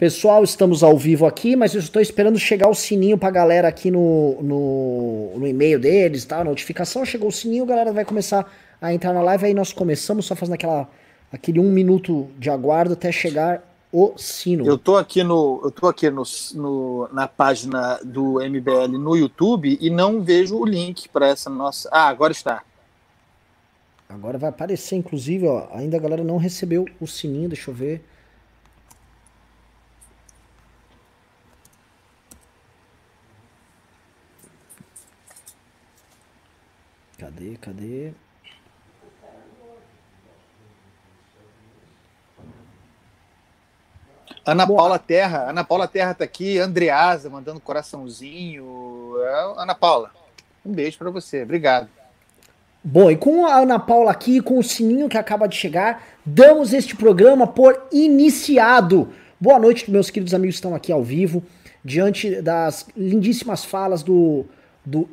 Pessoal, estamos ao vivo aqui, mas eu estou esperando chegar o sininho pra galera aqui no, no, no e-mail deles, tá? A notificação, chegou o sininho, a galera vai começar a entrar na live, aí nós começamos só fazendo aquela, aquele um minuto de aguardo até chegar o sino. Eu tô aqui no, eu tô aqui no, no, na página do MBL no YouTube e não vejo o link para essa nossa. Ah, agora está. Agora vai aparecer, inclusive, ó, ainda a galera não recebeu o sininho, deixa eu ver. Cadê, cadê? Ana Boa. Paula Terra, Ana Paula Terra tá aqui, Andreasa mandando coraçãozinho. É, Ana Paula, um beijo para você, obrigado. Bom, e com a Ana Paula aqui, com o sininho que acaba de chegar, damos este programa por iniciado. Boa noite, meus queridos amigos que estão aqui ao vivo, diante das lindíssimas falas do, do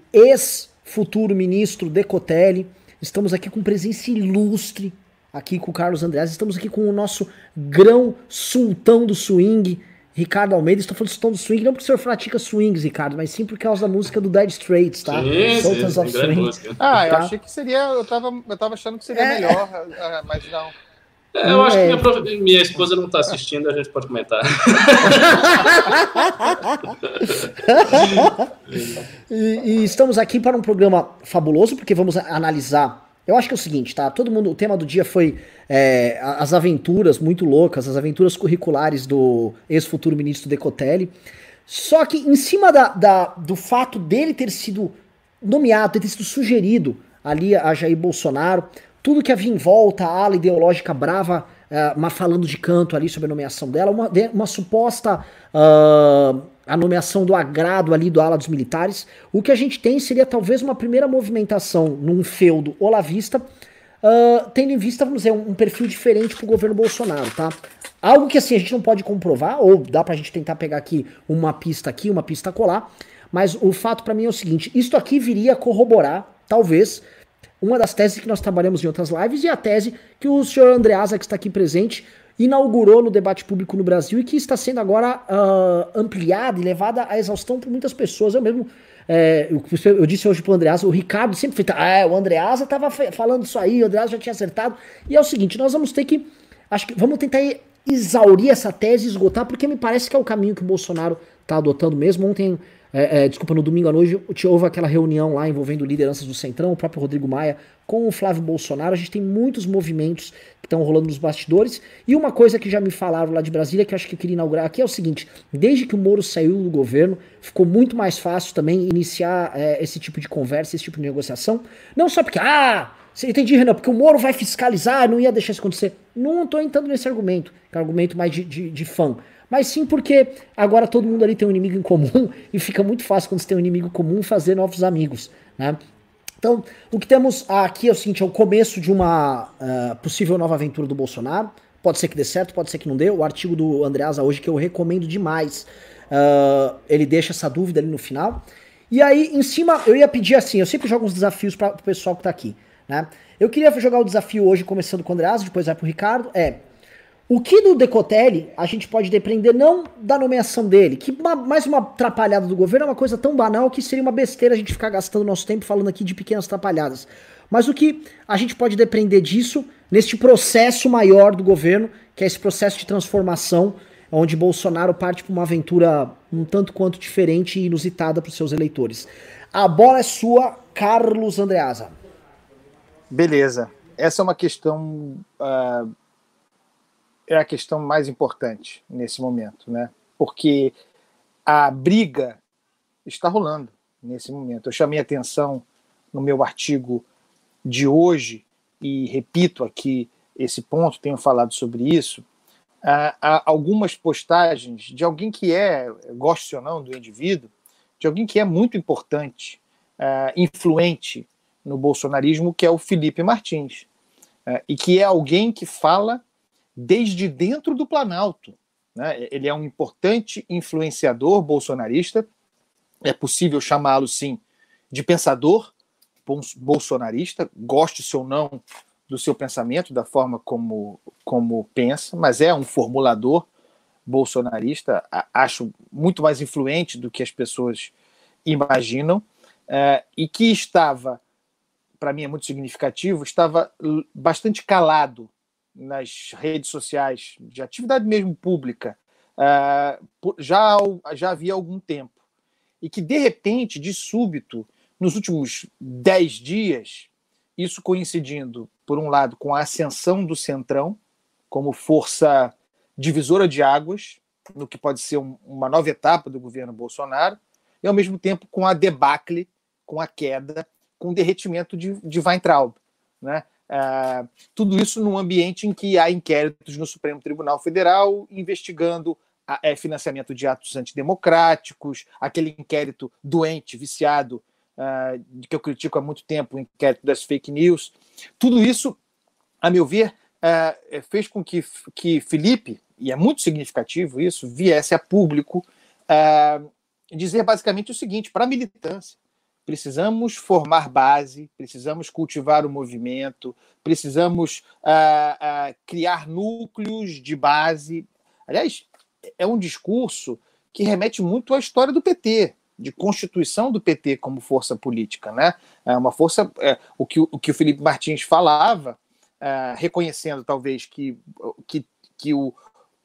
ex-futuro ministro Decotelli. Estamos aqui com presença ilustre, aqui com o Carlos Andreas. Estamos aqui com o nosso grão sultão do swing, Ricardo Almeida. Estou falando sultão do swing, não porque o senhor pratica swings, Ricardo, mas sim por causa da música do Dead Straits, tá? Sim, Sultans sim, of Swing. Ah, eu tá? achei que seria. Eu tava, eu tava achando que seria é. melhor, ah, mas não. É, eu acho que minha, é. minha esposa não está assistindo, a gente pode comentar. e, e, estamos aqui para um programa fabuloso, porque vamos analisar eu acho que é o seguinte, tá? Todo mundo, o tema do dia foi é, as aventuras muito loucas, as aventuras curriculares do ex-futuro ministro Decotelli. Só que em cima da, da, do fato dele ter sido nomeado, ter sido sugerido ali a Jair Bolsonaro, tudo que havia em volta, a ala ideológica brava, uh, mas falando de canto ali sobre a nomeação dela, uma, uma suposta uh, a nomeação do agrado ali do ala dos militares. O que a gente tem seria talvez uma primeira movimentação num feudo olavista, uh, tendo em vista, vamos dizer, um, um perfil diferente pro governo Bolsonaro, tá? Algo que assim a gente não pode comprovar, ou dá pra gente tentar pegar aqui uma pista aqui, uma pista colar, mas o fato para mim é o seguinte, isto aqui viria a corroborar, talvez, uma das teses que nós trabalhamos em outras lives e a tese que o senhor Andreasa, que está aqui presente, inaugurou no debate público no Brasil e que está sendo agora uh, ampliada e levada à exaustão por muitas pessoas. Eu mesmo, é, eu, eu, disse hoje pro Andreasa, o Ricardo sempre fez, ah, o Andreasa estava falando isso aí, o Andreasa já tinha acertado. E é o seguinte, nós vamos ter que, acho que vamos tentar exaurir essa tese, esgotar, porque me parece que é o caminho que o Bolsonaro está adotando mesmo. Ontem é, é, desculpa, no domingo à noite houve aquela reunião lá envolvendo lideranças do Centrão, o próprio Rodrigo Maia com o Flávio Bolsonaro. A gente tem muitos movimentos que estão rolando nos bastidores. E uma coisa que já me falaram lá de Brasília, que eu acho que eu queria inaugurar aqui, é o seguinte: desde que o Moro saiu do governo, ficou muito mais fácil também iniciar é, esse tipo de conversa, esse tipo de negociação. Não só porque, ah, entendi, Renan, porque o Moro vai fiscalizar, não ia deixar isso acontecer. Não estou entrando nesse argumento, que é um argumento mais de, de, de fã mas sim porque agora todo mundo ali tem um inimigo em comum e fica muito fácil quando você tem um inimigo comum fazer novos amigos, né? Então, o que temos aqui é o seguinte, é o começo de uma uh, possível nova aventura do Bolsonaro. Pode ser que dê certo, pode ser que não dê. O artigo do Andreasa hoje que eu recomendo demais, uh, ele deixa essa dúvida ali no final. E aí, em cima, eu ia pedir assim, eu sempre jogo uns desafios para o pessoal que tá aqui, né? Eu queria jogar o desafio hoje, começando com o Andreasa, depois vai pro Ricardo, é o que do Decotelli a gente pode depender não da nomeação dele, que uma, mais uma atrapalhada do governo é uma coisa tão banal que seria uma besteira a gente ficar gastando nosso tempo falando aqui de pequenas atrapalhadas. Mas o que a gente pode depender disso neste processo maior do governo, que é esse processo de transformação, onde Bolsonaro parte para uma aventura um tanto quanto diferente e inusitada para os seus eleitores. A bola é sua, Carlos Andreasa. Beleza. Essa é uma questão. Uh é a questão mais importante nesse momento, né? Porque a briga está rolando nesse momento. Eu chamei atenção no meu artigo de hoje e repito aqui esse ponto, tenho falado sobre isso. Há algumas postagens de alguém que é, goste ou não do indivíduo, de alguém que é muito importante, uh, influente no bolsonarismo, que é o Felipe Martins, uh, e que é alguém que fala desde dentro do Planalto. Né? Ele é um importante influenciador bolsonarista, é possível chamá-lo, sim, de pensador bolsonarista, goste-se ou não do seu pensamento, da forma como, como pensa, mas é um formulador bolsonarista, acho muito mais influente do que as pessoas imaginam, é, e que estava, para mim é muito significativo, estava bastante calado nas redes sociais, de atividade mesmo pública, é, já, já havia algum tempo. E que, de repente, de súbito, nos últimos dez dias, isso coincidindo, por um lado, com a ascensão do Centrão como força divisora de águas, no que pode ser um, uma nova etapa do governo Bolsonaro, e ao mesmo tempo com a debacle, com a queda, com o derretimento de, de Weintraub. Né? Uh, tudo isso num ambiente em que há inquéritos no Supremo Tribunal Federal investigando a, é, financiamento de atos antidemocráticos, aquele inquérito doente, viciado, uh, que eu critico há muito tempo, o inquérito das fake news. Tudo isso, a meu ver, uh, fez com que, que Felipe, e é muito significativo isso, viesse a público dizer basicamente o seguinte para a militância: precisamos formar base, precisamos cultivar o movimento, precisamos uh, uh, criar núcleos de base. Aliás, é um discurso que remete muito à história do PT, de constituição do PT como força política, né? É uma força, é, o, que, o que o Felipe Martins falava, é, reconhecendo talvez que, que, que o,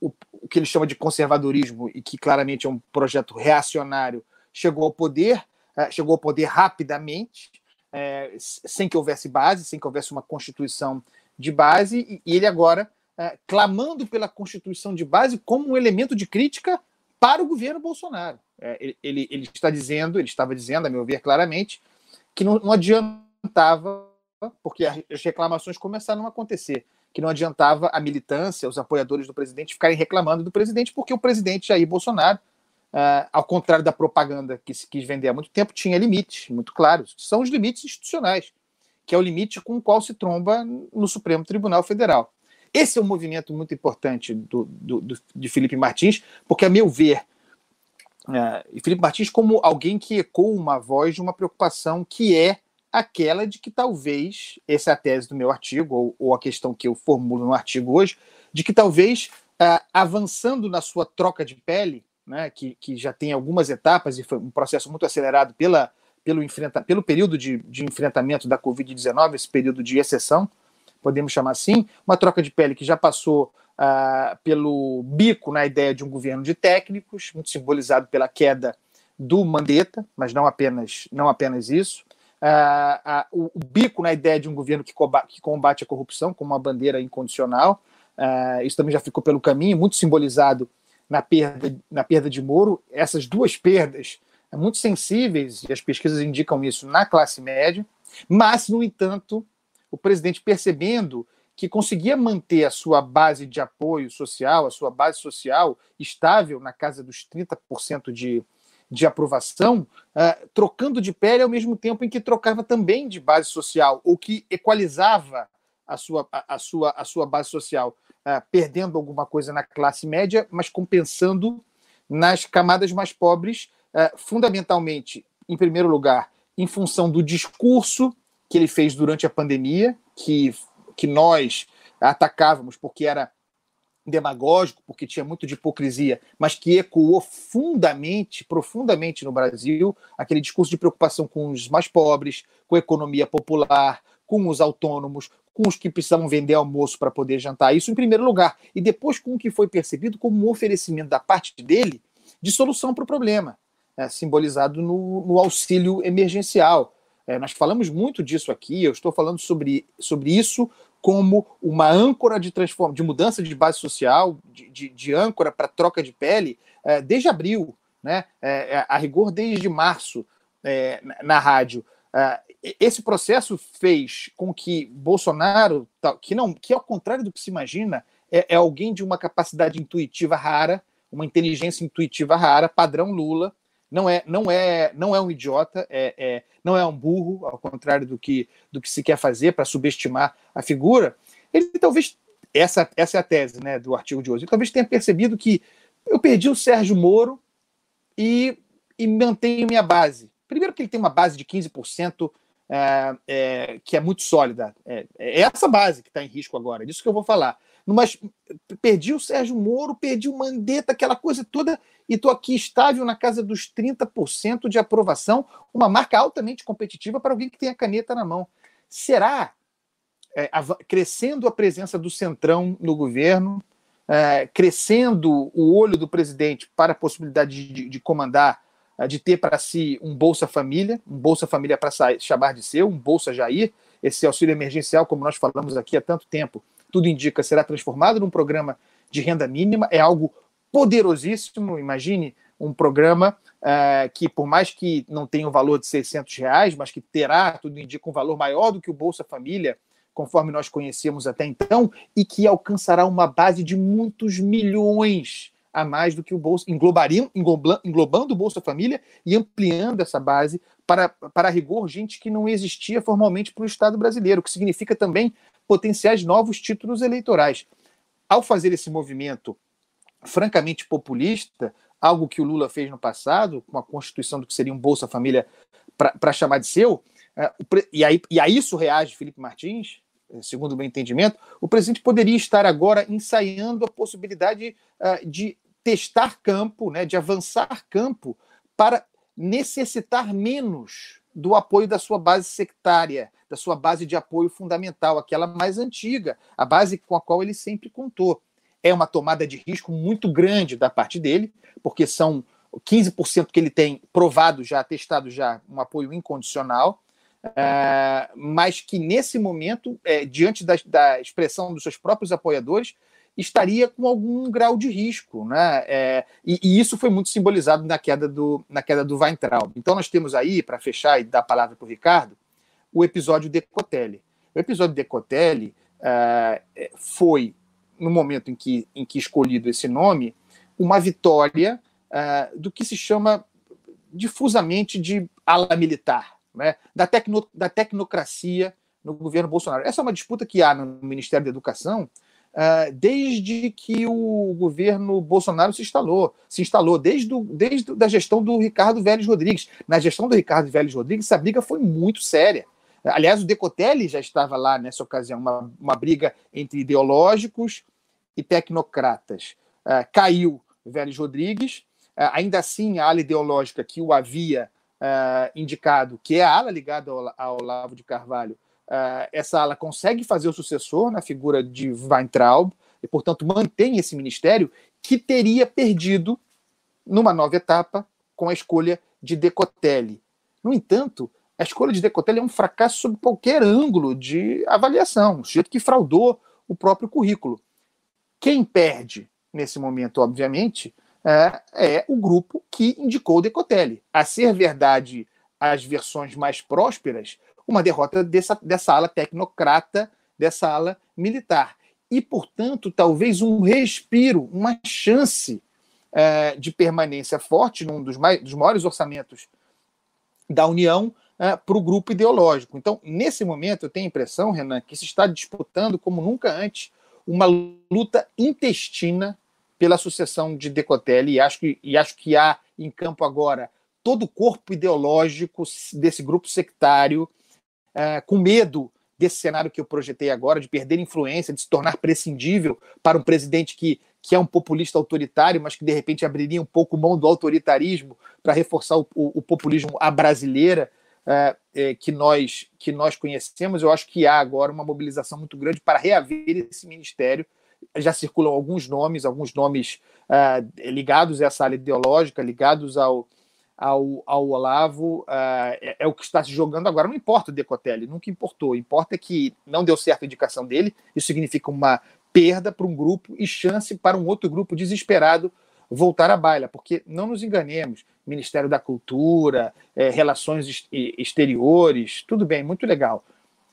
o, que ele chama de conservadorismo e que claramente é um projeto reacionário, chegou ao poder, chegou ao poder rapidamente, é, sem que houvesse base, sem que houvesse uma constituição de base, e, ele agora é, clamando pela constituição de base como um elemento de crítica para o governo Bolsonaro. ele, ele, ele, está dizendo, ele estava dizendo, a meu ver claramente, que não, não adiantava, porque as reclamações começaram a acontecer que não adiantava a militância, os apoiadores do presidente ficarem reclamando do presidente, porque o presidente Jair Bolsonaro, uh, ao contrário da propaganda que se quis vender há muito tempo, tinha limites muito claros. São os limites institucionais, que é o limite com o qual se tromba no Supremo Tribunal Federal. Esse é um movimento muito importante do, do, do de Felipe Martins, porque, a meu ver, uh, Felipe Martins como alguém que ecoa uma voz de uma preocupação que é aquela de que talvez, essa é a tese do meu artigo, ou, ou a questão que eu formulo no artigo hoje, de que talvez, uh, avançando na sua troca de pele, né, que, que já tem algumas etapas e foi um processo muito acelerado pela, pelo, enfrenta, pelo período de, de enfrentamento da Covid-19, esse período de exceção, podemos chamar assim, uma troca de pele que já passou uh, pelo bico na ideia de um governo de técnicos, muito simbolizado pela queda do Mandetta, mas não apenas, não apenas isso, uh, o, o, bico na ideia de um governo que combate, que combate a corrupção como uma bandeira incondicional. Uh, isso também já ficou pelo caminho, muito simbolizado na perda, na perda de Moro. Essas duas perdas é muito sensíveis, e as pesquisas indicam isso na classe média, mas, no entanto, o presidente percebendo que conseguia manter a sua base de apoio social, a sua base social estável na casa dos 30% de, de aprovação, uh, trocando de pele ao mesmo tempo em que trocava também de base social, ou que equalizava a sua, a, a sua, a sua base social, perdendo alguma coisa na classe média, mas compensando nas camadas mais pobres, uh, fundamentalmente, em primeiro lugar, em função do discurso que ele fez durante a pandemia, que, que nós atacávamos porque era demagógico, porque tinha muito de hipocrisia, mas que ecoou fundamente, profundamente no Brasil, aquele discurso de preocupação com os mais pobres, com a economia popular, com os autônomos, com os que precisavam vender almoço para poder jantar. Isso em primeiro lugar. E depois com o que foi percebido como um oferecimento da parte dele de solução para o problema, é, simbolizado no, no, auxílio emergencial. É, nós falamos muito disso aqui, eu estou falando sobre, sobre isso como uma âncora de transform... de mudança de base social, de, de, de âncora para troca de pele, é, desde abril, né? É, é, a rigor desde março é, na rádio. Esse processo fez com que Bolsonaro, que não, que ao contrário do que se imagina, é, é alguém de uma capacidade intuitiva rara, uma inteligência intuitiva rara, padrão Lula, não é não é não é um idiota, é, é, não é um burro, ao contrário do que do que se quer fazer para subestimar a figura. Ele talvez essa essa é a tese, né, do artigo de hoje. Ele talvez tenha percebido que eu perdi o Sérgio Moro e, e mantenho minha base. Primeiro que ele tem uma base de 15% é, é, que é muito sólida. É, é essa base que está em risco agora, é disso que eu vou falar. Numas, perdi o Sérgio Moro, perdi o Mandetta, aquela coisa toda, e estou aqui estável na casa dos 30% de aprovação, uma marca altamente competitiva para alguém que tem a caneta na mão. Será, é, crescendo a presença do Centrão no governo, é, crescendo o olho do presidente para a possibilidade de, de comandar, de ter para si um Bolsa Família, um Bolsa Família para chamar de seu, um Bolsa Jair, esse auxílio emergencial, como nós falamos aqui há tanto tempo, tudo indica, será transformado num programa de renda mínima, é algo poderosíssimo, imagine um programa uh, que, por mais que não tenha o um valor de 600 reais, mas que terá, tudo indica, um valor maior do que o Bolsa Família, conforme nós conhecíamos até então, e que alcançará uma base de muitos milhões a mais do que o Bolsa, englobariam, englobando o Bolsa Família e ampliando essa base para, para rigor, gente que não existia formalmente para o Estado brasileiro, o que significa também potenciais novos títulos eleitorais. Ao fazer esse movimento francamente populista, algo que o Lula fez no passado, com a constituição do que seria um Bolsa Família para chamar de seu, é, e, aí, e a isso reage Felipe Martins, é, segundo o meu entendimento, o presidente poderia estar agora ensaiando a possibilidade uh, de testar campo, né, de avançar campo para necessitar menos do apoio da sua base sectária, da sua base de apoio fundamental, aquela mais antiga, a base com a qual ele sempre contou. É uma tomada de risco muito grande da parte dele, porque são 15% que ele tem provado já, testado já, um apoio incondicional, é, mas que nesse momento, é, diante da, da, expressão dos seus próprios apoiadores, estaria com algum grau de risco, né? É, e, e, isso foi muito simbolizado na queda do na queda do Weintraub. Então nós temos aí, para fechar e dar a palavra para o Ricardo, o episódio Decotelli. O episódio Decotelli é, foi no momento em que em que escolhido esse nome uma vitória é, do que se chama difusamente de ala militar, né? da, tecno, da tecnocracia no governo Bolsonaro. Essa é uma disputa que há no Ministério da Educação uh, desde que o governo Bolsonaro se instalou, se instalou desde, o, desde a gestão do Ricardo Vélez Rodrigues. Na gestão do Ricardo Vélez Rodrigues, essa briga foi muito séria. Aliás, o Decotelli já estava lá nessa ocasião, uma, uma briga entre ideológicos e tecnocratas. Uh, caiu Vélez Rodrigues, uh, ainda assim, a ala ideológica que o havia uh, indicado, que é a ala ligada ao, ao Olavo de Carvalho, uh, essa ala consegue fazer o sucessor na figura de Weintraub, e, portanto, mantém esse ministério que teria perdido numa nova etapa com a escolha de Decotelli. No entanto, a escolha de Decotelli é um fracasso sob qualquer ângulo de avaliação, um sujeito que fraudou o próprio currículo. Quem perde nesse momento, obviamente, é, é o grupo que indicou Decotelli. A ser verdade as versões mais prósperas, uma derrota dessa, dessa ala tecnocrata, dessa ala militar. E, portanto, talvez um respiro, uma chance é, de permanência forte num dos, mais, dos maiores orçamentos da União é, para o grupo ideológico. Então, nesse momento, eu tenho a impressão, Renan, que se está disputando, como nunca antes, uma luta intestina pela sucessão de Decotelli e acho que, e acho que há em campo agora todo o corpo ideológico desse grupo sectário, é, com medo desse cenário que eu projetei agora, de perder influência, de se tornar prescindível para um presidente que, que é um populista autoritário, mas que de repente abriria um pouco mão do autoritarismo para reforçar o, o, o, populismo à brasileira é, é, que, nós, que nós conhecemos. Eu acho que há agora uma mobilização muito grande para reaver esse ministério já circulam alguns nomes, alguns nomes ligados a essa área ideológica, ligados ao, ao, ao Olavo, uh, é, é, o que está se jogando agora. Não importa o Decotelli, nunca importou. Importa que não deu certo a indicação dele, isso significa uma perda para um grupo e chance para um outro grupo desesperado voltar à baila, porque não nos enganemos, Ministério da Cultura, é, Relações Exteriores, tudo bem, muito legal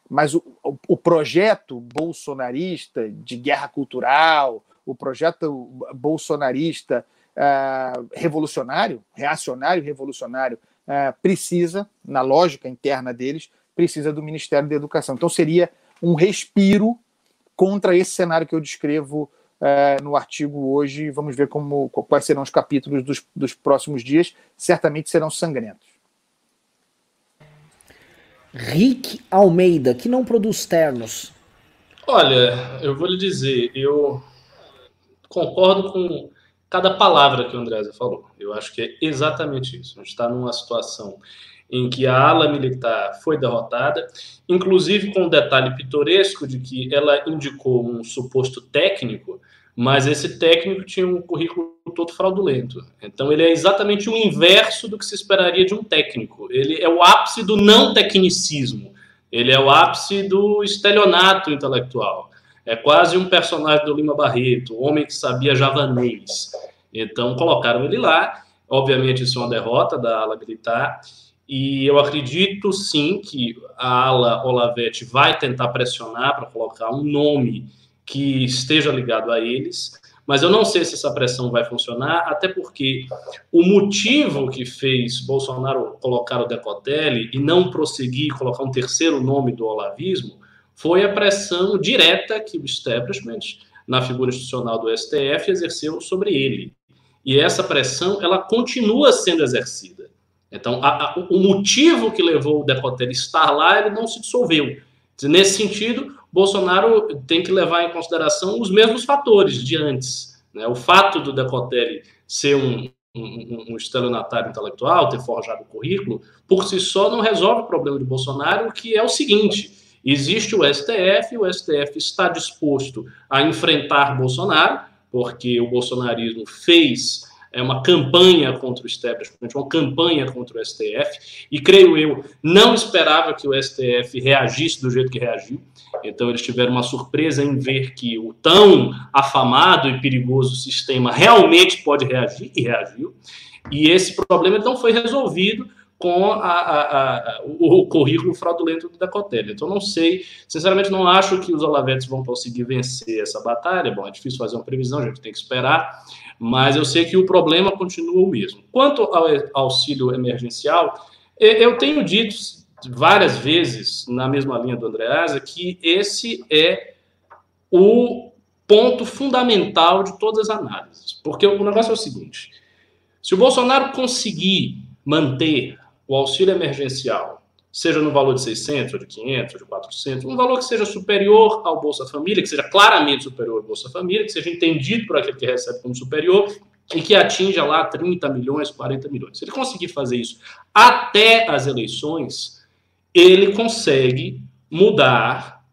mas o, o, projeto bolsonarista de guerra cultural, o projeto bolsonarista uh, revolucionário, reacionário revolucionário, uh, precisa, na lógica interna deles, precisa do Ministério da Educação. Então seria um respiro contra esse cenário que eu descrevo uh, no artigo hoje. Vamos ver como, quais serão os capítulos dos, dos próximos dias. Certamente serão sangrentos. Rick Almeida, que não produz ternos. Olha, eu vou lhe dizer, eu concordo com cada palavra que o Andréza falou. Eu acho que é exatamente isso. A gente está numa situação em que a ala militar foi derrotada, inclusive com o um detalhe pitoresco de que ela indicou um suposto técnico, mas esse técnico tinha um currículo todo fraudulento. Então ele é exatamente o inverso do que se esperaria de um técnico. Ele é o ápice do não tecnicismo. Ele é o ápice do estelionato intelectual. É quase um personagem do Lima Barreto, homem que sabia javanês. Então colocaram ele lá. Obviamente isso é uma derrota da ala militar. E eu acredito sim que a ala Olavete vai tentar pressionar para colocar um nome que esteja ligado a eles, mas eu não sei se essa pressão vai funcionar, até porque o motivo que fez Bolsonaro colocar o Decotelli e não prosseguir colocar um terceiro nome do olavismo foi a pressão direta que o establishment, na figura institucional do STF, exerceu sobre ele. E essa pressão, ela continua sendo exercida. Então, a, a, o motivo que levou o Decotelli estar lá, ele não se dissolveu. Nesse sentido, Bolsonaro tem que levar em consideração os mesmos fatores de antes. Né? O fato do Decotelli ser um, um, um estelionatário intelectual, ter forjado o currículo, por si só não resolve o problema de Bolsonaro, que é o seguinte: existe o STF, o STF está disposto a enfrentar Bolsonaro, porque o bolsonarismo fez é uma campanha contra o establishment, uma campanha contra o STF, e creio eu, não esperava que o STF reagisse do jeito que reagiu, então eles tiveram uma surpresa em ver que o tão afamado e perigoso sistema realmente pode reagir, e reagiu, e esse problema não foi resolvido com a, a, a, o, currículo fraudulento do Decotelli. Então, não sei, sinceramente, não acho que os Olavetes vão conseguir vencer essa batalha. Bom, é difícil fazer uma previsão, a gente tem que esperar, mas eu sei que o problema continua o mesmo. Quanto ao auxílio emergencial, eu tenho dito várias vezes, na mesma linha do Andreasa, que esse é o ponto fundamental de todas as análises. Porque o negócio é o seguinte: se o Bolsonaro conseguir manter o auxílio emergencial, seja no valor de 600, ou de 500, ou de 400, um valor que seja superior ao Bolsa Família, que seja claramente superior ao Bolsa Família, que seja entendido por aquele que recebe como superior e que atinja lá 30 milhões, 40 milhões. Se ele conseguir fazer isso até as eleições, ele consegue mudar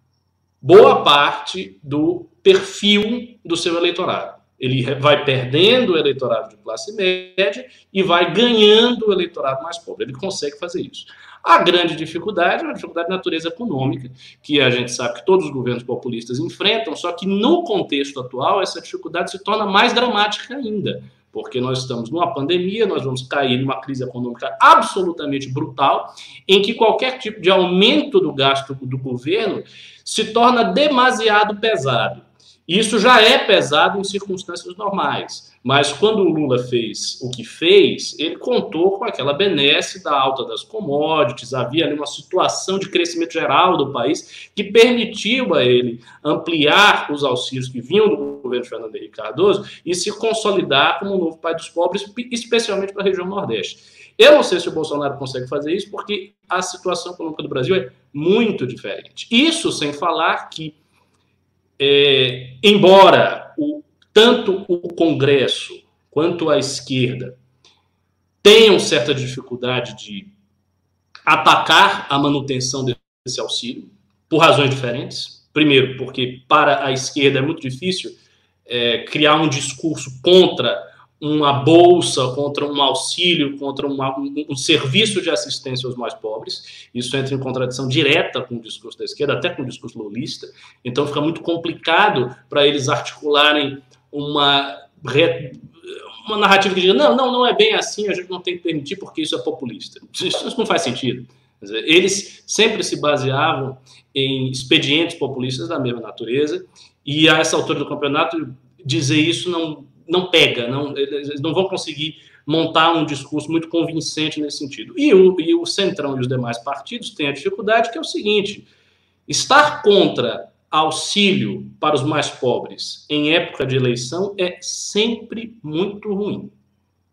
boa parte do perfil do seu eleitorado. Ele vai perdendo o eleitorado de classe média e vai ganhando o eleitorado mais pobre. Ele consegue fazer isso. A grande dificuldade é uma dificuldade de natureza econômica, que a gente sabe que todos os governos populistas enfrentam, só que no contexto atual essa dificuldade se torna mais dramática ainda, porque nós estamos numa pandemia, nós vamos cair numa crise econômica absolutamente brutal, em que qualquer tipo de aumento do gasto do governo se torna demasiado pesado. Isso já é pesado em circunstâncias normais, mas quando o Lula fez o que fez, ele contou com aquela benesse da alta das commodities, havia ali uma situação de crescimento geral do país que permitiu a ele ampliar os auxílios que vinham do governo Fernando Henrique Cardoso e se consolidar como um novo pai dos pobres, especialmente para a região Nordeste. Eu não sei se o Bolsonaro consegue fazer isso, porque a situação econômica do Brasil é muito diferente. Isso sem falar que é, embora o, tanto o Congresso quanto a esquerda tenham certa dificuldade de atacar a manutenção desse auxílio, por razões diferentes. Primeiro, porque para a esquerda é muito difícil é, criar um discurso contra uma bolsa, contra um auxílio, contra uma, um, um, serviço de assistência aos mais pobres. Isso entra em contradição direta com o discurso da esquerda, até com o discurso lulista. Então fica muito complicado para eles articularem uma, uma narrativa que diga: não, não, não é bem assim, a gente não tem que permitir porque isso é populista. Isso não faz sentido. Eles sempre se baseavam em expedientes populistas da mesma natureza, e a essa altura do campeonato, dizer isso não não pega, não, eles não vão conseguir montar um discurso muito convincente nesse sentido. E o, e o Centrão e os demais partidos têm a dificuldade que é o seguinte: estar contra auxílio para os mais pobres em época de eleição é sempre muito ruim.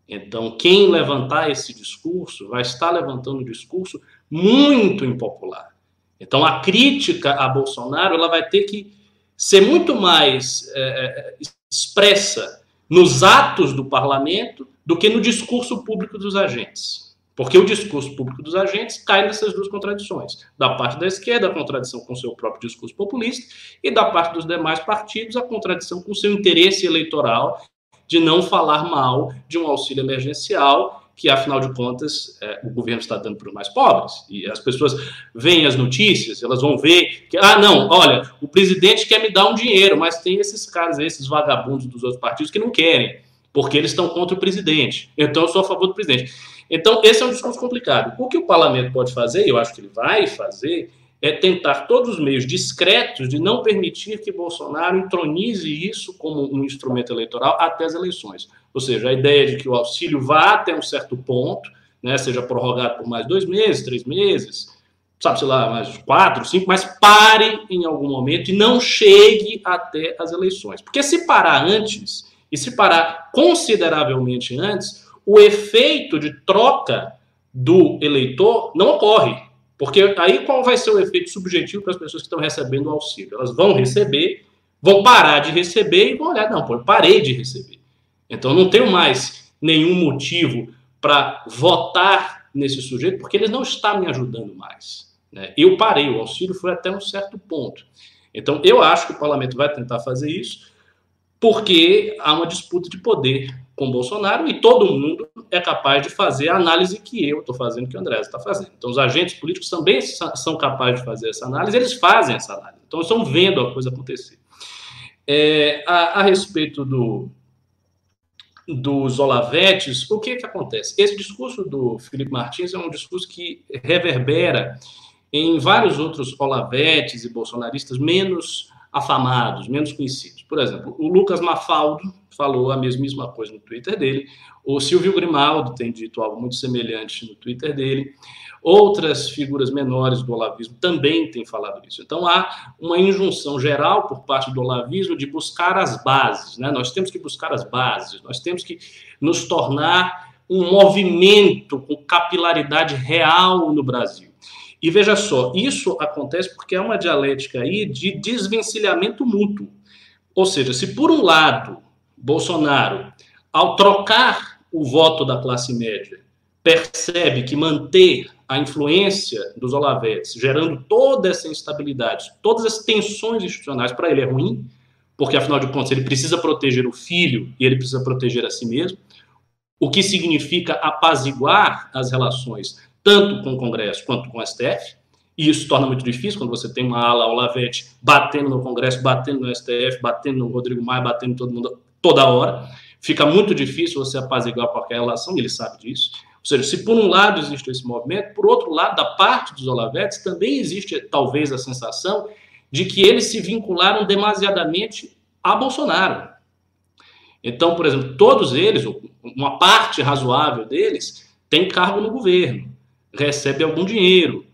Então, quem levantar esse discurso vai estar levantando um discurso muito impopular. Então, a crítica a Bolsonaro ela vai ter que ser muito mais é, expressa nos atos do parlamento do que no discurso público dos agentes. Porque o discurso público dos agentes cai nessas duas contradições. Da parte da esquerda, a contradição com seu próprio discurso populista, e da parte dos demais partidos, a contradição com seu interesse eleitoral de não falar mal de um auxílio emergencial que, afinal de contas, é, o governo está dando para os mais pobres. E as pessoas veem as notícias, elas vão ver que, ah, não, olha, o presidente quer me dar um dinheiro, mas tem esses caras, esses vagabundos dos outros partidos que não querem, porque eles estão contra o presidente. Então, eu sou a favor do presidente. Então, esse é um discurso complicado. O que o parlamento pode fazer, e eu acho que ele vai fazer, é tentar todos os meios discretos de não permitir que Bolsonaro entronize isso como um instrumento eleitoral até as eleições. Ou seja, a ideia de que o auxílio vá até um certo ponto, né, seja prorrogado por mais dois meses, três meses, sabe, sei lá, mais quatro, cinco, mas pare em algum momento e não chegue até as eleições. Porque se parar antes, e se parar consideravelmente antes, o efeito de troca do eleitor não ocorre. Porque aí qual vai ser o efeito subjetivo para as pessoas que estão recebendo o auxílio? Elas vão receber, vão parar de receber e vão olhar, não, pô, eu parei de receber. Então não tenho mais nenhum motivo para votar nesse sujeito, porque ele não está me ajudando mais. Né? Eu parei, o auxílio foi até um certo ponto. Então eu acho que o parlamento vai tentar fazer isso, porque há uma disputa de poder com Bolsonaro e todo mundo é capaz de fazer a análise que eu estou fazendo, que o André está fazendo. Então, os agentes políticos também são capazes de fazer essa análise, eles fazem essa análise. Então, estão vendo a coisa acontecer. É, a, a, respeito do, dos Olavetes, o que, que acontece? Esse discurso do Felipe Martins é um discurso que reverbera em vários outros Olavetes e bolsonaristas menos afamados, menos conhecidos. Por exemplo, o Lucas Mafaldo falou a mesmíssima coisa no Twitter dele, o Silvio Grimaldo tem dito algo muito semelhante no Twitter dele, outras figuras menores do olavismo também têm falado isso. Então há uma injunção geral por parte do olavismo de buscar as bases, né? Nós temos que buscar as bases, nós temos que nos tornar um movimento com capilaridade real no Brasil. E veja só, isso acontece porque é uma dialética aí de desvencilhamento mútuo. Ou seja, se por um lado Bolsonaro, ao trocar o voto da classe média, percebe que manter a influência dos Olavetes, gerando toda essa instabilidade, todas as tensões institucionais, para ele é ruim, porque afinal de contas ele precisa proteger o filho e ele precisa proteger a si mesmo, o que significa apaziguar as relações tanto com o Congresso quanto com o STF, e isso torna muito difícil quando você tem uma ala Olavete batendo no Congresso, batendo no STF, batendo no Rodrigo Maia, batendo todo mundo toda hora. Fica muito difícil você apaziguar qualquer relação, e ele sabe disso. Ou seja, se por um lado existe esse movimento, por outro lado, da parte dos Olavetes, também existe talvez a sensação de que eles se vincularam demasiadamente a Bolsonaro. Então, por exemplo, todos eles, uma parte razoável deles, tem cargo no governo recebe algum dinheiro,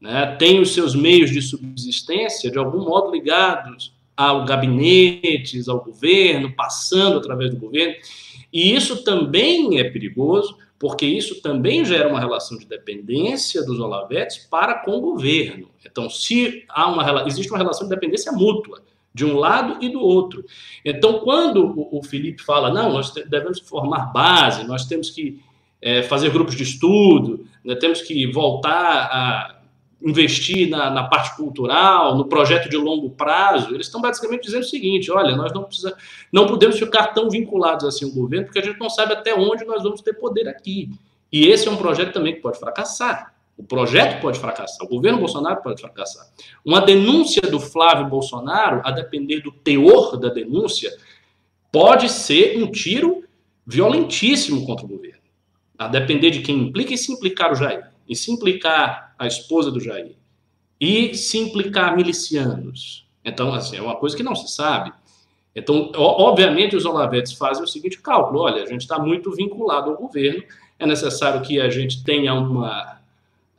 né? tem os seus meios de subsistência de algum modo ligados ao gabinetes, ao governo, passando através do governo. E isso também é perigoso, porque isso também gera uma relação de dependência dos Olavetes para com o governo. Então, se há uma existe uma relação de dependência mútua de um lado e do outro. Então, quando o, Felipe fala, não, nós devemos formar base, nós temos que é, fazer grupos de estudo, né, temos que voltar a investir na, na, parte cultural, no projeto de longo prazo, eles estão basicamente dizendo o seguinte: olha, nós não, precisa, não podemos ficar tão vinculados assim ao governo, porque a gente não sabe até onde nós vamos ter poder aqui. E esse é um projeto também que pode fracassar. O projeto pode fracassar, o governo Bolsonaro pode fracassar. Uma denúncia do Flávio Bolsonaro, a depender do teor da denúncia, pode ser um tiro violentíssimo contra o governo a depender de quem implica, e se implicar o Jair, e se implicar a esposa do Jair, e se implicar milicianos. Então, assim, é uma coisa que não se sabe. Então, obviamente, os Olavetes fazem o seguinte cálculo: olha, a gente está muito vinculado ao governo, é necessário que a gente tenha uma,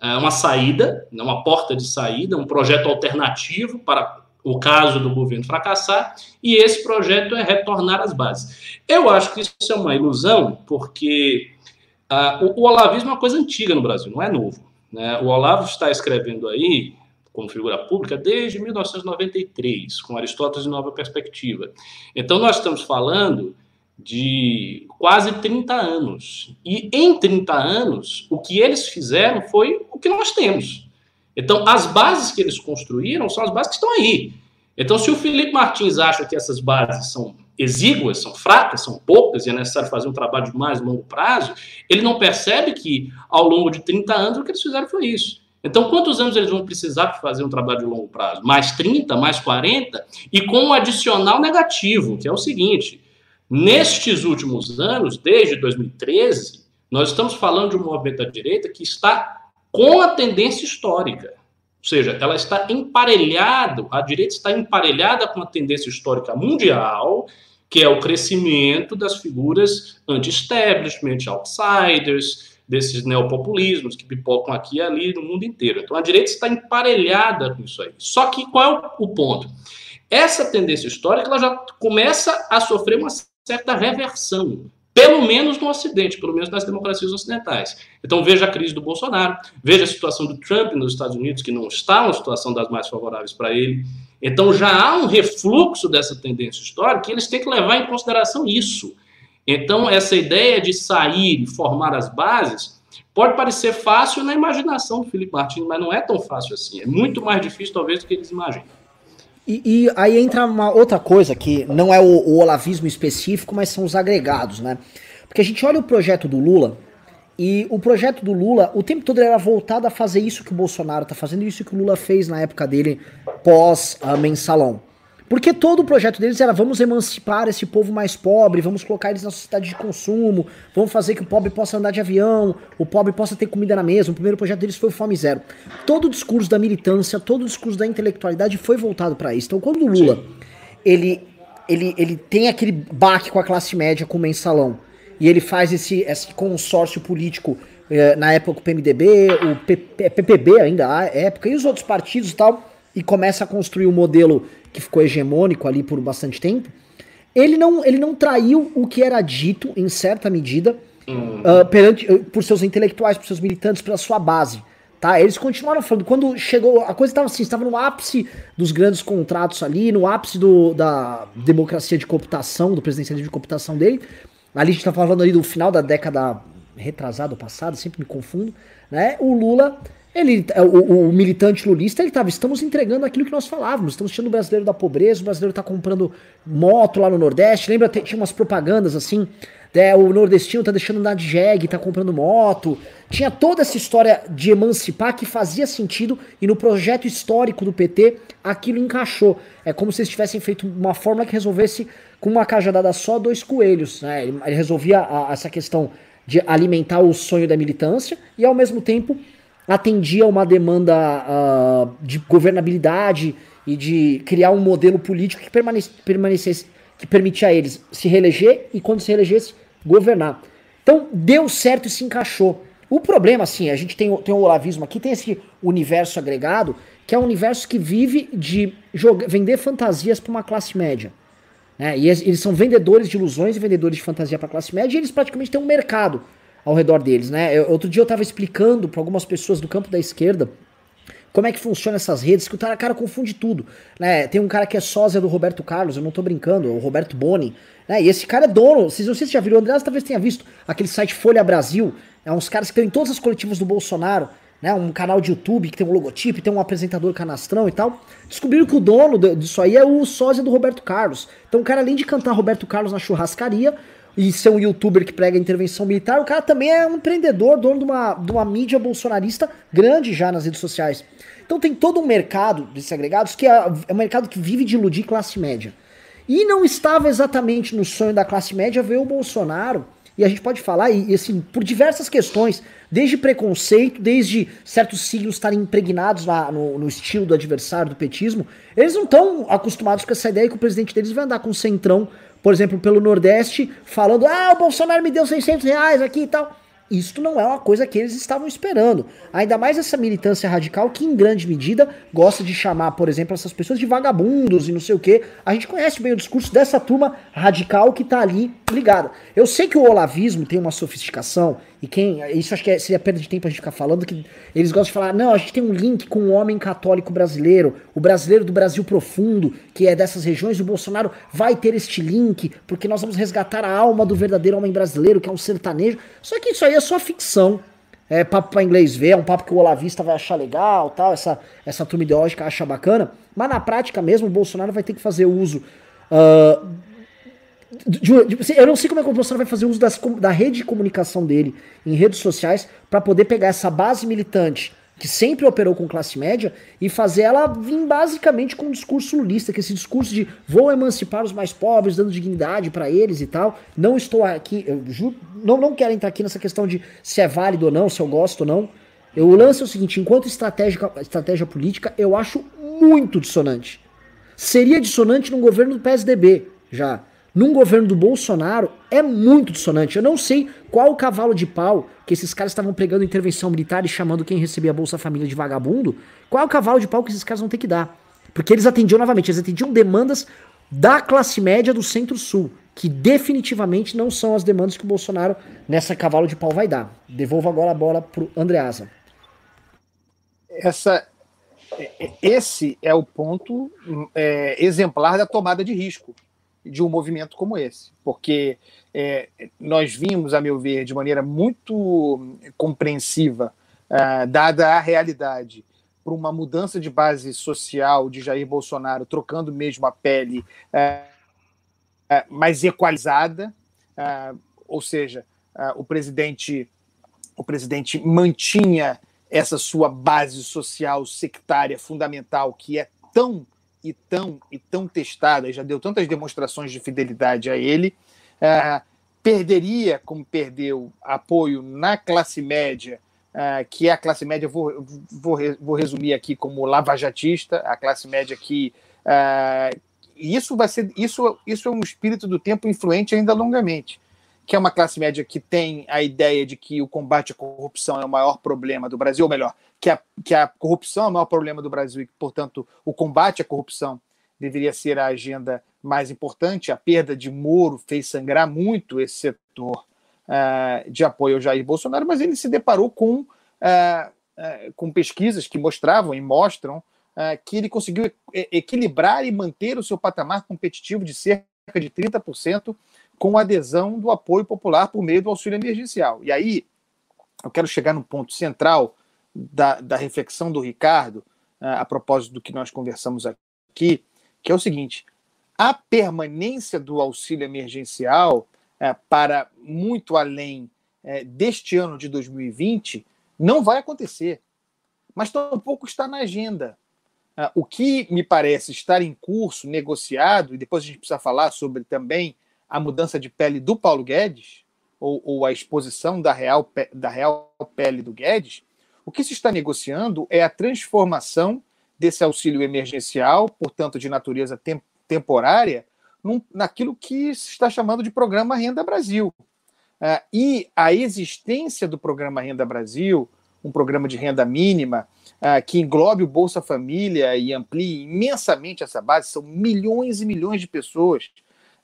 é, uma saída, né, uma porta de saída, um projeto alternativo para o caso do governo fracassar, e esse projeto é retornar às bases. Eu acho que isso é uma ilusão, porque Uh, o, o, olavismo é uma coisa antiga no Brasil, não é novo. Né? O Olavo está escrevendo aí, como figura pública desde 1993, com Aristóteles e Nova Perspectiva. Então, nós estamos falando de quase 30 anos. E em 30 anos, o que eles fizeram foi o que nós temos. Então, as bases que eles construíram são as bases que estão aí. Então, se o Felipe Martins acha que essas bases são exíguas, são fracas, são poucas, e é necessário fazer um trabalho de mais longo prazo, ele não percebe que, ao longo de 30 anos, o que eles fizeram foi isso. Então, quantos anos eles vão precisar para fazer um trabalho de longo prazo? Mais 30, mais 40? E com um adicional negativo, que é o seguinte: nestes últimos anos, desde 2013, nós estamos falando de um movimento da direita que está com a tendência histórica. Ou seja, ela está emparelhada, a direita está emparelhada com a tendência histórica mundial, que é o crescimento das figuras anti-establishment, outsiders, desses neopopulismos que pipocam aqui e ali no mundo inteiro. Então a direita está emparelhada com isso aí. Só que qual é o ponto? Essa tendência histórica ela já começa a sofrer uma certa reversão pelo menos no Ocidente, pelo menos nas democracias ocidentais. Então veja a crise do Bolsonaro, veja a situação do Trump nos Estados Unidos, que não está uma situação das mais favoráveis para ele. Então já há um refluxo dessa tendência histórica e eles têm que levar em consideração isso. Então essa ideia de sair e formar as bases pode parecer fácil na imaginação do Felipe Martins, mas não é tão fácil assim. É muito mais difícil talvez do que eles imaginam. E, e, aí entra uma outra coisa que não é o, o, olavismo específico, mas são os agregados, né? Porque a gente olha o projeto do Lula e o projeto do Lula, o tempo todo ele era voltado a fazer isso que o Bolsonaro tá fazendo, isso que o Lula fez na época dele pós uh, mensalão. Porque todo o projeto deles era vamos emancipar esse povo mais pobre, vamos colocar eles na sociedade de consumo, vamos fazer que o pobre possa andar de avião, o pobre possa ter comida na mesa. O primeiro projeto deles foi o Fome Zero. Todo o discurso da militância, todo o discurso da intelectualidade foi voltado para isso. Então quando o Lula, ele, ele, ele tem aquele baque com a classe média, com o mensalão, e ele faz esse, esse consórcio político eh, na época o PMDB, o PPB ainda, a época, e os outros partidos e tal, e começa a construir o um modelo que ficou hegemônico ali por bastante tempo, ele não, ele não traiu o que era dito, em certa medida, uh, perante, uh, por seus intelectuais, por seus militantes, pela sua base. Tá? Eles continuaram falando. Quando chegou. A coisa estava assim, estava no ápice dos grandes contratos ali, no ápice do, da democracia de cooptação, do presidencialismo de cooptação dele. Ali a gente está falando ali do final da década retrasada, passada, sempre me confundo. Né? O Lula ele, é, o, o, militante lulista, ele estava, estamos entregando aquilo que nós falávamos, estamos tirando o brasileiro da pobreza, o brasileiro está comprando moto lá no Nordeste, lembra, tinha umas propagandas assim, né, o nordestino tá deixando andar de jegue, tá comprando moto, tinha toda essa história de emancipar que fazia sentido e no projeto histórico do PT aquilo encaixou. É como se eles tivessem feito uma fórmula que resolvesse com uma cajadada só dois coelhos, né, ele, ele resolvia a, essa questão de alimentar o sonho da militância e ao mesmo tempo atendia a uma demanda uh, de governabilidade e de criar um modelo político que permanecesse, que permitia a eles se reeleger e quando se reelegesse, governar. Então deu certo e se encaixou. O problema, assim, a gente tem, tem o olavismo aqui, tem esse universo agregado, que é um universo que vive de jogar, vender fantasias para uma classe média. Né? E eles são vendedores de ilusões e vendedores de fantasia para a classe média, e eles praticamente têm um mercado ao redor deles, né? Eu, outro dia eu estava explicando para algumas pessoas do campo da esquerda como é que funciona essas redes, que o cara, cara confunde tudo, né? Tem um cara que é sósia do Roberto Carlos, eu não tô brincando, é o Roberto Boni, né? E esse cara é dono, vocês não sei se já viram, o André talvez tenha visto aquele site Folha Brasil, é uns caras que estão em todas as coletivas do Bolsonaro, né? Um canal de YouTube que tem um logotipo, tem um apresentador canastrão e tal. Descobriram que o dono disso aí é o sósia do Roberto Carlos. Então o cara, além de cantar Roberto Carlos na churrascaria, e ser um youtuber que prega intervenção militar, o cara também é um empreendedor, dono de uma, de uma mídia bolsonarista grande já nas redes sociais. Então tem todo um mercado desses agregados que é, é um mercado que vive de iludir classe média. E não estava exatamente no sonho da classe média ver o Bolsonaro, e a gente pode falar, e, assim, por diversas questões, desde preconceito, desde certos siglos estarem impregnados no, no estilo do adversário do petismo, eles não estão acostumados com essa ideia que o presidente deles vai andar com um centrão por exemplo, pelo Nordeste, falando: ah, o Bolsonaro me deu 600 reais aqui e tal. Isto não é uma coisa que eles estavam esperando. Ainda mais essa militância radical que, em grande medida, gosta de chamar, por exemplo, essas pessoas de vagabundos e não sei o que. A gente conhece bem o discurso dessa turma radical que tá ali ligada. Eu sei que o olavismo tem uma sofisticação, e quem. Isso acho que é, seria perda de tempo a gente ficar falando, que eles gostam de falar, não, a gente tem um link com o homem católico brasileiro, o brasileiro do Brasil profundo, que é dessas regiões, o Bolsonaro vai ter este link, porque nós vamos resgatar a alma do verdadeiro homem brasileiro, que é um sertanejo. Só que isso aí é só ficção. É papo pra inglês ver, é um papo que o Olavista vai achar legal, tal, essa, essa turma ideológica acha bacana, mas na prática mesmo o Bolsonaro vai ter que fazer uso uh, de, de, eu não sei como é que o Bolsonaro vai fazer uso das, da rede de comunicação dele em redes sociais para poder pegar essa base militante que sempre operou com classe média e fazer ela vir basicamente com um discurso lulista, que esse discurso de vou emancipar os mais pobres, dando dignidade para eles e tal. Não estou aqui, eu juro, não, não quero entrar aqui nessa questão de se é válido ou não, se eu gosto ou não. Eu, lance é o seguinte, enquanto estratégia, estratégia política, eu acho muito dissonante. Seria dissonante num governo do PSDB, já. Num governo do Bolsonaro é muito dissonante. Eu não sei qual o cavalo de pau que esses caras estavam pregando intervenção militar e chamando quem recebia a Bolsa Família de vagabundo. Qual é o cavalo de pau que esses caras vão ter que dar? Porque eles atendiam novamente, eles atendiam demandas da classe média do Centro-Sul, que definitivamente não são as demandas que o Bolsonaro nessa cavalo de pau vai dar. Devolvo agora a bola pro Andreasa. Essa, esse é o ponto é, exemplar da tomada de risco de um movimento como esse, porque é, nós vimos, a meu ver, de maneira muito compreensiva, uh, dada a realidade, para uma mudança de base social de Jair Bolsonaro, trocando mesmo a pele uh, uh, mais equalizada, ou seja, o presidente o presidente mantinha essa sua base social sectária fundamental que é tão e tão e tão testada, já deu tantas demonstrações de fidelidade a ele, uh, perderia, como perdeu, apoio na classe média, uh, que é a classe média, vou, vou, vou resumir aqui como lavajatista, a classe média que. Uh, isso vai ser isso, isso é um espírito do tempo influente ainda longamente que é uma classe média que tem a ideia de que o combate à corrupção é o maior problema do Brasil, ou melhor, que a, que a corrupção é o maior problema do Brasil e que, portanto, o combate à corrupção deveria ser a agenda mais importante. A perda de Moro fez sangrar muito esse setor uh, de apoio ao Jair Bolsonaro, mas ele se deparou com, uh, uh, com pesquisas que mostravam e mostram que ele conseguiu equilibrar e manter o seu patamar competitivo de cerca de 30% com adesão do apoio popular por meio do auxílio emergencial. E aí, eu quero chegar no ponto central da, da reflexão do Ricardo, uh, a propósito do que nós conversamos aqui, que é o seguinte: a permanência do auxílio emergencial uh, para muito além uh, deste ano de 2020 não vai acontecer, mas tampouco está na agenda. o que me parece estar em curso, negociado, e depois a gente precisa falar sobre também a mudança de pele do Paulo Guedes, ou, ou, a exposição da real, da real pele do Guedes, o que se está negociando é a transformação desse auxílio emergencial, portanto, de natureza tem, temporária, num, naquilo que se está chamando de Programa Renda Brasil. Uh, e a existência do Programa Renda Brasil, um programa de renda mínima, uh, que englobe o Bolsa Família e amplie imensamente essa base, são milhões e milhões de pessoas.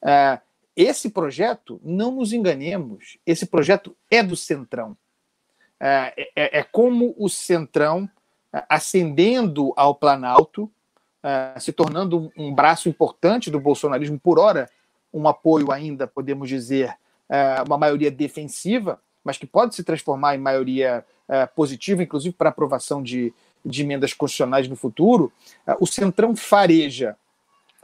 Uh, esse projeto, não nos enganemos, esse projeto é do Centrão. É, é, é como o Centrão, é, ascendendo ao Planalto, é, se tornando um braço importante do bolsonarismo, por hora, um apoio ainda, podemos dizer, é, uma maioria defensiva, mas que pode se transformar em maioria positiva, inclusive para aprovação de, de emendas constitucionais no futuro. O Centrão fareja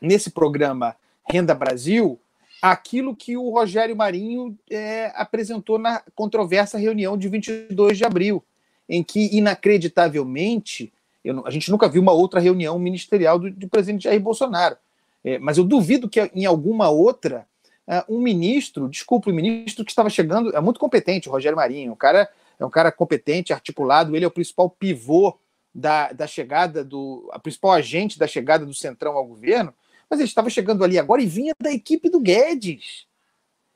nesse programa Renda Brasil aquilo que o Rogério Marinho é, apresentou na controversa reunião de 22 de abril, em que, inacreditavelmente, eu, a gente nunca viu uma outra reunião ministerial do, do presidente Jair Bolsonaro. É, mas eu duvido que em alguma outra uh, um ministro, desculpe, o um ministro que estava chegando, é muito competente, o Rogério Marinho, um cara, é um cara competente, articulado, ele é o principal pivô da, da chegada do. a principal agente da chegada do Centrão ao governo mas ele estava chegando ali agora e vinha da equipe do Guedes.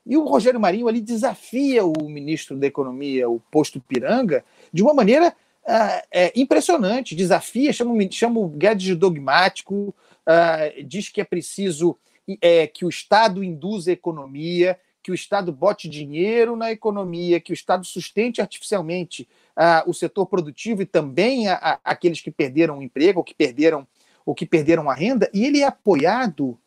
E o Rogério Marinho ali desafia o ministro da Economia, o posto Piranga, de uma maneira uh, é, impressionante. Desafia, chama, chama o Guedes de dogmático, uh, diz que é preciso é, que o Estado induza a economia, que o Estado bote dinheiro na economia, que o Estado sustente artificialmente uh, o setor produtivo e também a, a, aqueles que perderam o emprego, ou que perderam, ou que perderam a renda, e ele é apoiado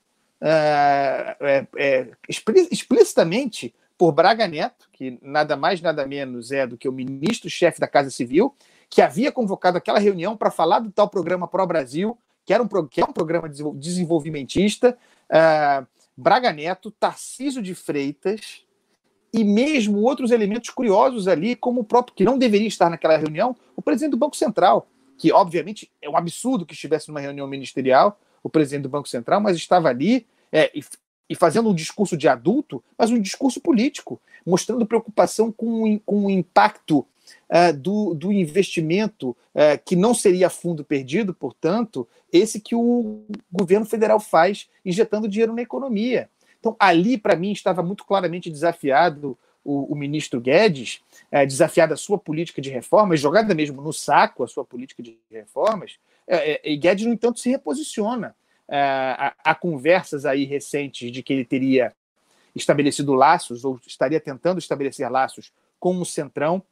é, é, é explicitamente por Braga Neto, que nada mais, nada menos é do que o ministro-chefe da Casa Civil, que havia convocado aquela reunião para falar do tal programa Pro Brasil, que, era um, que é um programa desenvolvimentista. Uh, Braga Neto, Tarciso de Freitas e mesmo outros elementos curiosos ali, como o próprio, que não deveria estar naquela reunião, o presidente do Banco Central, que obviamente é um absurdo que estivesse numa reunião ministerial, o presidente do Banco Central, mas estava ali é, e, e, fazendo um discurso de adulto, mas um discurso político, mostrando preocupação com, com o impacto uh, do, do investimento uh, que não seria fundo perdido, portanto, esse que o governo federal faz, injetando dinheiro na economia. Então, ali, para mim, estava muito claramente desafiado o, o ministro Guedes, é, desafiada a sua política de reformas, jogada mesmo no saco a sua política de reformas, é, é, e Guedes, no entanto, se reposiciona. É, há, conversas aí recentes de que ele teria estabelecido laços, ou estaria tentando estabelecer laços com o Centrão,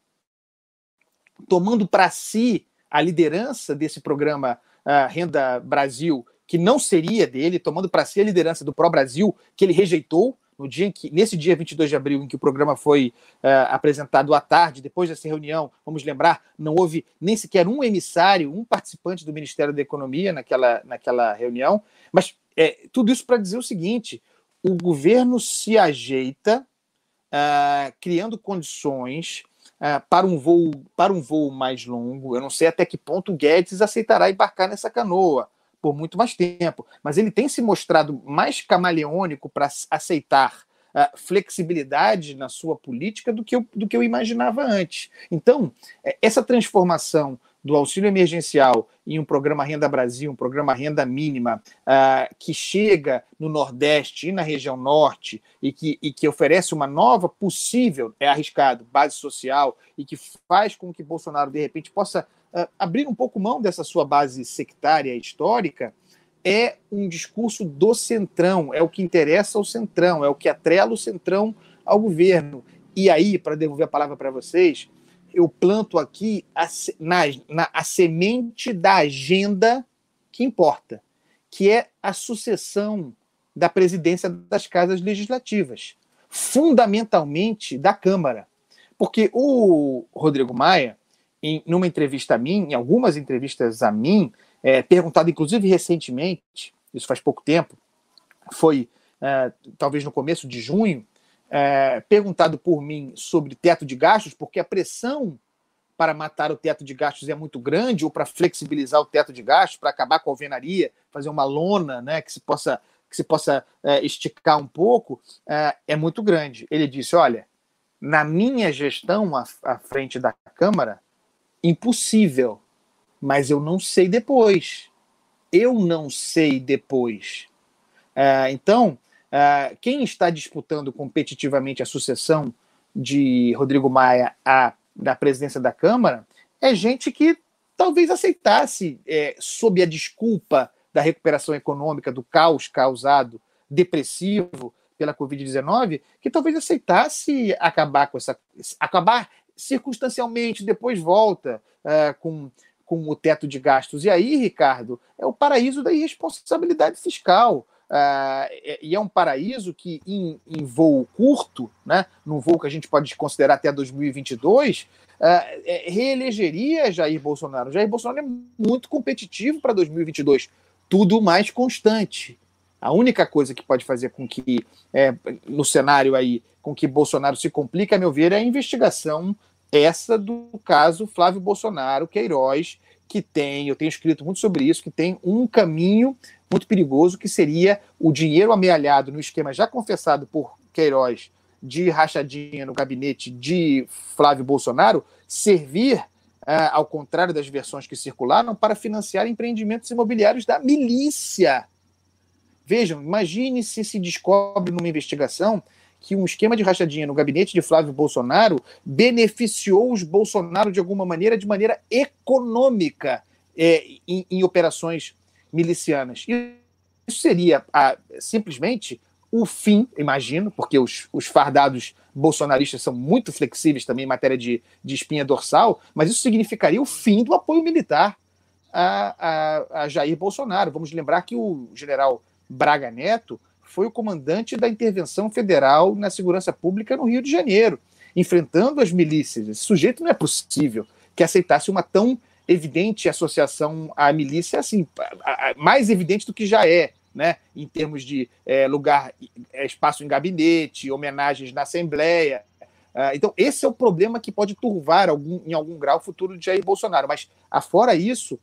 tomando para si a liderança desse programa uh, Renda Brasil, que não seria dele, tomando para si a liderança do Pro Brasil, que ele rejeitou, no dia em que, nesse dia 22 de abril, em que o programa foi uh, apresentado à tarde, depois dessa reunião, vamos lembrar, não houve nem sequer um emissário, um participante do Ministério da Economia naquela, naquela reunião. Mas é, tudo isso para dizer o seguinte: o governo se ajeita, uh, criando condições uh, para, um voo, para um voo mais longo. Eu não sei até que ponto o Guedes aceitará embarcar nessa canoa por muito mais tempo. Mas ele tem se mostrado mais camaleônico para aceitar uh, flexibilidade na sua política do que, eu, do que eu imaginava antes. Então, é, essa transformação do auxílio emergencial em um programa Renda Brasil, um programa Renda Mínima, uh, que chega no Nordeste e na região Norte e que, e que oferece uma nova possível, é arriscado, base social e que faz com que Bolsonaro, de repente, possa abrir um pouco mão dessa sua base sectária histórica, é um discurso do centrão, é o que interessa ao centrão, é o que atrela o centrão ao governo. E aí, para devolver a palavra para vocês, eu planto aqui a, na, na, a semente da agenda que importa, que é a sucessão da presidência das casas legislativas, fundamentalmente da Câmara. Porque o Rodrigo Maia, em numa entrevista a mim, em algumas entrevistas a mim, é, perguntado inclusive recentemente, isso faz pouco tempo, foi é, talvez no começo de junho, é, perguntado por mim sobre teto de gastos, porque a pressão para matar o teto de gastos é muito grande, ou para flexibilizar o teto de gastos, para acabar com a alvenaria, fazer uma lona né, que se possa, que se possa é, esticar um pouco, é, é muito grande. Ele disse: olha, na minha gestão à, à frente da Câmara, impossível. Mas eu não sei depois. Eu não sei depois. É, então, é, quem está disputando competitivamente a sucessão de Rodrigo Maia à da presidência da Câmara é gente que talvez aceitasse, é, sob a desculpa da recuperação econômica, do caos causado, depressivo pela Covid-19, que talvez aceitasse acabar com essa. acabar circunstancialmente, depois volta uh, com, com o teto de gastos. E aí, Ricardo, é o paraíso da irresponsabilidade fiscal. Uh, e é um paraíso que, em, em, voo curto, né, num voo que a gente pode considerar até 2022, uh, é, reelegeria Jair Bolsonaro. Jair Bolsonaro é muito competitivo para 2022, tudo mais constante. A única coisa que pode fazer com que, é, no cenário aí, com que Bolsonaro se complique, a meu ver, é a investigação essa do caso Flávio Bolsonaro Queiroz, que tem, eu tenho escrito muito sobre isso, que tem um caminho muito perigoso que seria o dinheiro amealhado no esquema já confessado por Queiroz de rachadinha no gabinete de Flávio Bolsonaro servir, é, ao contrário das versões que circularam, para financiar empreendimentos imobiliários da milícia. Vejam, imagine se se descobre numa investigação que um esquema de rachadinha no gabinete de Flávio Bolsonaro beneficiou os Bolsonaro de alguma maneira, de maneira econômica, é, em, em, operações milicianas. Isso seria a, simplesmente o fim, imagino, porque os, os fardados bolsonaristas são muito flexíveis também em matéria de, de espinha dorsal, mas isso significaria o fim do apoio militar a, a, a Jair Bolsonaro. Vamos lembrar que o general Braga Neto foi o comandante da intervenção federal na segurança pública no Rio de Janeiro, enfrentando as milícias. Esse sujeito não é possível que aceitasse uma tão evidente associação à milícia, assim, mais evidente do que já é, né, em termos de é, lugar, é, espaço em gabinete, homenagens na Assembleia. Uh, então, esse é o problema que pode turvar algum, em algum grau o futuro de Jair Bolsonaro. Mas, afora isso,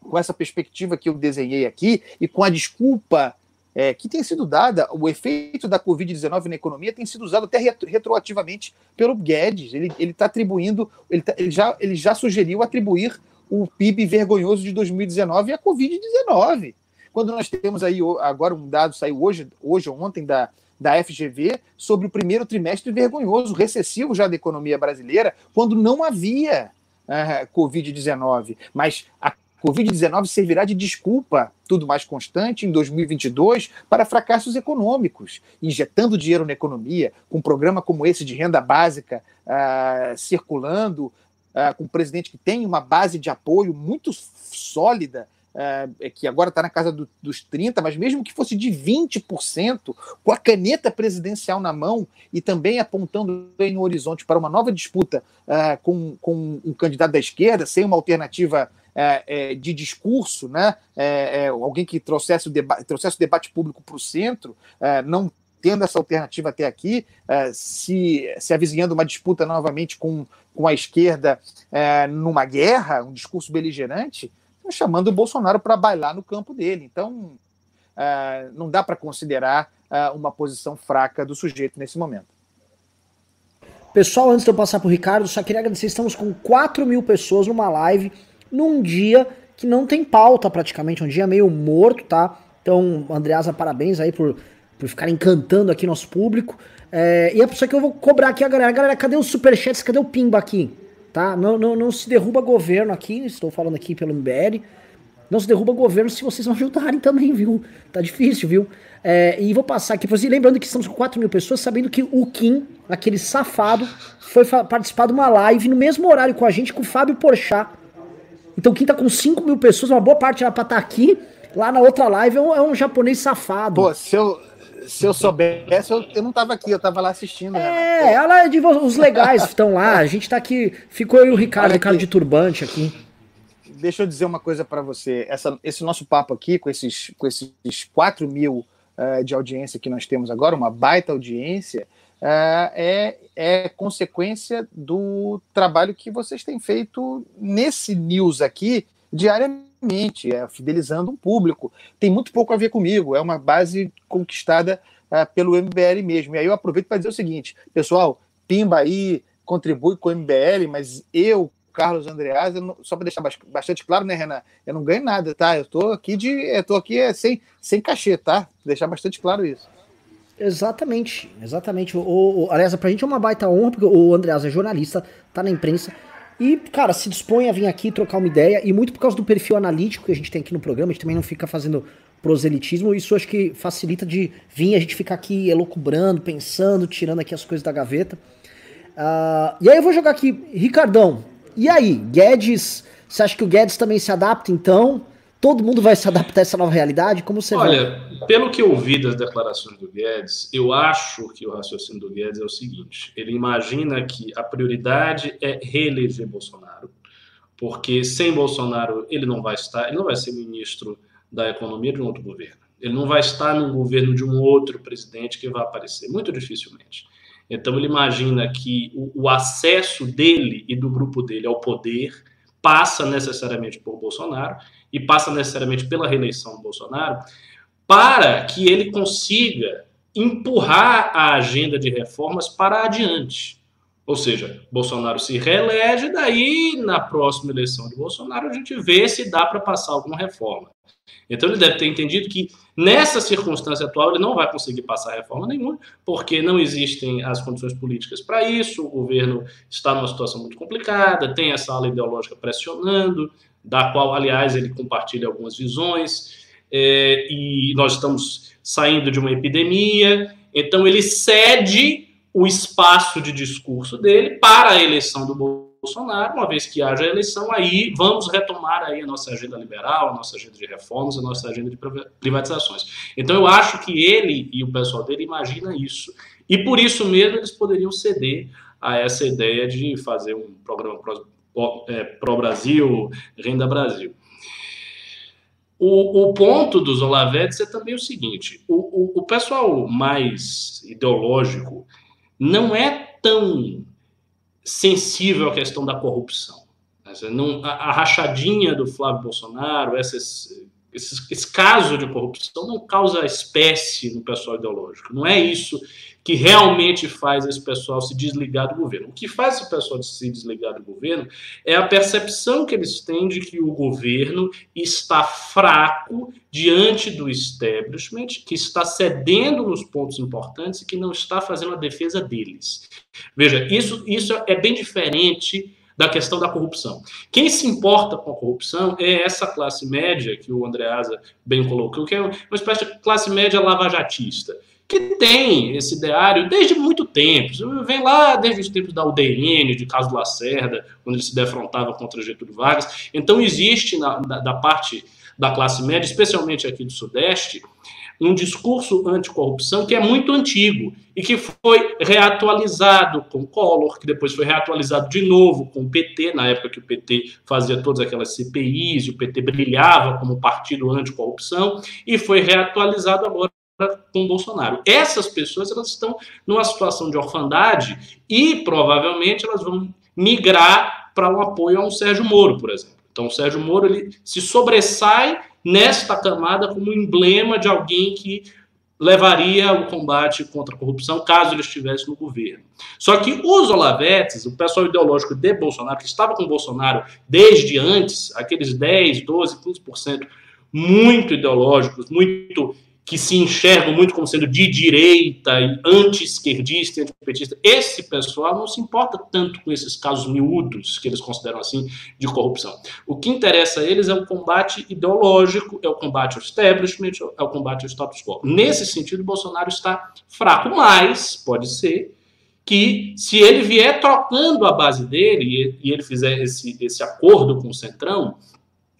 com essa perspectiva que eu desenhei aqui e com a desculpa é, que tem sido dada, o efeito da Covid-19 na economia tem sido usado até retroativamente pelo Guedes. Ele está atribuindo, ele, tá, ele, já, ele já sugeriu atribuir o PIB vergonhoso de 2019 à Covid-19. Quando nós temos aí, agora um dado saiu hoje, hoje ou ontem da, da FGV sobre o primeiro trimestre vergonhoso, recessivo já da economia brasileira, quando não havia uh, Covid-19. Mas a Covid-19 servirá de desculpa, tudo mais constante, em 2022, para fracassos econômicos, injetando dinheiro na economia, com um programa como esse de renda básica uh, circulando, uh, com um presidente que tem uma base de apoio muito sólida, uh, que agora está na casa do, dos 30%, mas mesmo que fosse de 20%, com a caneta presidencial na mão e também apontando no horizonte para uma nova disputa com, com um candidato da esquerda, sem uma alternativa é, é, de discurso, né? É, é alguém que trouxesse o, deba trouxesse o debate público para o centro, não tendo essa alternativa até aqui, se, se avizinhando uma disputa novamente com, com a esquerda numa guerra, um discurso beligerante, chamando o Bolsonaro para bailar no campo dele. Então, não dá para considerar uma posição fraca do sujeito nesse momento. Pessoal, antes de eu passar para o Ricardo, só queria agradecer. Estamos com 4 mil pessoas numa live num dia que não tem pauta praticamente, um dia meio morto, tá? Então, Andreasa, parabéns aí por, por ficar encantando aqui nosso público. É, e é por isso que eu vou cobrar aqui a galera. Galera, cadê os superchats? Cadê o Pimba aqui? Tá? Não, não, não se derruba governo aqui, estou falando aqui pelo MBL. Não se derruba governo se vocês não ajudarem também, viu? Tá difícil, viu? É, e vou passar aqui, lembrando que estamos com 4 mil pessoas, sabendo que o Kim, aquele safado, foi participar de uma live no mesmo horário com a gente, com o Fábio Porchat, então quem tá com 5 mil pessoas, uma boa parte era pra estar tá aqui, lá na outra live é um, é um, japonês safado. Pô, se eu, se eu soubesse, eu, eu não tava aqui, eu tava lá assistindo. É, ela é de os legais estão lá, a gente tá aqui, ficou eu e o Ricardo, Olha Ricardo aqui. de turbante aqui. Deixa eu dizer uma coisa para você, Essa, esse nosso papo aqui, com esses, com esses 4 mil uh, de audiência que nós temos agora, uma baita audiência, é, é consequência do trabalho que vocês têm feito nesse news aqui diariamente, é, fidelizando um público. Tem muito pouco a ver comigo, é uma base conquistada uh, pelo MBL mesmo. E aí eu aproveito para dizer o seguinte, pessoal, Pimba aí contribui com o MBL, mas eu, Carlos Andreas, só para deixar bastante claro, né, Renan? Eu não ganho nada, tá? Eu estou aqui de. Eu tô aqui é, sem, sem cachê, tá? Deixar bastante claro isso. Exatamente, exatamente. O, o, aliás, pra gente é uma baita honra, porque o Andreas é jornalista, tá na imprensa. E, cara, se dispõe a vir aqui trocar uma ideia, e muito por causa do perfil analítico que a gente tem aqui no programa, a gente também não fica fazendo proselitismo, isso acho que facilita de vir a gente ficar aqui elocubrando, pensando, tirando aqui as coisas da gaveta. Uh, e aí eu vou jogar aqui, Ricardão, e aí, Guedes, você acha que o Guedes também se adapta então? Todo mundo vai se adaptar a essa nova realidade? Como você Olha, vê? pelo que eu vi das declarações do Guedes, eu acho que o raciocínio do Guedes é o seguinte: ele imagina que a prioridade é reeleger Bolsonaro, porque sem Bolsonaro ele não vai estar, ele não vai ser ministro da economia de um outro governo. Ele não vai estar no governo de um outro presidente que vai aparecer, muito dificilmente. Então ele imagina que o, o acesso dele e do grupo dele ao poder passa necessariamente por Bolsonaro e passa necessariamente pela reeleição do Bolsonaro, para que ele consiga empurrar a agenda de reformas para adiante. Ou seja, Bolsonaro se reelege, daí na próxima eleição de Bolsonaro a gente vê se dá para passar alguma reforma. Então ele deve ter entendido que nessa circunstância atual ele não vai conseguir passar reforma nenhuma, porque não existem as condições políticas para isso, o governo está numa situação muito complicada, tem essa ala ideológica pressionando, da qual, aliás, ele compartilha algumas visões, é, e nós estamos saindo de uma epidemia, então ele cede o espaço de discurso dele para a eleição do Bolsonaro, uma vez que haja eleição, aí vamos retomar aí a nossa agenda liberal, a nossa agenda de reformas, a nossa agenda de privatizações. Então eu acho que ele e o pessoal dele imagina isso. E por isso mesmo eles poderiam ceder a essa ideia de fazer um programa pró-Brasil, é, Renda Brasil. O, o, ponto dos Olavetes é também o seguinte: o, o, o pessoal mais ideológico não é tão sensível à questão da corrupção. Não, a, rachadinha do Flávio Bolsonaro, essas, esse, esse caso de corrupção não causa espécie no pessoal ideológico. Não é isso que realmente faz esse pessoal se desligar do governo. O que faz esse pessoal se desligar do governo é a percepção que eles têm de que o governo está fraco diante do establishment, que está cedendo nos pontos importantes e que não está fazendo a defesa deles. Veja, isso, isso é bem diferente da questão da corrupção. Quem se importa com a corrupção é essa classe média que o Andreasa bem colocou, que é uma espécie de classe média lavajatista que tem esse ideário desde muito tempo. Vem lá desde os tempos da UDN, de Caso Lacerda, quando ele se defrontava contra Getúlio Vargas. Então, existe na, da, da parte da classe média, especialmente aqui do Sudeste, um discurso anticorrupção que é muito antigo e que foi reatualizado com Collor, que depois foi reatualizado de novo com o PT, na época que o PT fazia todas aquelas CPIs, o PT brilhava como partido anticorrupção, e foi reatualizado agora com Bolsonaro. Essas pessoas elas estão numa situação de orfandade e provavelmente elas vão migrar para um apoio a um Sérgio Moro, por exemplo. Então, o Sérgio Moro ele se sobressai nesta camada como emblema de alguém que levaria o combate contra a corrupção caso ele estivesse no governo. Só que os Olavetes, o pessoal ideológico de Bolsonaro, que estava com Bolsonaro desde antes, aqueles 10, 12, 15% muito ideológicos, muito que se enxergam muito como sendo de direita, e anti-esquerdista e antipetista, esse pessoal não se importa tanto com esses casos miúdos, que eles consideram assim, de corrupção. O que interessa a eles é o combate ideológico, é o combate ao establishment, é o combate ao status quo. Nesse sentido, Bolsonaro está fraco, mas pode ser que se ele vier trocando a base dele e ele fizer esse, esse acordo com o Centrão,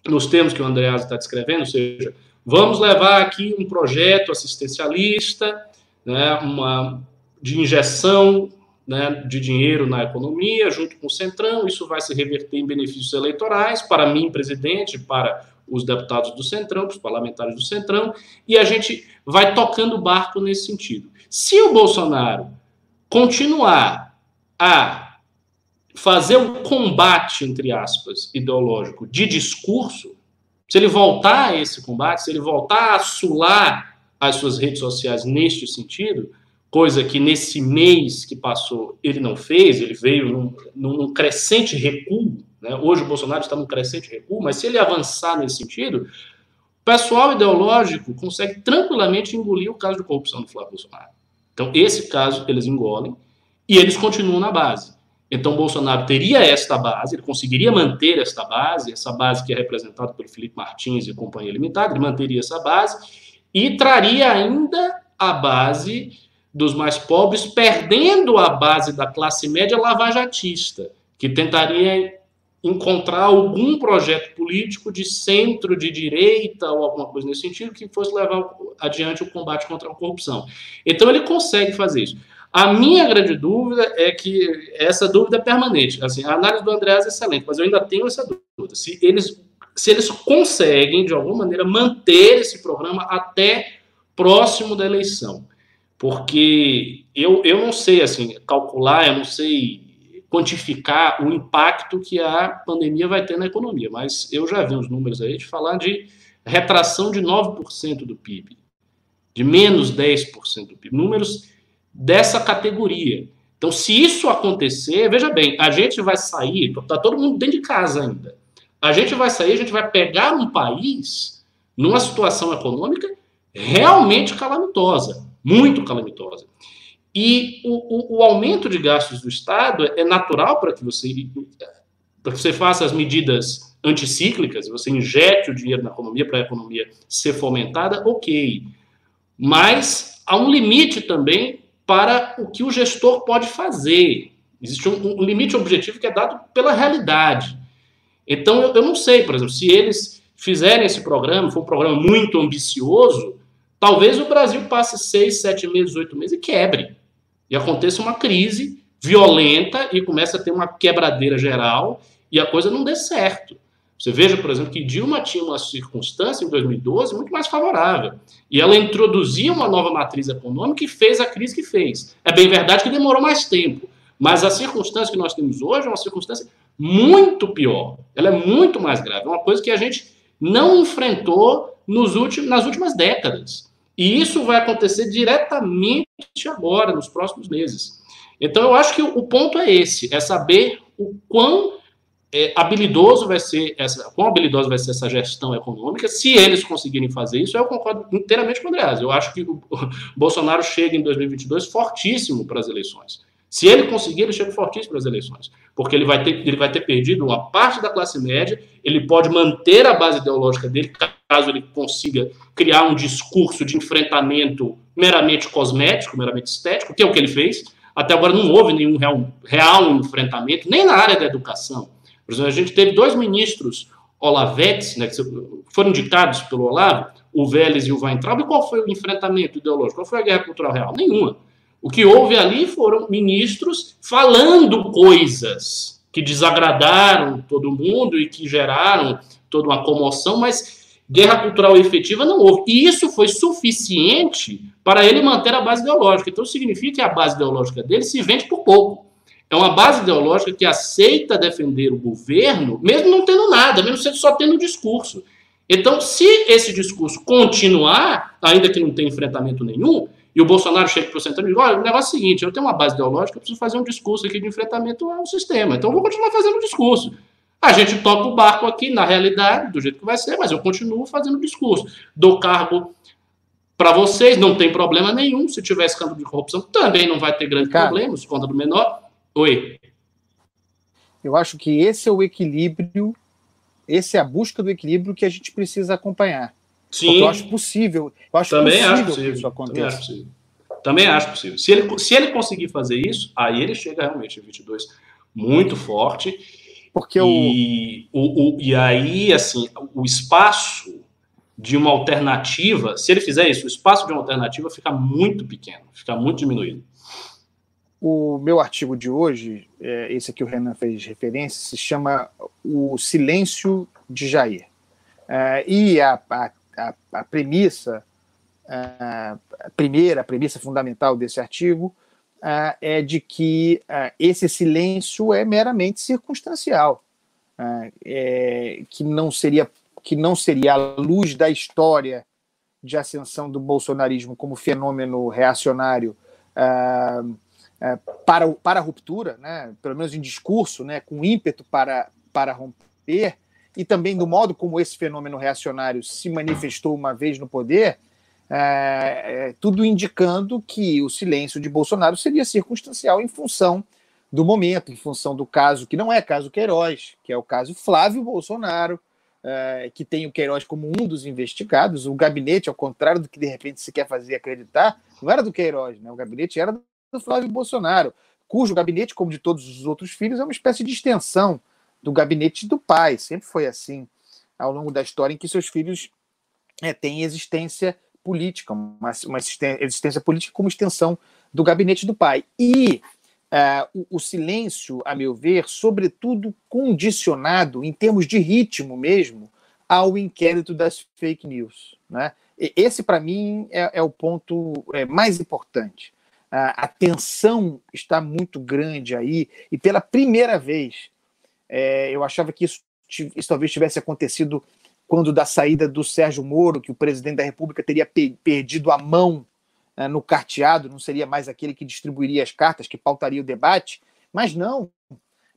nos termos que o Andreas está descrevendo, ou seja, Vamos levar aqui um projeto assistencialista, né, uma, de injeção né, de dinheiro na economia, junto com o Centrão. Isso vai se reverter em benefícios eleitorais para mim, presidente, para os deputados do Centrão, para os parlamentares do Centrão, e a gente vai tocando o barco nesse sentido. Se o Bolsonaro continuar a fazer um combate, entre aspas, ideológico de discurso, se ele voltar a esse combate, se ele voltar a assular as suas redes sociais neste sentido, coisa que nesse mês que passou ele não fez, ele veio num, num crescente recuo, né? hoje o Bolsonaro está num crescente recuo, mas se ele avançar nesse sentido, o pessoal ideológico consegue tranquilamente engolir o caso de corrupção do Flávio Bolsonaro. Então, esse caso eles engolem e eles continuam na base. Então, Bolsonaro teria esta base, ele conseguiria manter esta base, essa base que é representada pelo Felipe Martins e Companhia Limitada, ele manteria essa base e traria ainda a base dos mais pobres, perdendo a base da classe média lavajatista, que tentaria encontrar algum projeto político de centro, de direita ou alguma coisa nesse sentido que fosse levar adiante o combate contra a corrupção. Então ele consegue fazer isso. A minha grande dúvida é que essa dúvida é permanente. Assim, a análise do André é excelente, mas eu ainda tenho essa dúvida. Se eles, se eles conseguem, de alguma maneira, manter esse programa até próximo da eleição. Porque eu, eu não sei assim calcular, eu não sei quantificar o impacto que a pandemia vai ter na economia, mas eu já vi os números aí de falar de retração de 9% do PIB, de menos 10% do PIB. Números dessa categoria. Então, se isso acontecer, veja bem, a gente vai sair, está todo mundo dentro de casa ainda. A gente vai sair, a gente vai pegar um país numa situação econômica realmente calamitosa, muito calamitosa. E o, o, o aumento de gastos do Estado é natural para que você para que você faça as medidas anticíclicas, você injete o dinheiro na economia para a economia ser fomentada, ok. Mas há um limite também para o que o gestor pode fazer. Existe um, um limite objetivo que é dado pela realidade. Então, eu, eu, não sei, por exemplo, se eles fizerem esse programa, for um programa muito ambicioso, talvez o Brasil passe seis, sete meses, oito meses e quebre. E aconteça uma crise violenta e comece a ter uma quebradeira geral e a coisa não dê certo. Você veja, por exemplo, que Dilma tinha uma circunstância em 2012 muito mais favorável. E ela introduzia uma nova matriz econômica e fez a crise que fez. É bem verdade que demorou mais tempo. Mas a circunstância que nós temos hoje é uma circunstância muito pior. Ela é muito mais grave. É uma coisa que a gente não enfrentou nos últimos, nas últimas décadas. E isso vai acontecer diretamente agora, nos próximos meses. Então, eu acho que o ponto é esse: é saber o quão é, habilidoso vai ser essa, quão habilidosa vai ser essa gestão econômica, se eles conseguirem fazer isso, eu concordo inteiramente com o Andreas. Eu acho que o, o Bolsonaro chega em 2022 fortíssimo para as eleições. Se ele conseguir, ele chega fortíssimo para as eleições, porque ele vai, ter, ele vai ter perdido uma parte da classe média, ele pode manter a base ideológica dele, caso ele consiga criar um discurso de enfrentamento meramente cosmético, meramente estético, que é o que ele fez. Até agora não houve nenhum real, real enfrentamento, nem na área da educação. Por exemplo, a gente teve dois ministros Olavetes, né, que foram indicados pelo Olavo, o Vélez e o Weintraub, e qual foi o enfrentamento ideológico? Qual foi a guerra cultural real? Nenhuma. O que houve ali foram ministros falando coisas que desagradaram todo mundo e que geraram toda uma comoção, mas guerra cultural efetiva não houve. E isso foi suficiente para ele manter a base ideológica. Então significa que a base ideológica dele se vende por pouco. É uma base ideológica que aceita defender o governo, mesmo não tendo nada, mesmo só tendo discurso. Então, se esse discurso continuar, ainda que não tenha enfrentamento nenhum, e o Bolsonaro chega para o centro e diz: olha, o negócio é o seguinte, eu tenho uma base ideológica, eu preciso fazer um discurso aqui de enfrentamento ao sistema. Então, eu vou continuar fazendo o discurso. A gente toca o barco aqui na realidade, do jeito que vai ser, mas eu continuo fazendo o discurso. Dou cargo para vocês, não tem problema nenhum. Se tiver escândalo de corrupção, também não vai ter grande Cara, problema, escândalo menor. Oi. Eu acho que esse é o equilíbrio, esse é a busca do equilíbrio que a gente precisa acompanhar. Sim. Porque eu acho possível. Eu acho Também possível acho possível que isso aconteça. Também acho possível. Também acho possível. Se ele, se ele conseguir fazer isso, aí ele chega realmente em 22 muito forte. Porque e, o... O, o, e aí, assim, o espaço de uma alternativa, se ele fizer isso, o espaço de uma alternativa fica muito pequeno, fica muito diminuído. O meu artigo de hoje, é, esse aqui o Renan fez referência, se chama O Silêncio de Jair. É, e a, a, a, a premissa, a primeira, a premissa fundamental desse artigo é de que esse silêncio é meramente circunstancial, é, que não seria que não seria a luz da história de ascensão do bolsonarismo como fenômeno reacionário uh, é, para, para a ruptura, né, pelo menos em discurso, né, com ímpeto para, para romper, e também do modo como esse fenômeno reacionário se manifestou uma vez no poder, é, é, tudo indicando que o silêncio de Bolsonaro seria circunstancial em função do momento, em função do caso que não é caso Queiroz, que é o caso Flávio Bolsonaro, é, que tem o Queiroz como um dos investigados. O gabinete, ao contrário do que de repente se quer fazer acreditar, não era do Queiroz, né? o gabinete era do Flávio Bolsonaro, cujo gabinete, como de todos os outros filhos, é uma espécie de extensão do gabinete do pai. Sempre foi assim ao longo da história em que seus filhos é, têm existência política, uma, uma existência política como extensão do gabinete do pai. E uh, o, o, silêncio, a meu ver, sobretudo condicionado, em termos de ritmo mesmo, ao inquérito das fake news. Né? Esse, para mim, é, é, o ponto é, mais importante a, tensão está muito grande aí, e pela primeira vez, é, eu achava que isso, isso talvez tivesse acontecido quando da saída do Sérgio Moro, que o presidente da República teria pe perdido a mão uh, no carteado, não seria mais aquele que distribuiria as cartas, que pautaria o debate, mas não,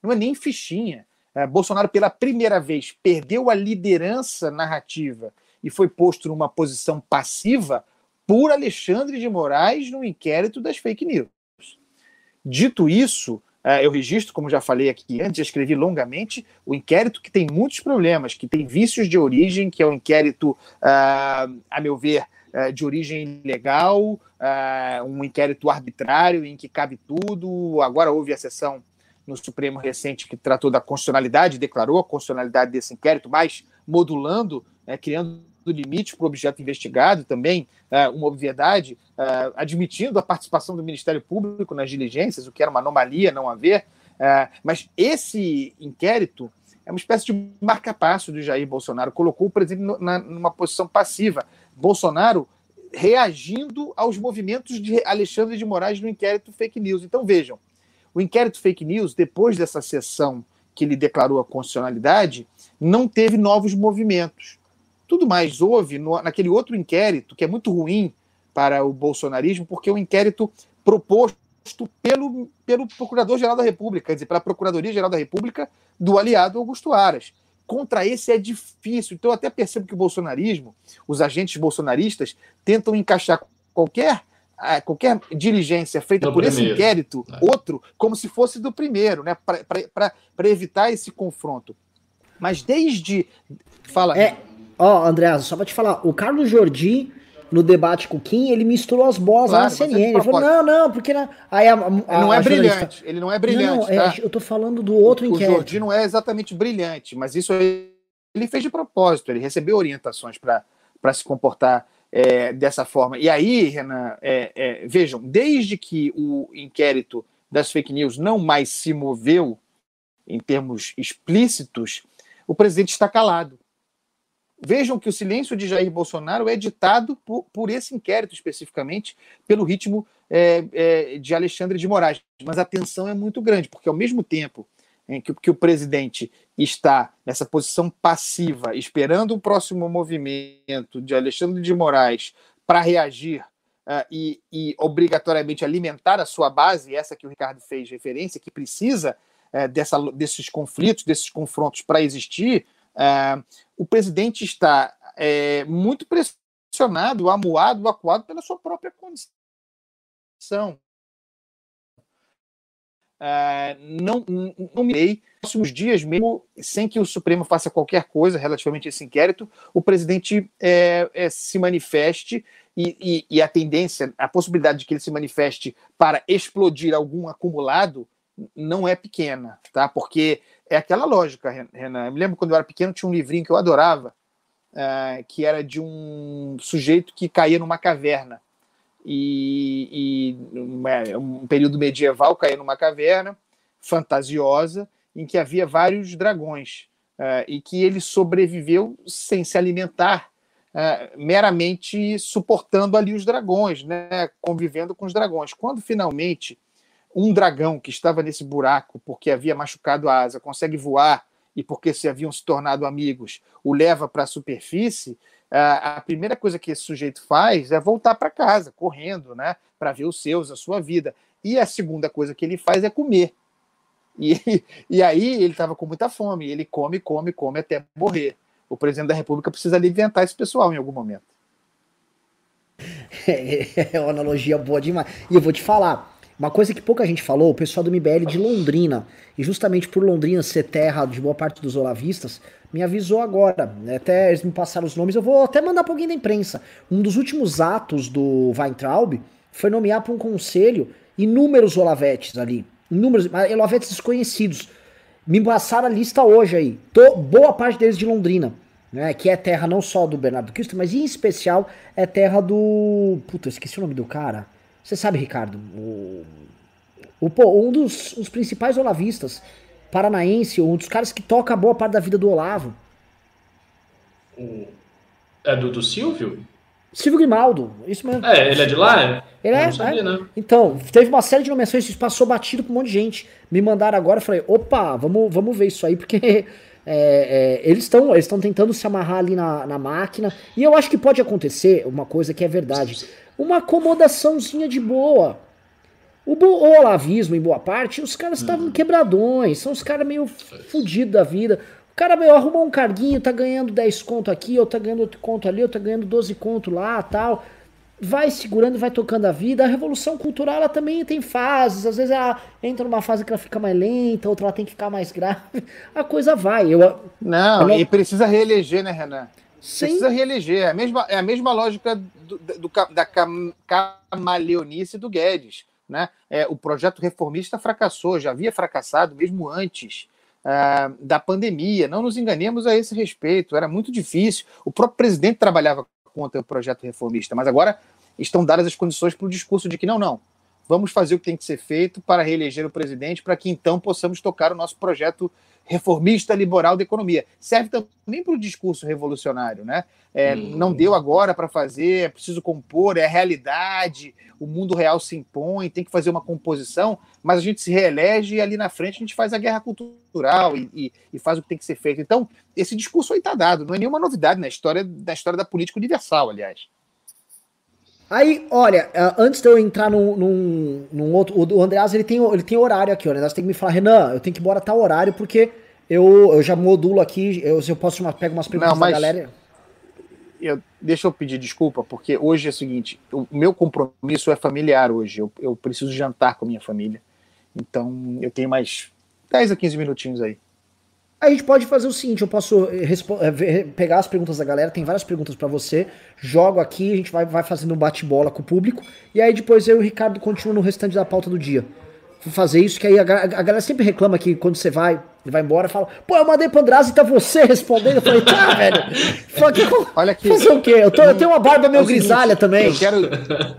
não é nem fichinha. Uh, Bolsonaro, pela primeira vez, perdeu a liderança narrativa e foi posto numa posição passiva por Alexandre de Moraes no inquérito das fake news. Dito isso, é, eu registro, como já falei aqui antes, escrevi longamente, o inquérito que tem muitos problemas, que tem vícios de origem, que é um inquérito, uh, a meu ver, uh, de origem ilegal, um inquérito arbitrário em que cabe tudo. Agora houve a sessão no Supremo recente que tratou da constitucionalidade, declarou a constitucionalidade desse inquérito, mas modulando, né, criando limites para o objeto investigado também, uma obviedade, uh, admitindo a participação do Ministério Público nas diligências, o que era uma anomalia não haver. Uh, mas esse inquérito é uma espécie de marca-passo do Jair Bolsonaro, colocou o presidente numa posição passiva. Bolsonaro reagindo aos movimentos de Alexandre de Moraes no inquérito fake news. Então vejam, o inquérito fake news, depois dessa sessão que ele declarou a constitucionalidade, não teve novos movimentos. Tudo mais houve no, naquele outro inquérito, que é muito ruim, para o bolsonarismo, porque o inquérito proposto pelo, pelo Procurador-Geral da República, quer dizer, pela Procuradoria-Geral da República do aliado Augusto Aras. Contra esse é difícil. Então, eu até percebo que o bolsonarismo, os agentes bolsonaristas, tentam encaixar qualquer qualquer diligência feita no por primeiro. esse inquérito, é. outro, como se fosse do primeiro, né? para evitar esse confronto. Mas desde. Fala. É, ó, André, só para te falar, o Carlos Jordi no debate com o Kim, ele misturou as bolas claro, lá na CNN. É ele falou, não, não, porque... Na... Aí a, a, não é brilhante, ele não é brilhante, não, é, tá? eu tô falando do outro o, inquérito. O Jordi não é exatamente brilhante, mas isso ele fez de propósito, ele recebeu orientações para se comportar é, dessa forma. E aí, Renan, é, é, vejam, desde que o inquérito das fake news não mais se moveu em termos explícitos, o presidente está calado. Vejam que o silêncio de Jair Bolsonaro é ditado por, por esse inquérito especificamente, pelo ritmo é, é, de Alexandre de Moraes. Mas a tensão é muito grande, porque ao mesmo tempo em que, que o presidente está nessa posição passiva, esperando o próximo movimento de Alexandre de Moraes para reagir uh, e, e, obrigatoriamente alimentar a sua base, essa que o Ricardo fez referência, que precisa uh, dessa, desses conflitos, desses confrontos para existir, Uh, o presidente está é, muito pressionado, amuado, acuado pela sua própria condição. Uh, não, não me dei. Próximos dias, mesmo sem que o Supremo faça qualquer coisa relativamente a esse inquérito, o presidente é, é, se manifeste e, e, e, a tendência, a possibilidade de que ele se manifeste para explodir algum acumulado não é pequena, tá? Porque é aquela lógica, Renan. Eu me lembro quando eu era pequeno, tinha um livrinho que eu adorava, uh, que era de um sujeito que caía numa caverna. E, e um período medieval caía numa caverna fantasiosa em que havia vários dragões uh, e que ele sobreviveu sem se alimentar, uh, meramente suportando ali os dragões, né, convivendo com os dragões. Quando finalmente um dragão que estava nesse buraco porque havia machucado a asa consegue voar e porque se haviam se tornado amigos, o leva para a superfície, a primeira coisa que esse sujeito faz é voltar para casa, correndo, né, para ver os seus, a sua vida. E a segunda coisa que ele faz é comer. E, e aí ele estava com muita fome, ele come, come, come até morrer. O presidente da República precisa alimentar esse pessoal em algum momento. É uma analogia boa demais. E eu vou te falar, uma coisa que pouca gente falou, o pessoal do MBL de Londrina, e justamente por Londrina ser terra de boa parte dos olavistas, me avisou agora. Né? Até eles me passaram os nomes, eu vou até mandar pra alguém da imprensa. Um dos últimos atos do Weintraub foi nomear para um conselho inúmeros olavetes ali. Inúmeros, olavetes desconhecidos. Me passaram a lista hoje aí. Tô, boa parte deles de Londrina. Né, que é terra não só do Bernardo Cristo, mas em especial é terra do. Puta, esqueci o nome do cara. Você sabe, Ricardo, o, o, um dos os principais olavistas paranaense, um dos caras que toca boa parte da vida do Olavo. É do, do Silvio? Silvio Grimaldo, isso mesmo. É, ele é de lá? Ele é, sabia, é. Né? Então, teve uma série de nomeações, isso passou batido com um monte de gente. Me mandaram agora, falei, opa, vamos, vamos ver isso aí, porque É, é, eles estão eles tentando se amarrar ali na, na máquina. E eu acho que pode acontecer uma coisa que é verdade: uma acomodaçãozinha de boa. O, o olavismo, em boa parte, os caras estavam uhum. quebradões, são os caras meio fudidos da vida. O cara meio arrumou um carguinho, tá ganhando 10 conto aqui, ou tá ganhando outro conto ali, ou tá ganhando 12 conto lá tal vai segurando vai tocando a vida. A revolução cultural ela também tem fases. Às vezes ela entra numa fase que ela fica mais lenta, outra ela tem que ficar mais grave. A coisa vai. Eu, não, eu... e precisa reeleger, né, Renan? Sim. Precisa reeleger. É a mesma, é a mesma lógica do, do, da camaleonice do Guedes. Né? É, o projeto reformista fracassou, já havia fracassado mesmo antes. Uh, da pandemia. Não nos enganemos a esse respeito, era muito difícil. O próprio presidente trabalhava contra o projeto reformista, mas agora estão dadas as condições para o discurso de que não, não, vamos fazer o que tem que ser feito para reeleger o presidente, para que então possamos tocar o nosso projeto reformista liberal da economia. Serve também para o discurso revolucionário, né? É, hum. Não deu agora para fazer, é preciso compor, é a realidade, o mundo real se impõe, tem que fazer uma composição, mas a gente se reelege e ali na frente a gente faz a guerra cultural e, e, e faz o que tem que ser feito. Então, esse discurso aí está dado, não é nenhuma novidade na história, na história da política universal, aliás. Aí, olha, é, antes de eu entrar num, num, num outro. O Andreas ele tem, ele tem horário aqui, o Andreas tem que me falar, Renan, eu tenho que ir embora tal horário, porque eu, eu já modulo aqui, eu, eu posso chamar, pego umas perguntas Não, mas... da galera. Eu, deixa eu pedir desculpa, porque hoje é o seguinte: o meu compromisso é familiar hoje. Eu, eu preciso jantar com a minha família. Então eu tenho mais 10 a 15 minutinhos aí. A gente pode fazer o seguinte, eu posso eh, eh, pegar as perguntas da galera, tem várias perguntas para você, jogo aqui, a gente vai, vai fazendo um bate-bola com o público, e aí depois eu e o Ricardo continuam no restante da pauta do dia. Vou fazer isso, que aí a, a, galera sempre reclama que quando você vai, ele vai embora, fala, pô, eu mandei pro Andrade e tá você respondendo. Eu falei, tá, velho. Olha aqui. Fazer o quê? Eu, tô, eu tenho uma barba meio é grisalha seguinte, também. Eu quero,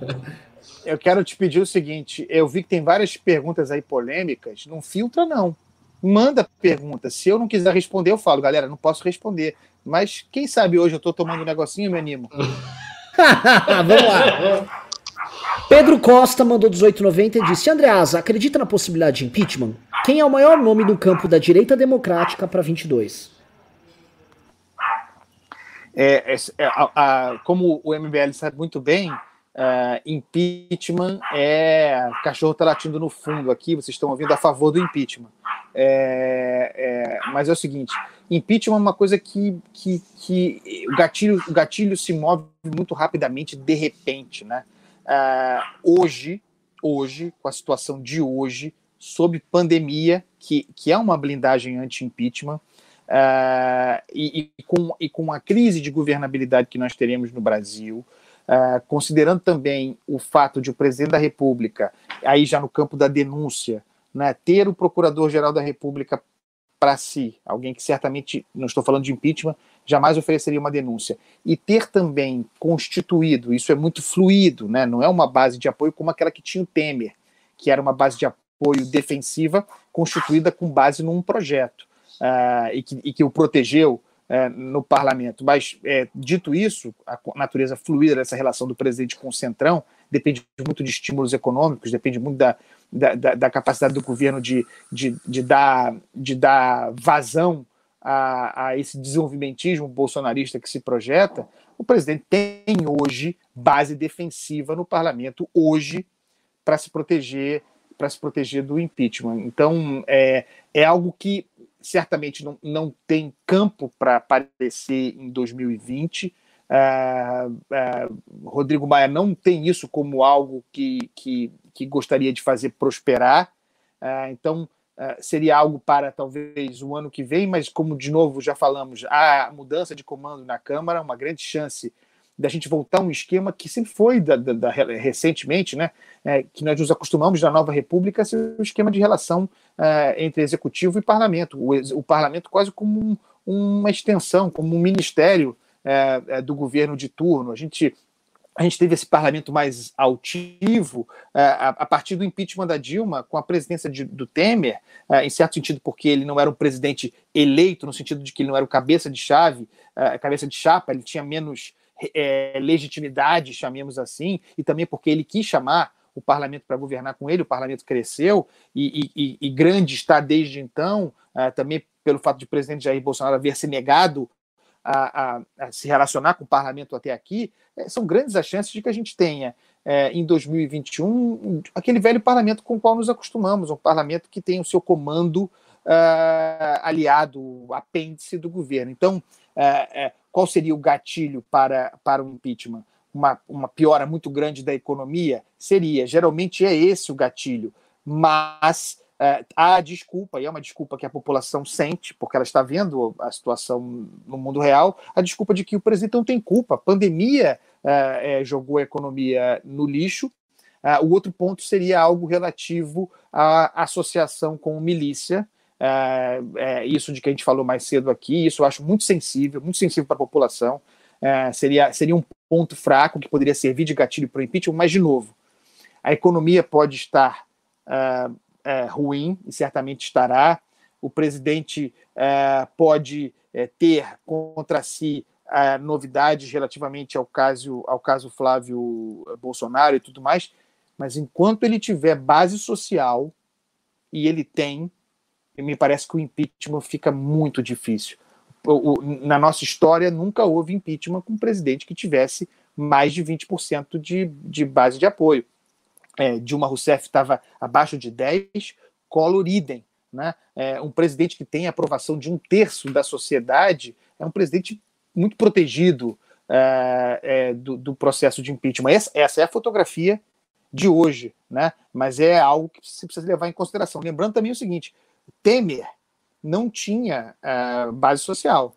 eu quero te pedir o seguinte, eu vi que tem várias perguntas aí polêmicas, não filtra não manda pergunta. Se eu não quiser responder, eu falo, galera, não posso responder. Mas quem sabe hoje eu tô tomando um negocinho, meu animo. Vamos lá. Pedro Costa mandou 1890 e disse: Andreasa, acredita na possibilidade de impeachment? Quem é o maior nome no campo da direita democrática para 22? É, é, é, a, a, como o MBL sabe muito bem, uh, impeachment é. Cachorro está latindo no fundo aqui, vocês estão ouvindo a favor do impeachment. É, é, mas é o seguinte: impeachment é uma coisa que, que, que o, gatilho, o gatilho se move muito rapidamente, de repente. Né? Uh, hoje, hoje, com a situação de hoje, sob pandemia, que, que é uma blindagem anti-impeachment, uh, e, e, com, e com a crise de governabilidade que nós teremos no Brasil, uh, considerando também o fato de o presidente da República, aí já no campo da denúncia, né, ter o Procurador-Geral da República para si, alguém que certamente, não estou falando de impeachment, jamais ofereceria uma denúncia, e ter também constituído, isso é muito fluido, né, não é uma base de apoio como aquela que tinha o Temer, que era uma base de apoio defensiva constituída com base num projeto, uh, e, que, e que o protegeu é, no parlamento. Mas, é, dito isso, a natureza fluida dessa relação do presidente com o Centrão depende muito de estímulos econômicos, depende muito da, da, da capacidade do governo de, de, de, dar, de dar vazão a, a esse desenvolvimentismo bolsonarista que se projeta. O presidente tem hoje base defensiva no parlamento, hoje, para se proteger para se proteger do impeachment. Então, é, é algo que certamente não, não tem campo para aparecer em 2020. Uh, uh, Rodrigo Maia não tem isso como algo que, que, que gostaria de fazer prosperar. Uh, então, seria algo para talvez o ano que vem, mas como de novo já falamos, a mudança de comando na Câmara, uma grande chance da gente voltar a um esquema que sempre foi da, da, da recentemente, né, é, que nós nos acostumamos da nova república, ser o esquema de relação é, entre executivo e parlamento, o, o parlamento quase como um, uma extensão, como um ministério é, é do governo de turno. A gente a gente teve esse parlamento mais altivo a, partir do impeachment da Dilma, com a presidência de, do Temer, em certo sentido, porque ele não era um presidente eleito, no sentido de que ele não era o cabeça de chave, cabeça de chapa, ele tinha menos é, legitimidade, chamemos assim, e também porque ele quis chamar o parlamento para governar com ele, o parlamento cresceu e, e, e grande está desde então, uh, também pelo fato de o presidente Jair Bolsonaro haver se negado a, a, a se relacionar com o parlamento até aqui, é, são grandes as chances de que a gente tenha é, em 2021 aquele velho parlamento com o qual nos acostumamos, um parlamento que tem o seu comando uh, aliado, apêndice do governo. Então, uh, uh, qual seria o gatilho para, para o impeachment? Uma, uma piora muito grande da economia? Seria, geralmente é esse o gatilho, mas é, há desculpa, e é uma desculpa que a população sente, porque ela está vendo a situação no mundo real, a desculpa de que o presidente não tem culpa. A pandemia é, é, jogou a economia no lixo. É, o outro ponto seria algo relativo à associação com milícia. É, é, isso de que a gente falou mais cedo aqui, isso eu acho muito sensível, muito sensível para a população. seria, seria um ponto fraco que poderia servir de gatilho para o impeachment, mas, de novo, a economia pode estar é, ruim, e certamente estará. O presidente é, pode é, ter contra si é, novidades relativamente ao caso, ao caso Flávio Bolsonaro e tudo mais, mas enquanto ele tiver base social, e ele tem, me parece que o impeachment fica muito difícil. O, o, na nossa história, nunca houve impeachment com um presidente que tivesse mais de 20% de, de base de apoio é, Dilma Rousseff estava abaixo de 10, Collor idem. Né? É, um presidente que tem aprovação de um terço da sociedade é um presidente muito protegido é, é, do, do, processo de impeachment. Essa, essa, é a fotografia de hoje, né? mas é algo que se precisa levar em consideração. Lembrando também o seguinte: Temer não tinha é, base social,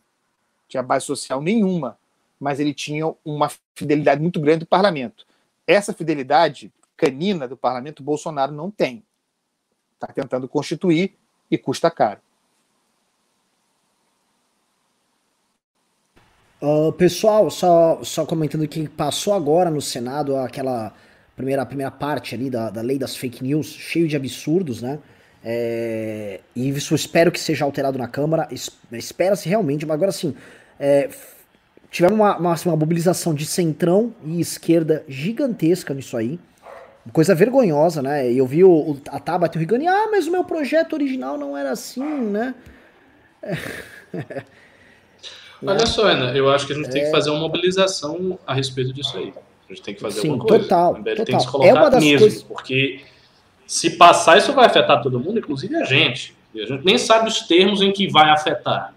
tinha base social nenhuma, mas ele tinha uma fidelidade muito grande do parlamento. Essa fidelidade canina do parlamento, Bolsonaro não tem. Está tentando constituir e custa caro. Uh, pessoal, só, só comentando que passou agora no Senado aquela primeira, primeira parte ali da, da lei das fake news, cheio de absurdos, né? É, e isso espero que seja alterado na Câmara. Espera-se realmente, mas agora assim, é, tivemos uma, uma, uma mobilização de centrão e esquerda gigantesca nisso aí. Coisa vergonhosa, né? E eu vi o, o, a Tabata e o Rigani, ah, mas o meu projeto original não era assim, né? Olha só, Ana, eu acho que a gente tem que é. fazer uma mobilização a respeito disso aí. A gente tem que fazer Sim, alguma coisa. Total, total. Tem que se colocar é uma das mesmo, coisas... porque se passar, isso vai afetar todo mundo, inclusive a gente. A gente nem sabe os termos em que vai afetar.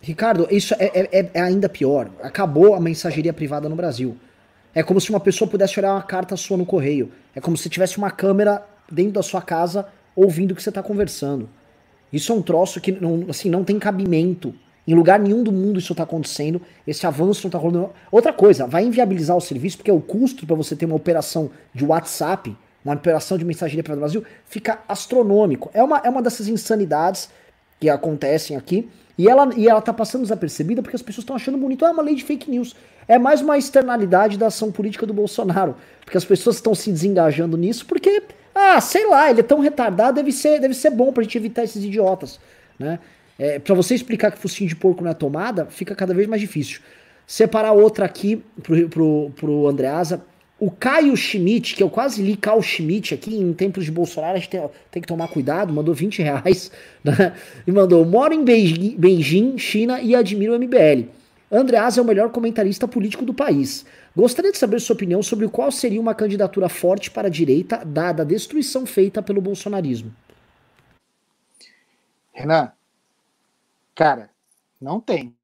Ricardo, isso é, é, é ainda pior. Acabou a mensageria privada no Brasil. É como se uma pessoa pudesse olhar uma carta sua no correio. É como se tivesse uma câmera dentro da sua casa ouvindo o que você está conversando. Isso é um troço que não, assim, não tem cabimento. Em lugar nenhum do mundo isso está acontecendo. Esse avanço não está rolando. Outra coisa, vai inviabilizar o serviço, porque o custo para você ter uma operação de WhatsApp, uma operação de mensageria para o Brasil, fica astronômico. É uma, é uma dessas insanidades que acontecem aqui. E ela, e ela tá passando desapercebida porque as pessoas estão achando bonito. Ah, é uma lei de fake news. É mais uma externalidade da ação política do Bolsonaro. Porque as pessoas estão se desengajando nisso porque, ah, sei lá, ele é tão retardado, deve ser, deve ser bom pra gente evitar esses idiotas. Né? É, para você explicar que focinho de porco não é tomada, fica cada vez mais difícil. Separar outra aqui pro, pro, pro Andreasa. O Caio Schmidt, que eu quase li Caio Schmidt aqui em tempos de Bolsonaro, a gente tem, tem, que tomar cuidado, mandou 20 reais, né? E mandou, moro em Beijing, China e admiro o MBL. Andreas é o melhor comentarista político do país. Gostaria de saber sua opinião sobre qual seria uma candidatura forte para a direita, dada a destruição feita pelo bolsonarismo. Renan, cara, não tem.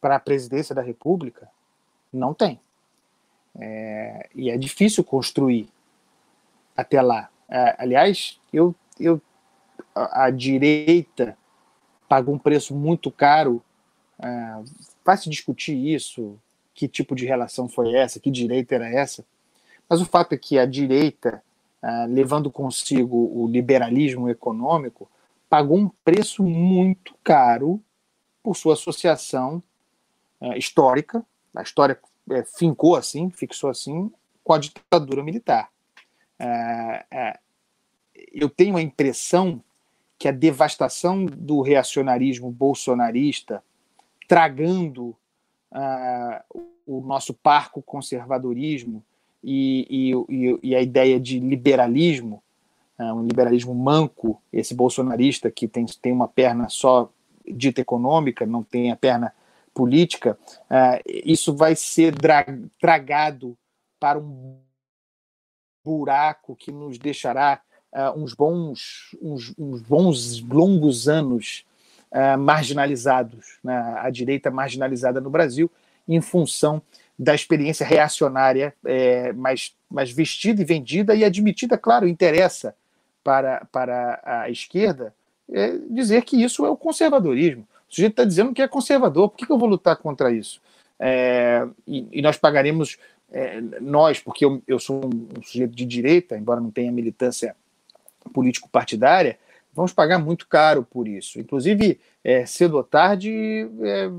Para a presidência da República, não tem. É, e é difícil construir até lá. É, aliás, eu, eu, a, a, direita pagou um preço muito caro. É, se discutir isso, que tipo de relação foi essa, que direita era essa. Mas o fato é que a direita, é, levando consigo o liberalismo econômico, pagou um preço muito caro por sua associação é, histórica. A história é, fincou assim, fixou assim, com a ditadura militar. É, é, eu tenho a impressão que a devastação do reacionarismo bolsonarista, tragando uh, o nosso parco conservadorismo e, e, e, a ideia de liberalismo, um liberalismo manco, esse bolsonarista que tem, tem uma perna só dita econômica, não tem a perna política, isso vai ser tragado para um buraco que nos deixará uns bons, uns, uns bons longos anos marginalizados, né? a direita marginalizada no Brasil, em função da experiência reacionária é, mais, mais vestida e vendida e admitida, claro, interessa para, para a esquerda é dizer que isso é o conservadorismo. O sujeito está dizendo que é conservador, por que, que, eu vou lutar contra isso? É, e, e, nós pagaremos, é, nós, porque eu, eu sou um, um, sujeito de direita, embora não tenha militância político-partidária, vamos pagar muito caro por isso. Inclusive, é, cedo ou tarde, é,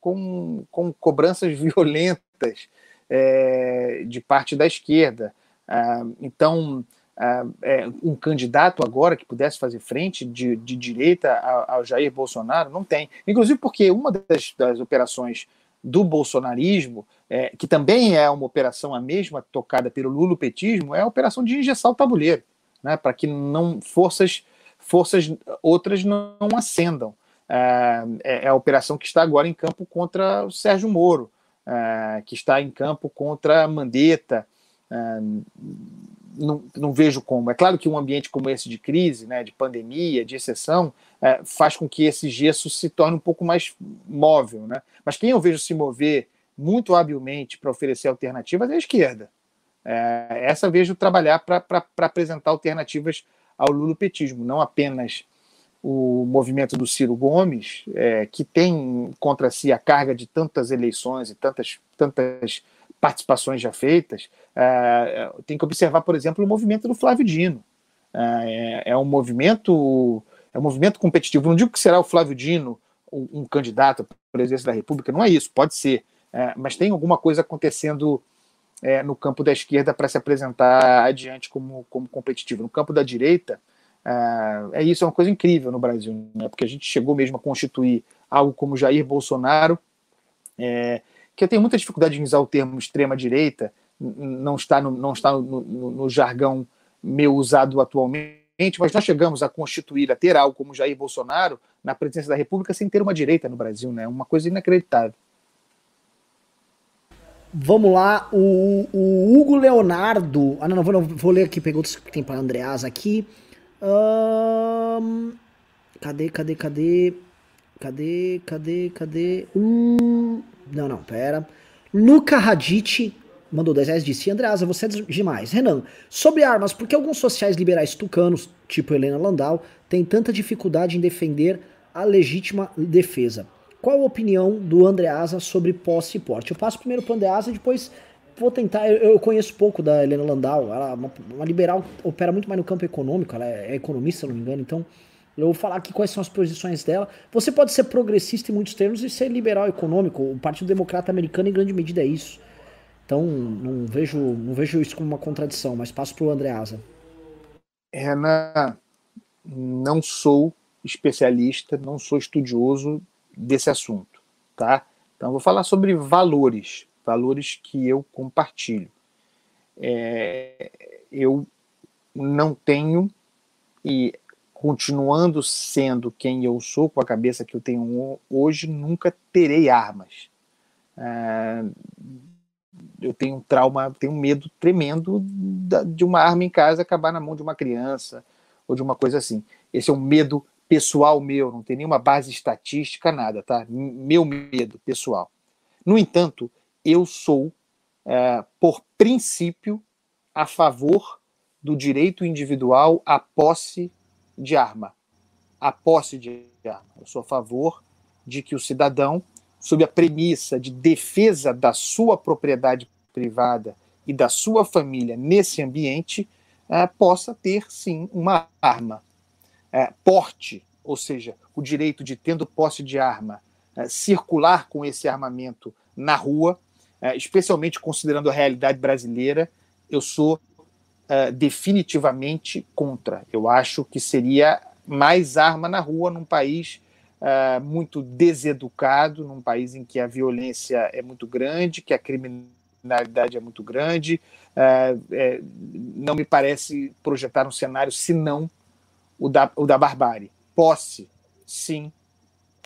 com, com cobranças violentas é, de parte da esquerda. Ah, então, um candidato agora que pudesse fazer frente de, de direita ao, ao, Jair Bolsonaro não tem. Inclusive porque uma das, das operações do bolsonarismo, é, que também é uma operação a mesma tocada pelo lulopetismo, é a operação de engessar o tabuleiro, né, para que não forças forças outras não ascendam. É, é, é a operação que está agora em campo contra o Sérgio Moro, é, que está em campo contra Mandetta, é, não, não, vejo como. É claro que um ambiente como esse de crise, né, de pandemia, de exceção, é, faz com que esse gesso se torne um pouco mais móvel. Né? Mas quem eu vejo se mover muito habilmente para oferecer alternativas é a esquerda. É, essa vejo trabalhar para apresentar alternativas ao lulopetismo, não apenas o movimento do Ciro Gomes, é, que tem contra si a carga de tantas eleições e tantas, tantas participações já feitas, é, tem que observar, por exemplo, o movimento do Flávio Dino. É, é, um movimento é um movimento competitivo. Não digo que será o Flávio Dino um, um candidato à presidência da República, não é isso, pode ser, é, mas tem alguma coisa acontecendo no campo da esquerda para se apresentar adiante como, como competitivo. No campo da direita, é isso, é uma coisa incrível no Brasil, né? porque a gente chegou mesmo a constituir algo como Jair Bolsonaro, é, que eu tenho muita dificuldade em usar o termo extrema-direita, não está, no, não está no, no, no, jargão meu usado atualmente, mas nós chegamos a constituir, a ter algo como Jair Bolsonaro na presidência da República sem ter uma direita no Brasil, né? uma coisa inacreditável. Vamos lá, o, o Hugo Leonardo. Ah, não, não vou, não, vou ler aqui perguntas que tem para Andreas aqui. Um, cadê, cadê, cadê? Cadê, cadê, cadê? Hum, não, não, pera. Luca Radite mandou 10 reais disse: Andreasa, você é demais. Renan, sobre armas, por que alguns sociais liberais tucanos, tipo Helena Landau, têm tanta dificuldade em defender a legítima defesa? Qual a opinião do Andreasa sobre posse e porte? Eu passo primeiro para o Andreasa e depois vou tentar. Eu, eu, conheço pouco da Helena Landau. Ela é uma, uma, liberal, opera muito mais no campo econômico, ela é, é economista, se não me engano, então. Eu vou falar aqui quais são as posições dela. Você pode ser progressista em muitos termos e ser liberal econômico. O Partido Democrata Americano, em grande medida, é isso. Então, não vejo, não vejo isso como uma contradição, mas passo para o Andreasa. Renan, não sou especialista, não sou estudioso desse assunto, tá? Então, vou falar sobre valores, valores que eu compartilho. É, eu não tenho, e continuando sendo quem eu sou, com a cabeça que eu tenho hoje, nunca terei armas. É, eu tenho um trauma, tenho um medo tremendo de uma arma em casa acabar na mão de uma criança ou de uma coisa assim. Esse é um medo pessoal meu, não tem nenhuma base estatística, nada, tá? Meu medo pessoal. No entanto, eu sou, é, por princípio, a favor do direito individual à posse de arma. A posse de arma. Eu sou a favor de que o cidadão, sob a premissa de defesa da sua propriedade privada e da sua família nesse ambiente, é, possa ter sim uma arma é, porte, ou seja, o direito de, tendo posse de arma, é, circular com esse armamento na rua, especialmente considerando a realidade brasileira, eu sou é, definitivamente contra. Eu acho que seria mais arma na rua num país é, muito deseducado, num país em que a violência é muito grande, que a criminalidade é muito grande. É, é, não me parece projetar um cenário senão o da, o da barbárie. Posse, sim,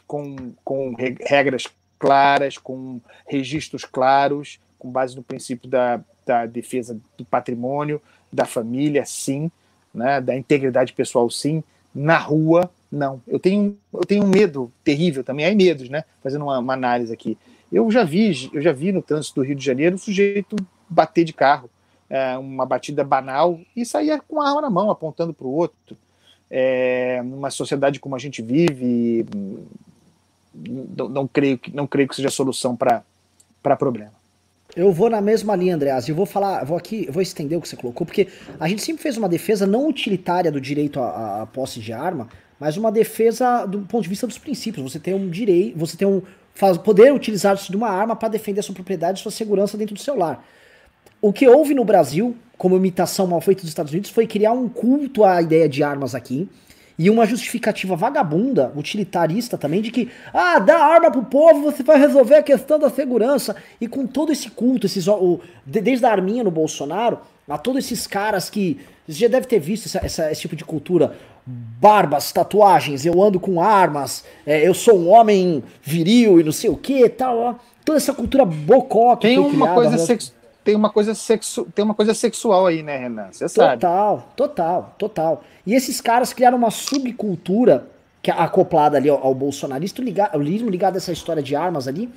com, com regras claras, com registros claros, com base no princípio da, da defesa do patrimônio, da família, sim, né, da integridade pessoal, sim. Na rua, não. Eu tenho, eu tenho um medo terrível também, aí medos, né? Fazendo uma, uma, análise aqui. Eu já vi, eu já vi no trânsito do Rio de Janeiro o sujeito bater de carro, é, uma batida banal e sair com a arma na mão, apontando para o outro. É, numa sociedade como a gente vive, não, não, creio que não creio que seja solução para problema. Eu vou na mesma linha, Andreas, e vou falar, vou aqui, vou estender o que você colocou, porque a gente sempre fez uma defesa não utilitária do direito à, à posse de arma, mas uma defesa do ponto de vista dos princípios. Você tem um direito, você tem um faz, poder utilizar-se de uma arma para defender a sua propriedade e sua segurança dentro do seu lar. O que houve no Brasil, como imitação mal feita dos Estados Unidos, foi criar um culto à ideia de armas aqui e uma justificativa vagabunda, utilitarista também, de que, ah, dá arma pro povo, você vai resolver a questão da segurança. E com todo esse culto, esses, o, desde a arminha no Bolsonaro, a todos esses caras que. Você já deve ter visto essa, essa, esse tipo de cultura. Barbas, tatuagens, eu ando com armas, é, eu sou um homem viril e não sei o que tal. Ó. Toda essa cultura bocó que Tem uma criada, coisa sexual tem uma coisa sexu... tem uma coisa sexual aí, né, Renan? Você sabe. Total, total, total. E esses caras criaram uma subcultura que é acoplada ali ao, ao bolsonarismo ligado, ligado a essa história de armas ali,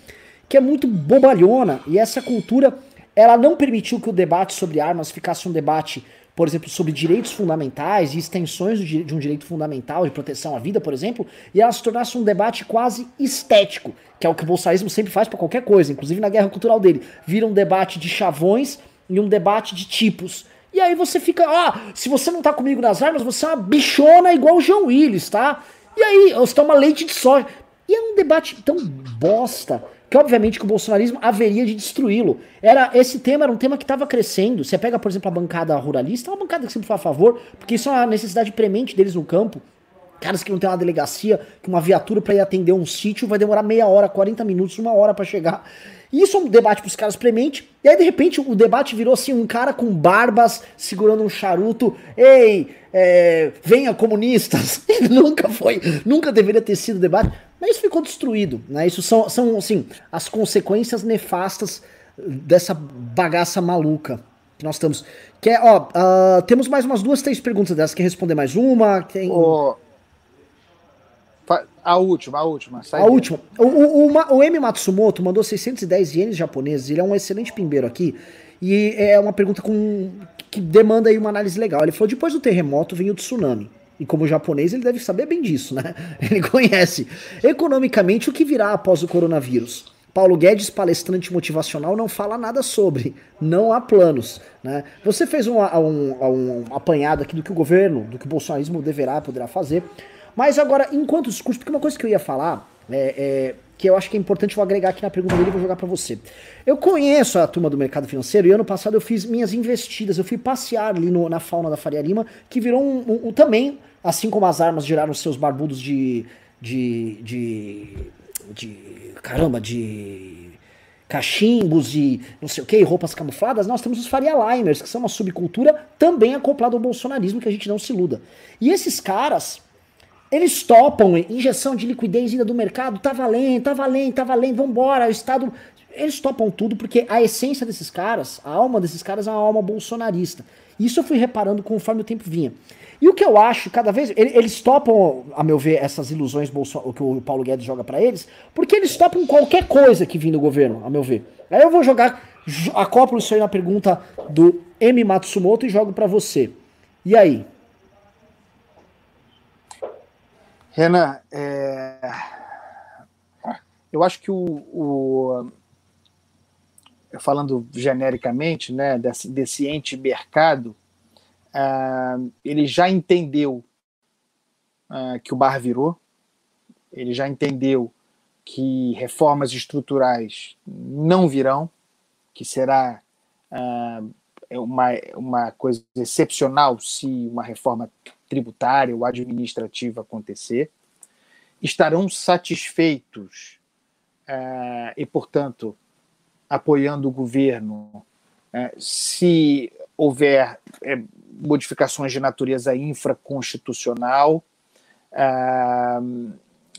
que é muito bobalhona. E essa cultura, ela não permitiu que o debate sobre armas ficasse um debate, por exemplo, sobre direitos fundamentais e extensões de um direito fundamental de proteção à vida, por exemplo, e ela se tornasse um debate quase estético, que é o que o bolsonarismo sempre faz para qualquer coisa, inclusive na guerra cultural dele. Vira um debate de chavões e um debate de tipos. E aí você fica, ah, se você não tá comigo nas armas, você é uma bichona igual o João Willis, tá? E aí, você toma leite de soja. E é um debate tão bosta que obviamente que o bolsonarismo haveria de destruí-lo. Era esse tema era um tema que estava crescendo. Você pega, por exemplo, a bancada ruralista, é uma bancada que sempre foi a favor, porque isso é uma necessidade premente deles no campo. Caras que não tem uma delegacia, que uma viatura para ir atender um sítio vai demorar meia hora, 40 minutos, uma hora para chegar. Isso é um debate pros caras premente. E aí, de repente, o debate virou assim: um cara com barbas segurando um charuto. Ei, é, venha comunistas. Nunca foi, nunca deveria ter sido debate. Mas isso ficou destruído. Né? Isso são, são assim, as consequências nefastas dessa bagaça maluca que nós estamos. Que é, ó, uh, temos mais umas duas, três perguntas dessas. Quer responder mais uma? Oh, a última, a última. a dele. última. O, o, o, o, M. Matsumoto mandou 610 ienes japoneses. Ele é um excelente pimbeiro aqui. E é uma pergunta com que demanda aí uma análise legal. Ele falou: depois do terremoto vem o tsunami. E como japonês, ele deve saber bem disso, né? Ele conhece. Economicamente, o que virá após o coronavírus? Paulo Guedes, palestrante motivacional, não fala nada sobre. Não há planos. Né? Você fez um, um, um apanhado aqui do que o governo, do que o bolsonarismo deverá, poderá fazer. Mas agora, enquanto discurso, porque uma coisa que eu ia falar é, é, que eu acho que é importante, vou agregar aqui na pergunta dele e vou jogar para você. Eu conheço a turma do mercado financeiro e ano passado eu fiz minhas investidas, eu fui passear ali no, na fauna da Faria Lima, que virou um, um, um, também, assim como as armas geraram seus barbudos de. de. de. de caramba, de cachimbos e não sei o que, roupas camufladas, nós temos os Faria Limers, que são uma subcultura também acoplada ao bolsonarismo, que a gente não se iluda. E esses caras, eles topam injeção de liquidez ainda do mercado, tá valendo, tá valendo, tá valendo, vambora, o Estado. Eles topam tudo porque a essência desses caras, a alma desses caras é uma alma bolsonarista. Isso eu fui reparando conforme o tempo vinha. E o que eu acho, cada vez. Eles topam, a meu ver, essas ilusões que o Paulo Guedes joga para eles, porque eles topam qualquer coisa que vem do governo, a meu ver. Aí eu vou jogar, acoplo isso aí na pergunta do M. Matsumoto e jogo para você. E aí? Renan, é... eu acho que o, o, falando genericamente, né, desse, desse ente mercado, uh, ele já entendeu uh, que o bar virou, ele já entendeu que reformas estruturais não virão, que será uh, uma, uma coisa excepcional se uma reforma tributária ou administrativa acontecer, estarão satisfeitos uh, e, portanto, apoiando o governo é, se houver é, modificações de natureza infraconstitucional,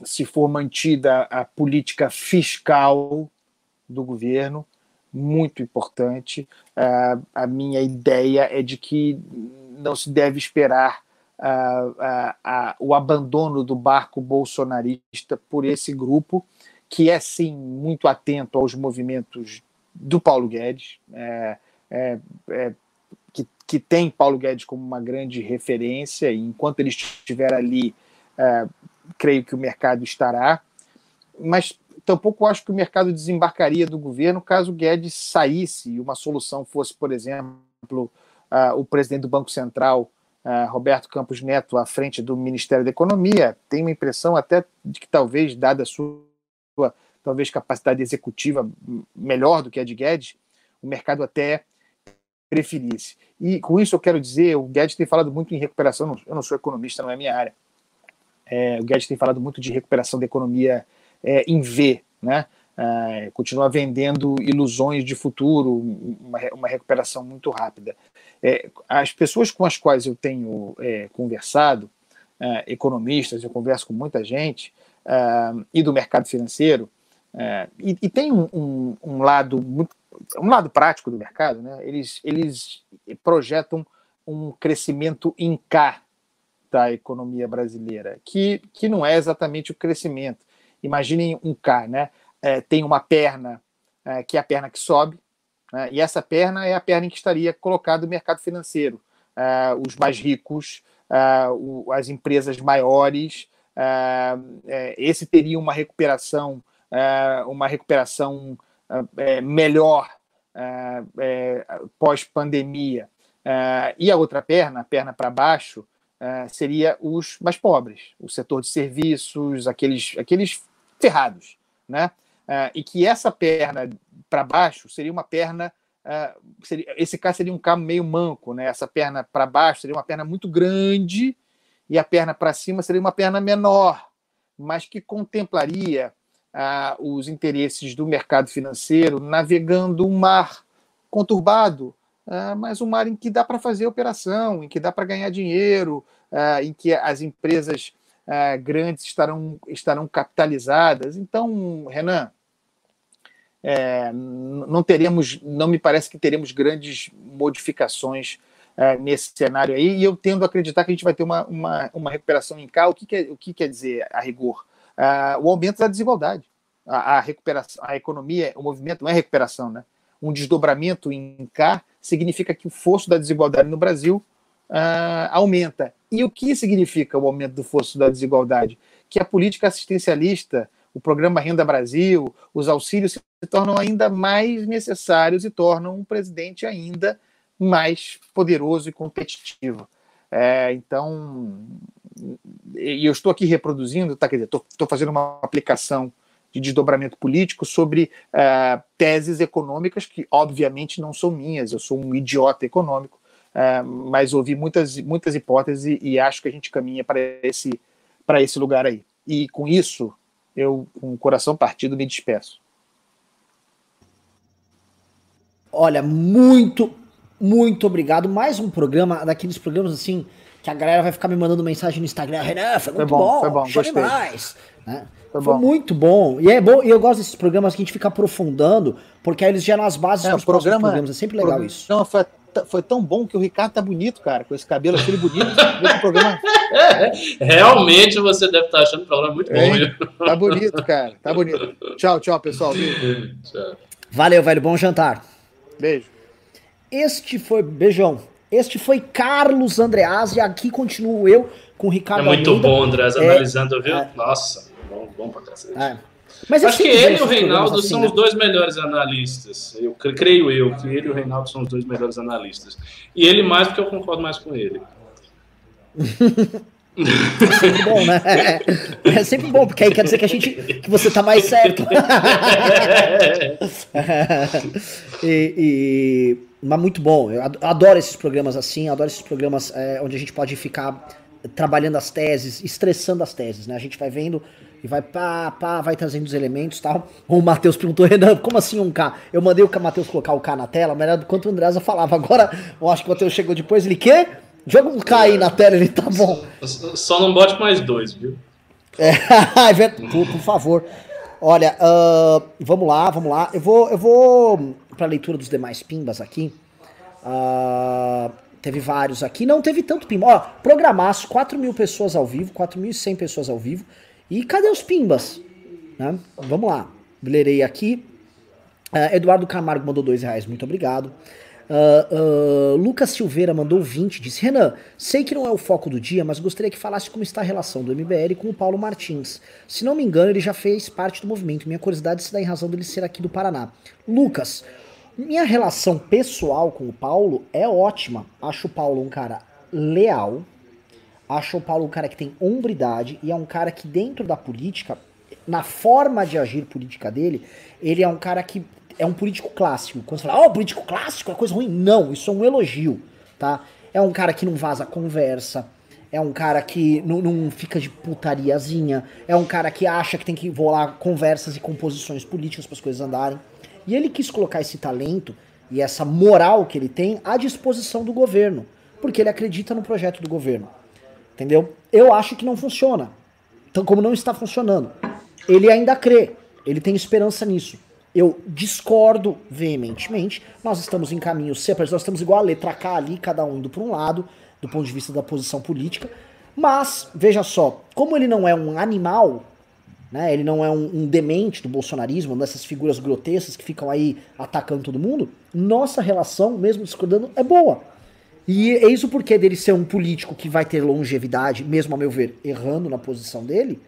se for mantida a política fiscal do governo, muito importante. A minha ideia é de que não se deve esperar ah, o abandono do barco bolsonarista por esse grupo, que é sim muito atento aos movimentos do Paulo Guedes. É, é, é, que, que tem Paulo Guedes como uma grande referência, e enquanto ele estiver ali, é, creio que o mercado estará, mas tampouco acho que o mercado desembarcaria do governo caso Guedes saísse e uma solução fosse, por exemplo, o presidente do Banco Central, uh, Roberto Campos Neto, à frente do Ministério da Economia. Tenho uma impressão até de que talvez, dada a sua talvez capacidade executiva melhor do que a de Guedes, o mercado até preferisse. E com isso eu quero dizer, o Guedes tem falado muito em recuperação, eu não sou economista, não é minha área. É, o Guedes tem falado muito de recuperação da economia é, em V, né? É, continua vendendo ilusões de futuro, uma, uma recuperação muito rápida. É, as pessoas com as quais eu tenho é, conversado, é, economistas, eu converso com muita gente, e do mercado financeiro, e, e, tem um, um, um lado um lado prático do mercado, né? Eles, eles projetam um crescimento em K da economia brasileira, que, que não é exatamente o crescimento. Imaginem um K, né? É, tem uma perna é, que é a perna que sobe, né? e essa perna é a perna em que estaria colocado o mercado financeiro. É, os mais ricos, é, o, as empresas maiores, é, é, esse teria uma recuperação, uma recuperação melhor pós-pandemia. E a outra perna, a perna para baixo, seria os mais pobres, o setor de serviços, aqueles, aqueles ferrados. Né? E que essa perna para baixo seria uma perna. seria, esse caso seria um carro meio manco, né? essa perna para baixo seria uma perna muito grande e a perna para cima seria uma perna menor, mas que contemplaria ah, os interesses do mercado financeiro navegando um mar conturbado, mas um mar em que dá para fazer operação, em que dá para ganhar dinheiro, em que as empresas grandes estarão, estarão capitalizadas. Então, Renan, é, não teremos, não me parece que teremos grandes modificações é, nesse cenário aí, e eu tendo a acreditar que a gente vai ter uma, uma, uma recuperação em cá. O que, quer, o que quer dizer a rigor? uh, o aumento da desigualdade. A, a, recuperação, a economia, o movimento não é recuperação, né? Um desdobramento em cá significa que o fosso da desigualdade no Brasil uh, aumenta. E o que significa o aumento do fosso da desigualdade? Que a política assistencialista, o programa Renda Brasil, os auxílios se tornam ainda mais necessários e tornam um presidente ainda mais poderoso e competitivo. É, então, e eu estou aqui reproduzindo, tá, quer dizer, estou fazendo uma aplicação de desdobramento político sobre uh, teses econômicas que, obviamente, não são minhas, eu sou um idiota econômico, uh, mas ouvi muitas, muitas hipóteses e, e acho que a gente caminha para esse, esse lugar aí. E com isso, eu, com o coração partido, me despeço. Olha, muito, muito obrigado. Mais um programa, daqueles programas assim que a galera vai ficar me mandando mensagem no Instagram, Renan, foi muito foi bom, bom, foi bom, gostei. demais. Né? Foi, foi muito bom. E é bom, e eu gosto desses programas que a gente fica aprofundando, porque aí eles geram as bases é, dos programa, programas. É sempre legal isso. Foi, foi tão bom que o Ricardo tá bonito, cara, com esse cabelo aquele bonito. programa... Realmente você deve estar tá achando o programa muito bom. Tá bonito, cara. Tá bonito. Tchau, tchau, pessoal. tchau. Valeu, velho. Bom jantar. Beijo. Este foi. Beijão. Este foi Carlos Andreas e aqui continuo eu com o Ricardo É muito Almeida. bom, Andreas, é, analisando, viu? É, Nossa, bom, bom pra cacete. É. Mas Acho que ele e o Reinaldo assim, são né? os dois melhores analistas. Eu creio eu que ele e o Reinaldo são os dois melhores analistas. E ele mais porque eu concordo mais com ele. É sempre bom, né? É, é, sempre bom, porque aí quer dizer que a gente que você tá mais certo. e, e, mas muito bom. Eu adoro esses programas assim, adoro esses programas é, onde a gente pode ficar trabalhando as teses, estressando as teses, né? A gente vai vendo e vai pá, pá, vai trazendo os elementos e tal. O Matheus perguntou, Renan, como assim um K? Eu mandei o Matheus colocar o K na tela, mas era do quanto o Andresa falava. Agora, eu acho que o Matheus chegou depois, ele quê? Joga um K aí na tela, ele tá bom. Só não bote mais dois, viu? É, é por, por favor. Olha, uh, vamos lá, vamos lá. Eu vou, eu vou para a leitura dos demais pimbas aqui. Uh, teve vários aqui. Não teve tanto pimba. Ó, programaço, 4 mil pessoas ao vivo, 4.100 pessoas ao vivo. E cadê os pimbas? Né? Vamos lá. Lerei aqui. Uh, Eduardo Camargo mandou dois reais, muito obrigado. Uh, uh, Lucas Silveira mandou 20, disse: Renan, sei que não é o foco do dia, mas gostaria que falasse como está a relação do MBL com o Paulo Martins. Se não me engano, ele já fez parte do movimento. Minha curiosidade se dá em razão dele ser aqui do Paraná. Lucas, minha relação pessoal com o Paulo é ótima. Acho o Paulo um cara leal, acho o Paulo um cara que tem hombridade e é um cara que, dentro da política, na forma de agir política dele, ele é um cara que é um político clássico. Quando você fala, ó, oh, político clássico é coisa ruim. Não, isso é um elogio, tá? É um cara que não vaza conversa, é um cara que não, não fica de putariazinha, é um cara que acha que tem que voar conversas e composições políticas para as coisas andarem. E ele quis colocar esse talento e essa moral que ele tem à disposição do governo, porque ele acredita no projeto do governo. Entendeu? Eu acho que não funciona. Então, como não está funcionando, ele ainda crê, ele tem esperança nisso. Eu discordo veementemente. Nós estamos em caminhos separados, nós estamos igual a letra K ali, cada um indo para um lado, do ponto de vista da posição política. Mas, veja só, como ele não é um animal, né, ele não é um, um demente do bolsonarismo, dessas figuras grotescas que ficam aí atacando todo mundo, nossa relação, mesmo discordando, é boa. E é isso porque dele ser um político que vai ter longevidade, mesmo a meu ver, errando na posição dele,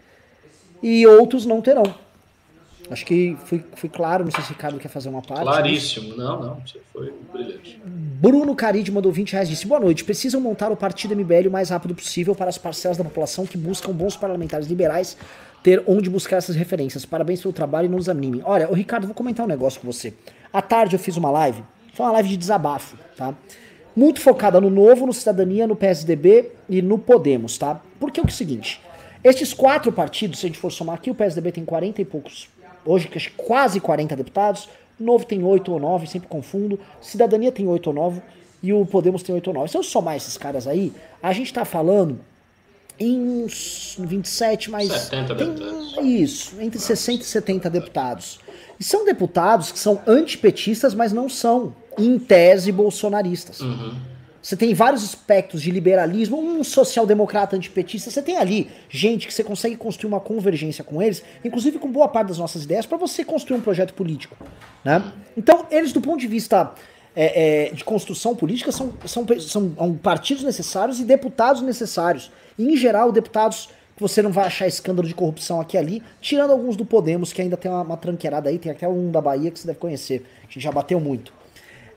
e outros não terão. Acho que fui, fui claro, não sei se o Ricardo quer fazer uma parte. Claríssimo, mas... não, não, você foi brilhante. Bruno Caride mandou 20 reais disse: Boa noite. Precisam montar o partido MBL o mais rápido possível para as parcelas da população que buscam bons parlamentares liberais ter onde buscar essas referências. Parabéns pelo trabalho e não nos anime. Olha, o Ricardo, vou comentar um negócio com você. À tarde eu fiz uma live, foi uma live de desabafo, tá? Muito focada no Novo, no Cidadania, no PSDB e no Podemos, tá? Porque é o seguinte: estes quatro partidos, se a gente for somar aqui, o PSDB tem 40 e poucos hoje quase 40 deputados, Novo tem 8 ou 9, sempre confundo, Cidadania tem 8 ou 9 e o Podemos tem 8 ou 9. Se eu somar esses caras aí, a gente tá falando em uns 27 mais 70 tem, deputados. Isso, entre 60 e 70 deputados. E são deputados que são antipetistas, mas não são, em tese, bolsonaristas. Uhum. Você tem vários aspectos de liberalismo, um social-democrata antipetista. Você tem ali gente que você consegue construir uma convergência com eles, inclusive com boa parte das nossas ideias, para você construir um projeto político. Né? Então, eles, do ponto de vista é, é, de construção política, são, são, são, são partidos necessários e deputados necessários. E, em geral, deputados você não vai achar escândalo de corrupção aqui e ali, tirando alguns do Podemos, que ainda tem uma, uma tranqueirada aí, tem até um da Bahia que você deve conhecer, a gente já bateu muito.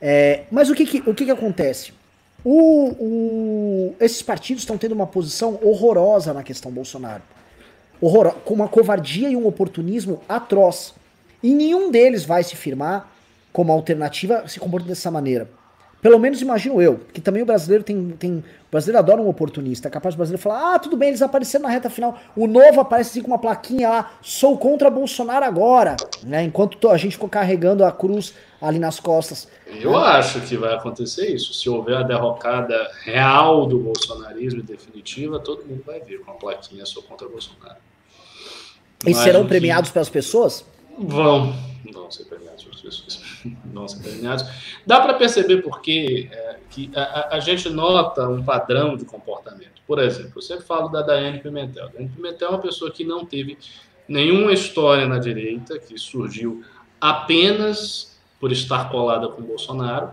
É, mas o que, que o que, que acontece? O, o, esses partidos estão tendo uma posição horrorosa na questão Bolsonaro. Horror, com uma covardia e um oportunismo atroz. E nenhum deles vai se firmar como alternativa se comportando dessa maneira. Pelo menos imagino eu, que também o brasileiro tem, tem. O brasileiro adora um oportunista. É capaz do brasileiro falar: ah, tudo bem, eles apareceram na reta final. O novo aparece assim com uma plaquinha lá, sou contra Bolsonaro agora. Né? Enquanto a gente ficou carregando a cruz ali nas costas. Eu acho que vai acontecer isso. Se houver a derrocada real do bolsonarismo definitiva, todo mundo vai vir com a plaquinha sou contra Bolsonaro. E Mas serão premiados pelas pessoas? Vão, vão ser premiados pessoas. ser premiados. Dá para perceber porque é, que a, a, gente nota um padrão de comportamento. Por exemplo, eu sempre falo da Daiane Pimentel. Daiane Pimentel é uma pessoa que não teve nenhuma história na direita, que surgiu apenas por estar colada com o Bolsonaro.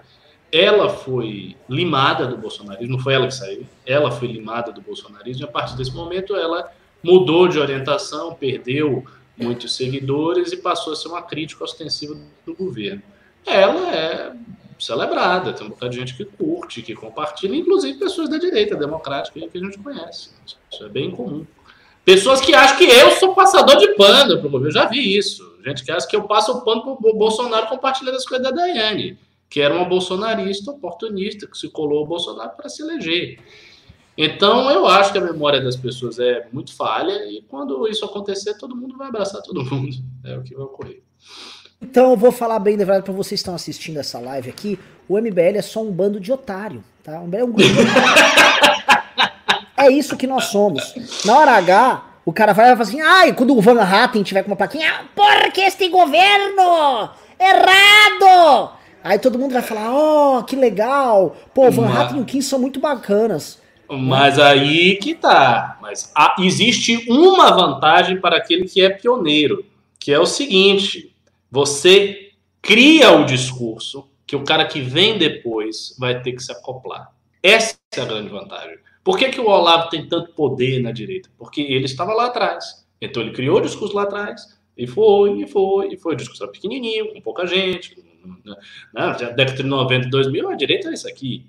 Ela foi limada do bolsonarismo, não foi ela que saiu, ela foi limada do bolsonarismo, e a partir desse momento ela mudou de orientação, perdeu muitos seguidores e passou a ser uma crítica ostensiva do governo. Ela é celebrada, tem um bocado de gente que curte, que compartilha, inclusive pessoas da direita democrática que a gente conhece. Isso é bem comum. Pessoas que acham que eu sou passador de pano o governo, eu já vi isso. Gente que acha que eu passo o pano o Bolsonaro compartilhando as coisas da Daiane, que era uma bolsonarista oportunista, que se colou o Bolsonaro para se eleger. Então, eu acho que a memória das pessoas é muito falha e quando isso acontecer, todo mundo vai abraçar todo mundo. É o que vai ocorrer. Então, eu vou falar bem de verdade para vocês que estão assistindo essa live aqui. O MBL é só um bando de otário, tá? O MBL é um grupo. é isso que nós somos. Na hora H, o cara vai falar assim, ai, quando o Van Hatten tiver com uma plaquinha, ah, porque este governo errado! Aí todo mundo vai falar, oh, que legal. Pô, o Van Hatten e o Kim são muito bacanas. Mas aí que tá. Mas há, existe uma vantagem para aquele que é pioneiro, que é o seguinte: você cria o discurso que o cara que vem depois vai ter que se acoplar. Essa é a grande vantagem. Por que, que o Olavo tem tanto poder na direita? Porque ele estava lá atrás. Então ele criou o discurso lá atrás, e foi, e foi, e foi. O discurso era pequenininho, com pouca gente. Na década de 90 e 2000, a direita era isso aqui.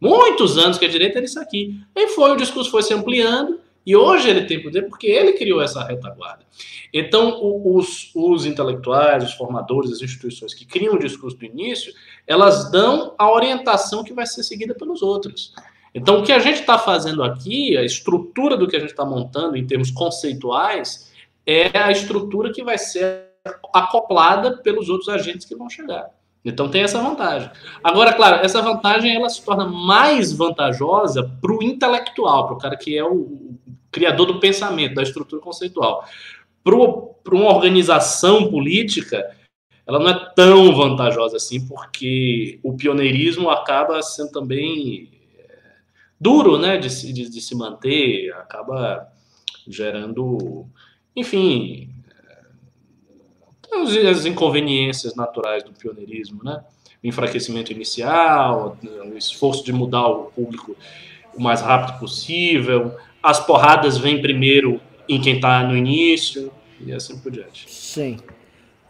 Muitos anos que a direita era isso aqui. E foi, o discurso foi se ampliando, e hoje ele tem poder porque ele criou essa retaguarda. Então, os, os intelectuais, os formadores, as instituições que criam o discurso do início, elas dão a orientação que vai ser seguida pelos outros. Então, o que a gente está fazendo aqui, a estrutura do que a gente está montando em termos conceituais, é a estrutura que vai ser acoplada pelos outros agentes que vão chegar. Então tem essa vantagem. Agora, claro, essa vantagem ela se torna mais vantajosa para o intelectual, para o cara que é o criador do pensamento, da estrutura conceitual. Para uma organização política, ela não é tão vantajosa assim, porque o pioneirismo acaba sendo também duro né, de, de, de se manter, acaba gerando, enfim, é, as inconveniências naturais do pioneirismo, né? O enfraquecimento inicial, o esforço de mudar o público o mais rápido possível, as porradas vêm primeiro em quem está no início, e assim por diante. Sim.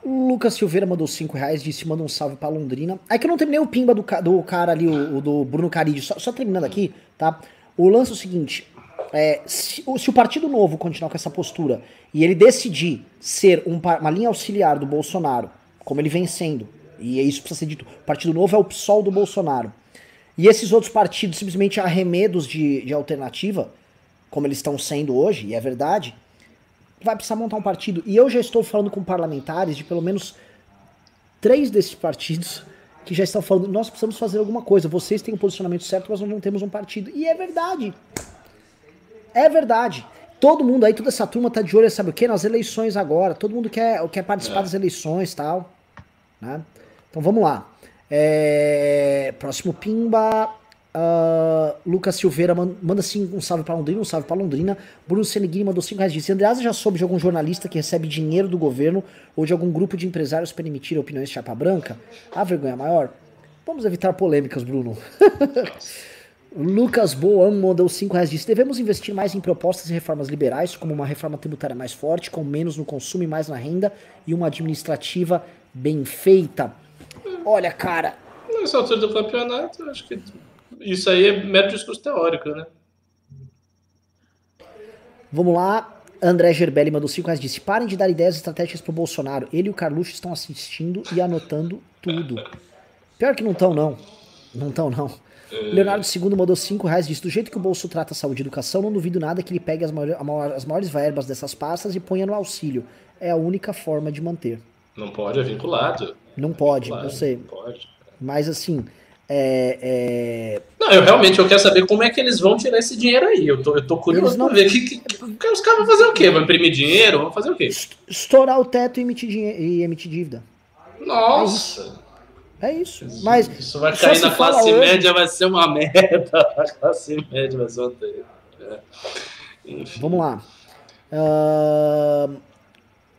O Lucas Silveira mandou 5 reais, disse manda um salve pra Londrina. Aí que eu não terminei o pimba do, do cara ali, o, do Bruno Carilli, só, só, terminando aqui, tá? O lance é o seguinte: é, se, se, o Partido Novo continuar com essa postura e ele decidir ser um, uma linha auxiliar do Bolsonaro, como ele vem sendo, e é isso precisa ser dito: o Partido Novo é o PSOL do Bolsonaro, e esses outros partidos simplesmente arremedos de, de alternativa, como eles estão sendo hoje, e é verdade vai precisar montar um partido. E eu já estou falando com parlamentares de pelo menos três desses partidos que já estão falando, nós precisamos fazer alguma coisa. Vocês têm um posicionamento certo, mas nós não temos um partido. E é verdade. É verdade. Todo mundo aí, toda essa turma tá de olho, sabe o quê? Nas eleições agora. Todo mundo quer, quer participar é. das eleições tal. Né? Então vamos lá. É... Próximo Pimba. Uh, Lucas Silveira manda sim um salve para Londrina, um salve para Londrina. Bruno Seneguini mandou 5 reais. Disse: Andreasa já soube de algum jornalista que recebe dinheiro do governo ou de algum grupo de empresários para emitir opiniões de chapa branca? A vergonha maior? Vamos evitar polêmicas, Bruno. Lucas Boan mandou 5 reais. Disse: Devemos investir mais em propostas e reformas liberais, como uma reforma tributária mais forte, com menos no consumo e mais na renda, e uma administrativa bem feita. Olha, cara. Nessa altura do campeonato, acho que isso aí é mero discurso teórico, né? Vamos lá. André Gerbelli mandou 5 reais disse: parem de dar ideias estratégicas pro Bolsonaro. Ele e o Carluxo estão assistindo e anotando tudo. Pior que não estão, não. Não estão, não. É... Leonardo II mandou 5 reais disse: do jeito que o Bolso trata a saúde e educação, não duvido nada que ele pegue as, maiores, as maiores verbas dessas pastas e ponha no auxílio. É a única forma de manter. Não pode, é vinculado. Não pode, vinculado, eu sei. Pode. Mas assim, é, é... Não, eu realmente eu quero saber como é que eles vão tirar esse dinheiro aí. Eu tô, eu tô curioso não... pra ver. Que, que, que, os caras vão fazer o quê? Vão imprimir dinheiro? Vão fazer o quê? Estourar o teto e emitir, e emitir dívida. Nossa! É isso. Isso. Mas isso vai cair na classe média, vai ser uma merda. A classe média vai ser uma é. Vamos lá. Uh...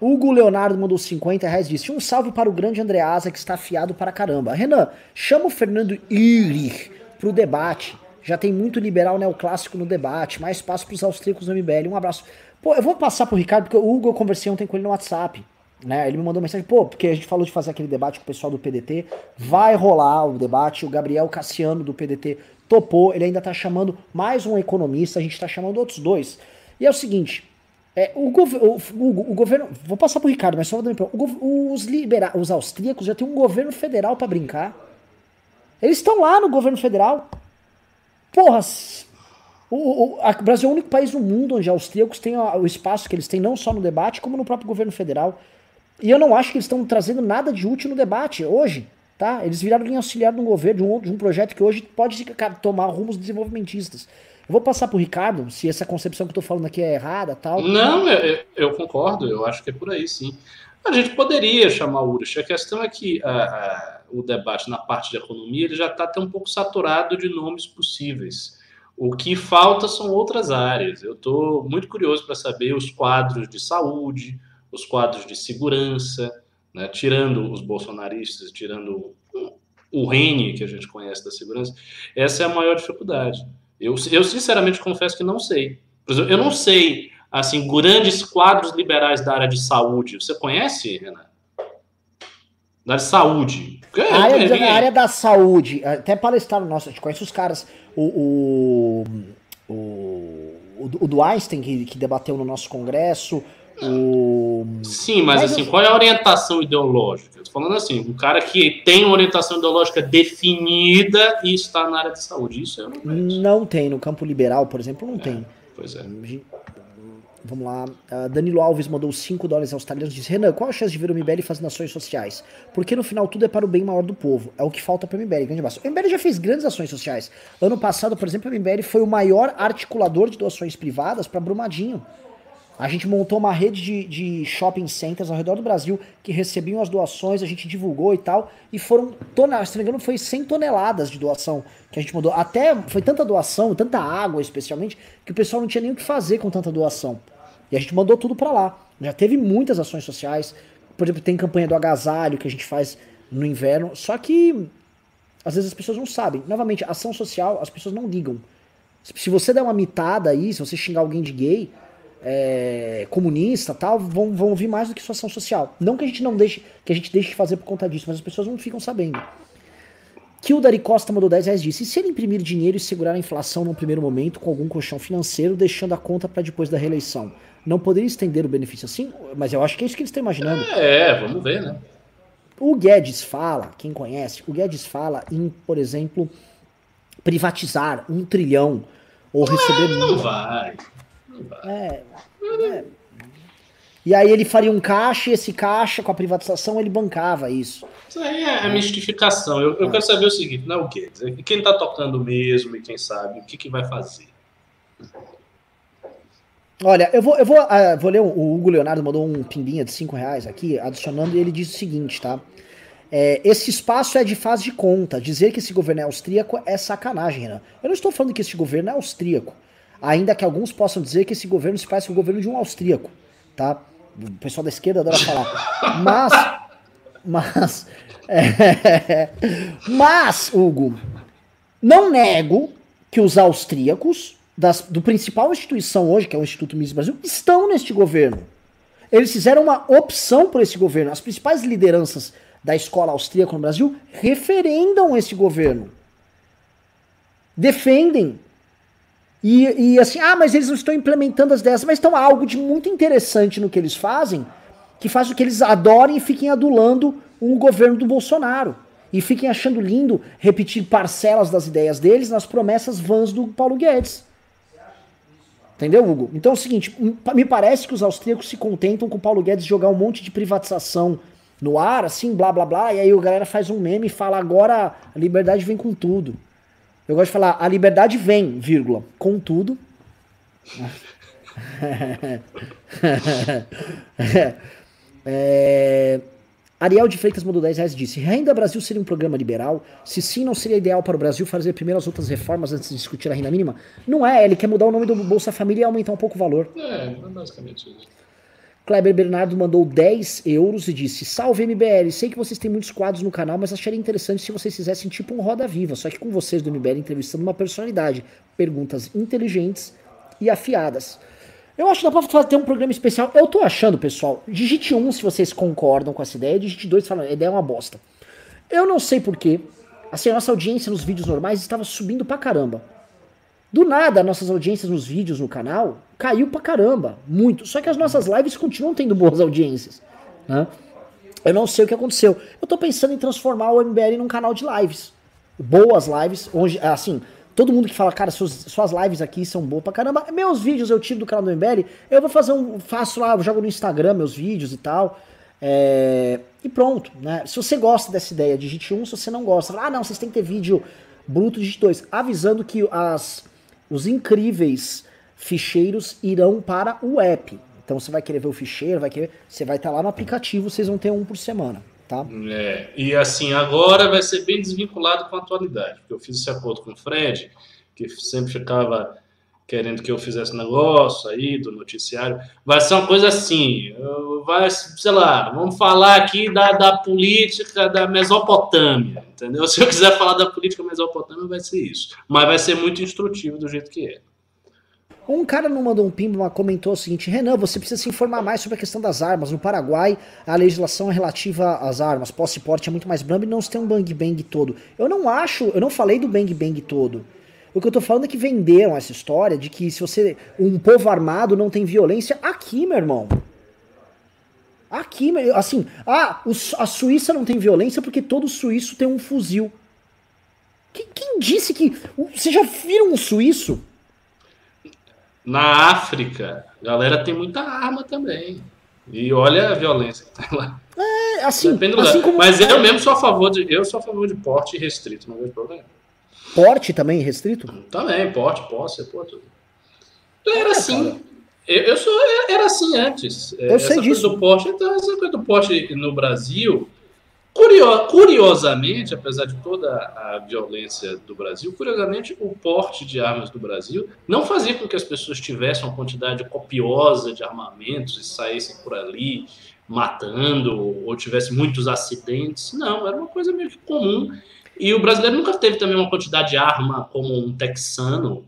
Hugo Leonardo mandou 50 reais disse: Um salve para o grande Andreasa que está afiado para caramba. Renan, chama o Fernando Irich pro debate. Já tem muito liberal neoclássico no debate. Mais espaço para os austríacos do MBL. Um abraço. Pô, eu vou passar pro Ricardo, porque o Hugo eu conversei ontem com ele no WhatsApp. Né? Ele me mandou mensagem, pô, porque a gente falou de fazer aquele debate com o pessoal do PDT. Vai rolar o debate. O Gabriel Cassiano do PDT topou. Ele ainda tá chamando mais um economista. A gente tá chamando outros dois. E é o seguinte: é, o, gov o, o, o, governo. Vou passar pro Ricardo, mas só vou dar Os, os austríacos já tem um governo federal para brincar. Eles estão lá no governo federal. Porra. O, o, o Brasil é o único país no mundo onde austríacos têm o espaço que eles têm, não só no debate, como no próprio governo federal. E eu não acho que eles estão trazendo nada de útil no debate hoje. Tá? Eles viraram linha auxiliar de um governo, de um, de um projeto que hoje pode tomar rumos desenvolvimentistas. Eu vou passar para o Ricardo, se essa concepção que eu estou falando aqui é errada tal. Não, eu, eu, concordo, eu acho que é por aí sim. A gente poderia chamar o Urich. A questão é que a, a, o debate na parte de economia ele já está até um pouco saturado de nomes possíveis. O que falta são outras áreas. Eu estou muito curioso para saber os quadros de saúde, os quadros de segurança, né, tirando os bolsonaristas, tirando o Rene, que a gente conhece da segurança. Essa é a maior dificuldade. Eu, eu sinceramente confesso que não sei. eu não sei, assim, grandes quadros liberais da área de saúde. Você conhece, Renan? Da área de saúde. A área, a área da saúde, até palestrar nosso, a gente conhece os caras, o, o, o, o do Einstein, que, que debateu no nosso congresso, o... Sim, mas, mas assim, eu... qual é a orientação ideológica? Eu tô falando assim, um cara que tem uma orientação ideológica definida e está na área de saúde. Isso eu não vejo. Não tem, no campo liberal, por exemplo, não é, tem. Pois é. Vamos lá. Uh, Danilo Alves mandou 5 dólares australianos e disse: Renan, qual a chance de ver o MBL fazendo ações sociais? Porque no final tudo é para o bem maior do povo. É o que falta para o MBL. Grande abraço. O MBL já fez grandes ações sociais. Ano passado, por exemplo, o MBL foi o maior articulador de doações privadas para Brumadinho. A gente montou uma rede de, de, shopping centers ao redor do Brasil que recebiam as doações, a gente divulgou e tal, e foram toneladas, se não me engano, foi 100 toneladas de doação que a gente mandou. Até foi tanta doação, tanta água especialmente, que o pessoal não tinha nem o que fazer com tanta doação. E a gente mandou tudo para lá. Já teve muitas ações sociais, por exemplo, tem campanha do agasalho que a gente faz no inverno, só que às vezes as pessoas não sabem. Novamente, ação social, as pessoas não ligam. Se você der uma mitada aí, se você xingar alguém de gay, é, comunista tal, vão, vão ouvir mais do que sua ação social. Não que a gente não deixe, que a gente deixe de fazer por conta disso, mas as pessoas não ficam sabendo. Que o Dari Costa mandou 10 reais disse: e se ele imprimir dinheiro e segurar a inflação num primeiro momento com algum colchão financeiro, deixando a conta para depois da reeleição? Não poderia estender o benefício assim? Mas eu acho que é isso que eles estão imaginando. É, vamos ver, né? O Guedes fala, quem conhece, o Guedes fala em, por exemplo, privatizar um trilhão ou receber. Não vai. É, é. E aí ele faria um caixa e esse caixa, com a privatização, ele bancava isso. Isso aí é a mistificação. Eu, eu quero saber o seguinte, não é o quê? Quem está tocando mesmo e quem sabe, o que, que vai fazer? Olha, eu vou, eu vou, uh, vou ler, o Hugo Leonardo mandou um pimbinha de 5 reais aqui, adicionando, e ele diz o seguinte, tá? É, esse espaço é de fase de conta. Dizer que esse governo é austríaco é sacanagem, né? Eu não estou falando que esse governo é austríaco ainda que alguns possam dizer que esse governo se parece com o governo de um austríaco, tá? O pessoal da esquerda adora falar. Mas, mas, é, mas, Hugo, não nego que os austríacos, das, do principal instituição hoje, que é o Instituto Mises Brasil, estão neste governo. Eles fizeram uma opção por esse governo. As principais lideranças da escola austríaca no Brasil referendam esse governo. Defendem e, e assim, ah, mas eles não estão implementando as ideias, mas estão algo de muito interessante no que eles fazem, que faz com que eles adorem e fiquem adulando um governo do Bolsonaro. E fiquem achando lindo repetir parcelas das ideias deles nas promessas vãs do Paulo Guedes. Entendeu, Hugo? Então é o seguinte, me parece que os austríacos se contentam com o Paulo Guedes jogar um monte de privatização no ar, assim, blá blá blá, e aí o galera faz um meme e fala agora a liberdade vem com tudo. Eu gosto de falar, a liberdade vem, vírgula, contudo. é, Ariel de Freitas mandou 10 reais disse: Renda Brasil seria um programa liberal? Se sim, não seria ideal para o Brasil fazer primeiro as outras reformas antes de discutir a renda mínima? Não é, ele quer mudar o nome do Bolsa Família e aumentar um pouco o valor. É, é basicamente isso. Kleber Bernardo mandou 10 euros e disse: Salve MBL, sei que vocês têm muitos quadros no canal, mas acharia interessante se vocês fizessem tipo um Roda Viva, só que com vocês do MBL entrevistando uma personalidade. Perguntas inteligentes e afiadas. Eu acho que dá pra ter um programa especial. Eu tô achando, pessoal, digite 1 se vocês concordam com essa ideia, digite 2 falando, a ideia é uma bosta. Eu não sei porquê, assim, a nossa audiência nos vídeos normais estava subindo pra caramba. Do nada, nossas audiências nos vídeos no canal caiu pra caramba, muito. Só que as nossas lives continuam tendo boas audiências. Né? Eu não sei o que aconteceu. Eu tô pensando em transformar o MBL num canal de lives. Boas lives, onde, assim, Todo mundo que fala, cara, suas, suas lives aqui são boas pra caramba. Meus vídeos eu tiro do canal do MBL, eu vou fazer um. Faço lá, eu jogo no Instagram meus vídeos e tal. É, e pronto, né? Se você gosta dessa ideia, digite 1, se você não gosta, ah, não, vocês têm que ter vídeo bruto, digite 2. Avisando que as, os incríveis ficheiros irão para o app. Então você vai querer ver o ficheiro, vai querer. Você vai estar lá no aplicativo, vocês vão ter um por semana. Tá? É, e assim, agora vai ser bem desvinculado com a atualidade, porque eu fiz esse acordo com o Fred, que sempre ficava querendo que eu fizesse negócio aí do noticiário. Vai ser uma coisa assim, vai, sei lá, vamos falar aqui da, da política da Mesopotâmia, entendeu? Se eu quiser falar da política mesopotâmia, vai ser isso. Mas vai ser muito instrutivo do jeito que é. Um cara não mandou um pimba, comentou o seguinte: Renan, você precisa se informar mais sobre a questão das armas. No Paraguai, a legislação é relativa às armas. Posse e porte é muito mais brando e não se tem um bang bang todo. Eu não acho, eu não falei do bang bang todo. O que eu tô falando é que venderam essa história de que se você. Um povo armado não tem violência. Aqui, meu irmão. Aqui, assim. Ah, a Suíça não tem violência porque todo suíço tem um fuzil. Quem, quem disse que. Você já viram um suíço? Na África, a galera tem muita arma também. E olha a violência que tá lá. É, assim, assim como... Mas eu mesmo sou a favor de. Eu sou a favor de porte restrito, não vejo problema. Porte também restrito? Também, porte, posse, pô, tudo. Era assim. Eu, eu, sou, era assim antes. Eu essa sei disso. do porte, então, essa coisa do porte no Brasil Curio, curiosamente, apesar de toda a violência do Brasil, curiosamente, o porte de armas do Brasil não fazia com que as pessoas tivessem uma quantidade copiosa de armamentos e saíssem por ali matando ou tivesse muitos acidentes. Não, era uma coisa meio que comum. E o brasileiro nunca teve também uma quantidade de arma como um texano.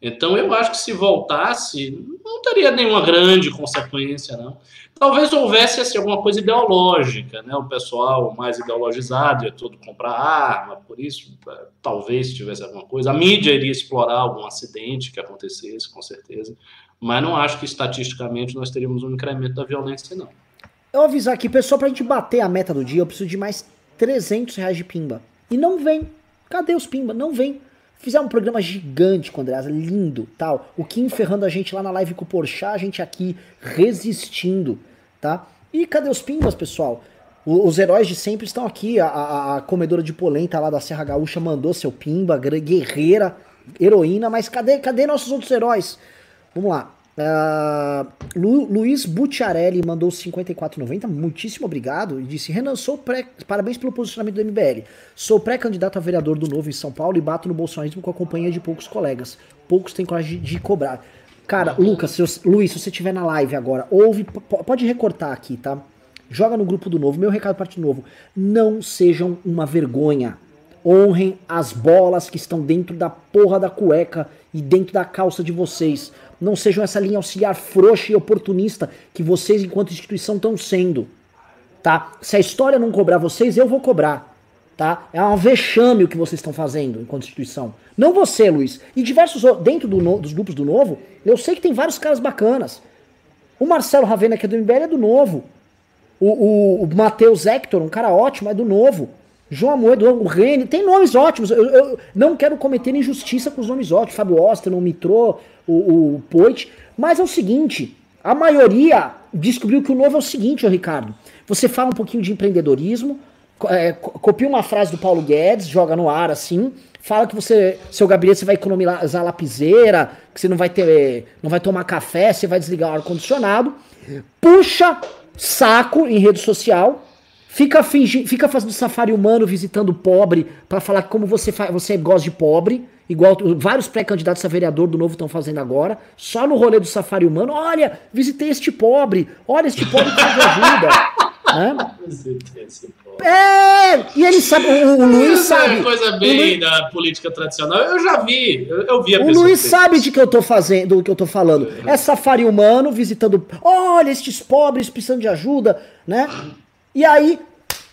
Então, eu acho que se voltasse, não teria nenhuma grande consequência, não. Talvez houvesse assim, alguma coisa ideológica, né? O pessoal mais ideologizado ia todo comprar arma, por isso talvez tivesse alguma coisa. A mídia iria explorar algum acidente que acontecesse, com certeza. Mas não acho que estatisticamente nós teríamos um incremento da violência, não. Eu avisar aqui, pessoal, pra gente bater a meta do dia, eu preciso de mais 300 reais de pimba. E não vem. Cadê os pimba? Não vem. Fizer um programa gigante com o Andreasa, lindo, tal. O Kim ferrando a gente lá na live com o Porchat, a gente aqui resistindo, tá? E cadê os pimbas, pessoal? Os heróis de sempre estão aqui. A, a, a, comedora de polenta lá da Serra Gaúcha mandou seu pimba, guerreira, heroína, mas cadê, cadê nossos outros heróis? Vamos lá. Uh, Lu, Luiz Butiarelli mandou 54,90, muitíssimo obrigado, e disse: Renan, sou pré, parabéns pelo posicionamento do MBL. Sou pré-candidato a vereador do Novo em São Paulo e bato no bolsonarismo com a companhia de poucos colegas. Poucos têm coragem de, de cobrar. Cara, Lucas, se Luiz, se você estiver na live agora, ouve, pode recortar aqui, tá? Joga no grupo do Novo, meu recado parte do Novo. Não sejam uma vergonha. Honrem as bolas que estão dentro da porra da cueca e dentro da calça de vocês não sejam essa linha auxiliar frouxa e oportunista que vocês, enquanto instituição, estão sendo. Tá? Se a história não cobrar vocês, eu vou cobrar. Tá? É um vexame o que vocês estão fazendo enquanto instituição. Não você, Luiz. E diversos dentro do, dos grupos do Novo, eu sei que tem vários caras bacanas. O Marcelo Ravena, que é do MBL, é do Novo. O, o, o Matheus Hector, um cara ótimo, é do Novo. João Amoedo, o Rene, tem nomes ótimos. Eu, eu, não quero cometer injustiça com os nomes ótimos. Fábio Oster, o Mitrô, o, o Poit. Mas é o seguinte: a maioria descobriu que o novo é o seguinte, Ricardo. Você fala um pouquinho de empreendedorismo, é, copia uma frase do Paulo Guedes, joga no ar assim, fala que você, seu gabinete você vai economizar lapiseira, que você não vai ter, não vai tomar café, você vai desligar o ar condicionado, puxa saco em rede social, Fica, fingi, fica fazendo safari humano visitando pobre para falar como você, você gosta de pobre, igual vários pré-candidatos a vereador do Novo estão fazendo agora, só no rolê do safari humano. Olha, visitei este pobre, olha este pobre que ajuda. É, e ele sabe, o, o Luiz sabe. É coisa bem Luiz, da política tradicional. Eu já vi, eu, eu vi a O Luiz sabe de que eu tô fazendo, do que eu tô falando. É safari humano visitando, olha estes pobres precisando de ajuda, né? E aí,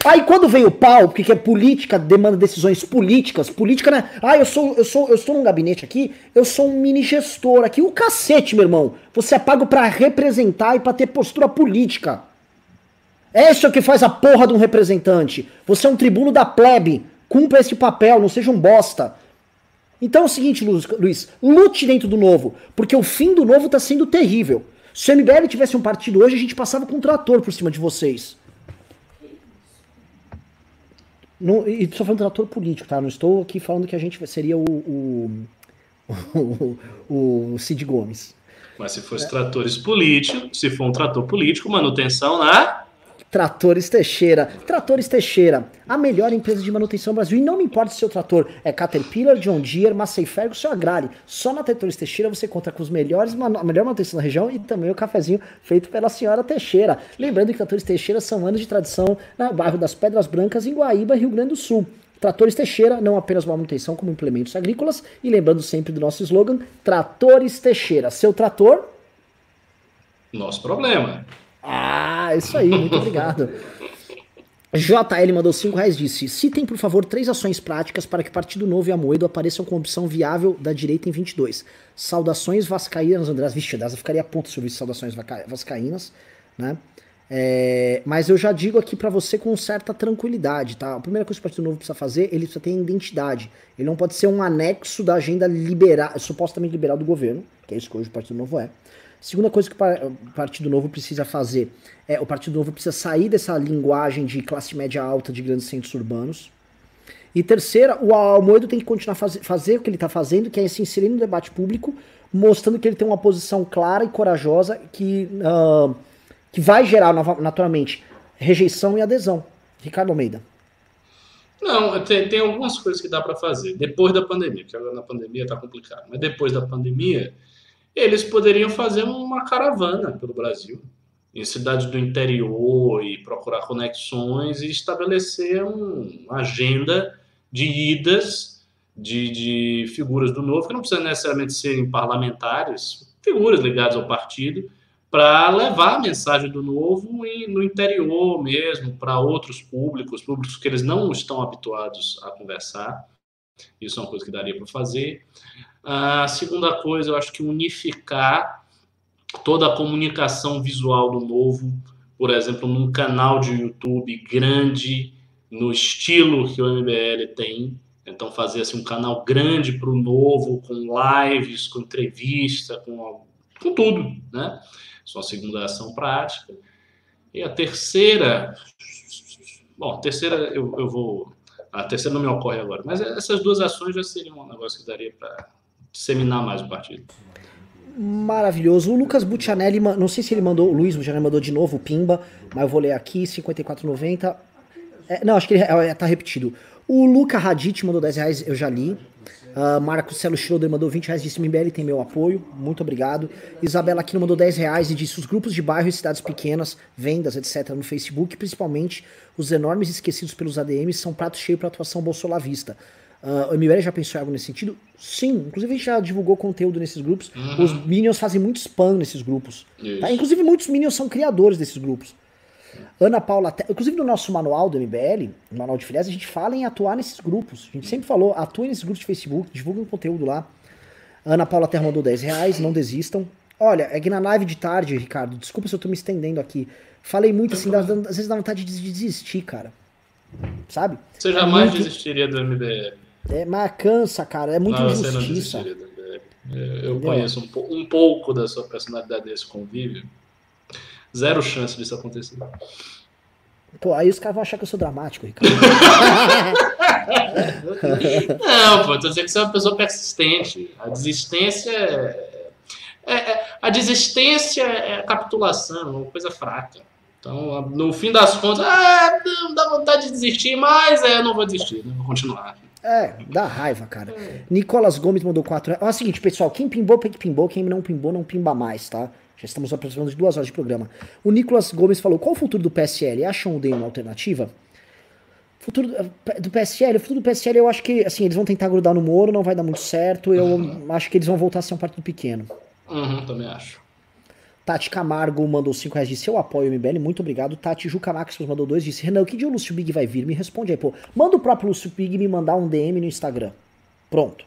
aí quando vem o pau, porque é política, demanda decisões políticas, política, né? Ah, eu sou, eu sou, eu estou num gabinete aqui, eu sou um mini gestor aqui. O cacete, meu irmão. Você é pago para representar e para ter postura política. É isso que faz a porra de um representante. Você é um tribuno da plebe. Cumpra esse papel, não seja um bosta. Então é o seguinte, Luiz, lute dentro do novo, porque o fim do novo tá sendo terrível. Se o MBL tivesse um partido hoje, a gente passava com um trator por cima de vocês. Não, e estou falando de trator político, tá? Não estou aqui falando que a gente seria o, o, o, o Cid Gomes. Mas se fosse é. tratores políticos, se for um trator político, manutenção na Tratores Teixeira. Tratores Teixeira, a melhor empresa de manutenção do Brasil. E não me importa se seu trator é Caterpillar, John Deere, Massey Ferguson ou Agrale. Só na Tratores Teixeira você conta com os melhores, a melhor manutenção da região e também o cafezinho feito pela senhora Teixeira. Lembrando que Tratores Teixeira são anos de tradição no bairro das Pedras Brancas, em Guaíba, Rio Grande do Sul. Tratores Teixeira, não apenas manutenção, como implementos agrícolas. E lembrando sempre do nosso slogan: Tratores Teixeira. Seu trator? Nosso problema. Ah, isso aí, muito obrigado. JL mandou 5 reais disse: citem, por favor, três ações práticas para que Partido Novo e Amoedo apareçam como opção viável da direita em 22. Saudações Vascaínas, Andrés. Vixe, dessa ficaria a ponto sobre saudações Vascaínas, né? É, mas eu já digo aqui para você com certa tranquilidade, tá? A primeira coisa que o Partido Novo precisa fazer, ele precisa ter identidade. Ele não pode ser um anexo da agenda liberal, supostamente liberal do governo, que é isso que hoje o Partido Novo é. Segunda coisa que o Partido Novo precisa fazer é o Partido Novo precisa sair dessa linguagem de classe média alta de grandes centros urbanos. E terceira, o Almoedo tem que continuar faz, fazer o que ele está fazendo, que é se inserir no debate público, mostrando que ele tem uma posição clara e corajosa que, uh, que vai gerar naturalmente rejeição e adesão. Ricardo Almeida. Não, tem, tem algumas coisas que dá para fazer depois da pandemia, que agora na pandemia está complicado, mas depois da pandemia eles poderiam fazer uma caravana pelo Brasil, em cidades do interior e procurar conexões e estabelecer um, uma agenda de idas de, de figuras do novo, que não precisa necessariamente serem parlamentares, figuras ligadas ao partido, para levar a mensagem do novo no interior mesmo, para outros públicos, públicos que eles não estão habituados a conversar. Isso é uma coisa que daria para fazer. A segunda coisa, eu acho que unificar toda a comunicação visual do novo, por exemplo, num canal de YouTube grande, no estilo que o MBL tem. Então, fazer assim, um canal grande para o novo, com lives, com entrevista, com, com tudo. Né? Isso é uma segunda ação prática. E a terceira. Bom, a terceira eu, eu vou a terceira não me ocorre agora. Mas essas duas ações já seriam um negócio que daria para disseminar mais o partido. Maravilhoso. O Lucas Butianelli, não sei se ele mandou, o Luiz Butianelli mandou de novo o Pimba, mas eu vou ler aqui, 54,90. É, não, acho que ele é, tá repetido. O Luca Radit mandou 10 reais, eu já li. Uh, Marcos Celo Schroeder mandou 20 reais, disse MBL tem meu apoio, muito obrigado. Isabela Aquino mandou 10 reais e disse os grupos de bairro e cidades pequenas, vendas, etc. no Facebook, principalmente os enormes esquecidos pelos ADMs, são prato cheio para atuação bolsolavista. Uh, o MBL já pensou em algo nesse sentido? Sim, inclusive a gente já divulgou conteúdo nesses grupos. Uhum. Os Minions fazem muito spam nesses grupos. Tá? Inclusive muitos Minions são criadores desses grupos. Ana Paula, inclusive no nosso manual do MBL, no manual de filiais, a gente fala em atuar nesses grupos. A gente sempre falou, atuem nesses grupos de Facebook, divulguem conteúdo lá. Ana Paula Terra mandou 10 reais, não desistam. Olha, é que na live de tarde, Ricardo, desculpa se eu tô me estendendo aqui. Falei muito assim, às vezes dá vontade de desistir, cara. Sabe? Você jamais muito... desistiria do MBL. É, mas cansa, cara, é muito não, injustiça. MBL. É, eu conheço um, um pouco da sua personalidade desse convívio. Zero chance disso acontecer. Pô, aí os caras vão achar que eu sou dramático, Ricardo. não, pô, tô dizendo que você é uma pessoa persistente. A desistência é, é, é, a desistência é a capitulação, uma coisa fraca. Então, no fim das contas, ah, não dá vontade de desistir, mas é, eu não vou desistir, né? vou continuar. É, dá raiva, cara. É. Nicolas Gomes mandou 4 É o seguinte, pessoal, quem pimbou, que pimbou, quem não pimbou, não pimba mais, tá? Já estamos aproximando de duas horas de programa. O Nicolas Gomes falou: qual o futuro do PSL? Acham o DEM uma alternativa? Futuro do PSL, o futuro do PSL, eu acho que assim, eles vão tentar grudar no Moro, não vai dar muito certo. Eu uhum. acho que eles vão voltar a ser um partido pequeno. Uhum, também acho. Tati Camargo mandou 5 reais, disse eu apoio o MBL, muito obrigado. Tati Juca Max mandou 2, disse Renan, que dia o Lúcio Big vai vir? Me responde aí, pô. Manda o próprio Lúcio Big me mandar um DM no Instagram. Pronto.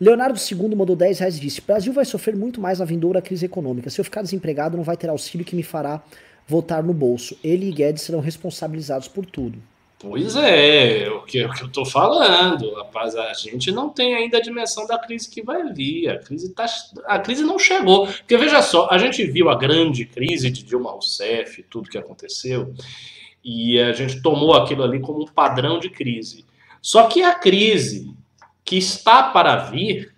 Leonardo II mandou 10 reais e disse: Brasil vai sofrer muito mais na vindoura crise econômica. Se eu ficar desempregado, não vai ter auxílio que me fará votar no bolso. Ele e Guedes serão responsabilizados por tudo. Pois é, o que, o que eu estou falando, rapaz, a gente não tem ainda a dimensão da crise que vai vir. A crise, tá, a crise não chegou. Porque veja só, a gente viu a grande crise de Dilma Rousseff, tudo que aconteceu, e a gente tomou aquilo ali como um padrão de crise. Só que a crise que está para vir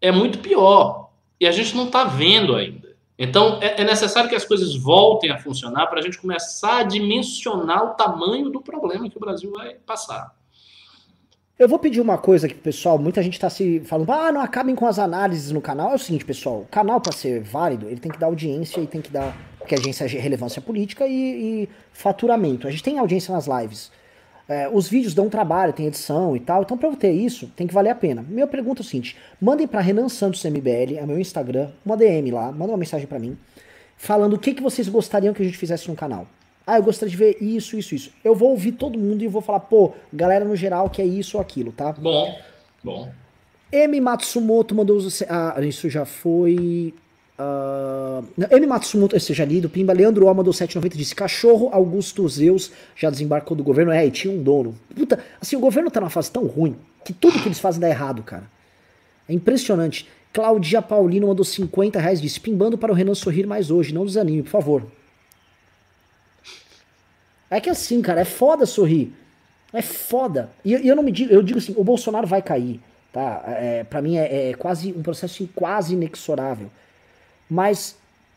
é muito pior. E a gente não está vendo ainda. Então, é, é, necessário que as coisas voltem a funcionar para a gente começar a dimensionar o tamanho do problema que o Brasil vai passar. Eu vou pedir uma coisa pro pessoal. Muita gente está se falando, ah, não acabem com as análises no canal. É o seguinte, pessoal: o canal, para ser válido, ele tem que dar audiência e tem que dar. Porque a agência é relevância política e, e faturamento. A gente tem audiência nas lives. É, os vídeos dão trabalho, tem edição e tal. Então, para eu ter isso, tem que valer a pena. Minha pergunta é o seguinte: mandem para Renan Santos MBL, é meu Instagram, uma DM lá, manda uma mensagem para mim, falando o que, que vocês gostariam que a gente fizesse no canal. Ah, eu gostaria de ver isso, isso, isso. Eu vou ouvir todo mundo e vou falar, pô, galera no geral que é isso ou aquilo, tá? Bom, bom. M. Matsumoto mandou. Ah, isso já foi. Uh, M. Matsumoto, esse já lido, Pimba, Leandro Oma do 790 disse, cachorro Augusto Zeus já desembarcou do governo, é, e tinha um dono. Puta, assim, o governo tá numa fase tão ruim, que tudo que eles fazem dá errado, cara. É impressionante. Claudia Paulino mandou 50 reais, disse, pimbando para o Renan sorrir mais hoje, não desanime, por favor. É que assim, cara, é foda sorrir. É foda. E, e eu não me digo, eu digo assim, o Bolsonaro vai cair, tá? É, para mim é, é quase um processo quase inexorável. Mas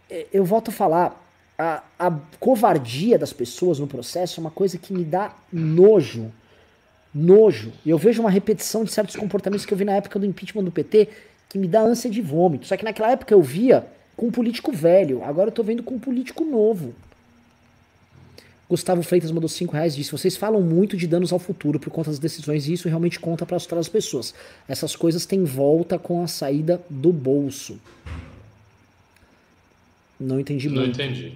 é, eu volto a falar, a, a covardia das pessoas no processo é uma coisa que me dá nojo. Nojo. E eu vejo uma repetição de certos comportamentos que eu vi na época do impeachment do PT que me dá ânsia de vômito. Só que naquela época eu via com um político velho, agora eu tô vendo com um político novo. Gustavo Freitas mandou 5 reais disse: Vocês falam muito de danos ao futuro por conta das decisões e isso realmente conta para assustar as pessoas. Essas coisas têm volta com a saída do bolso. Não entendi Não muito. Não entendi.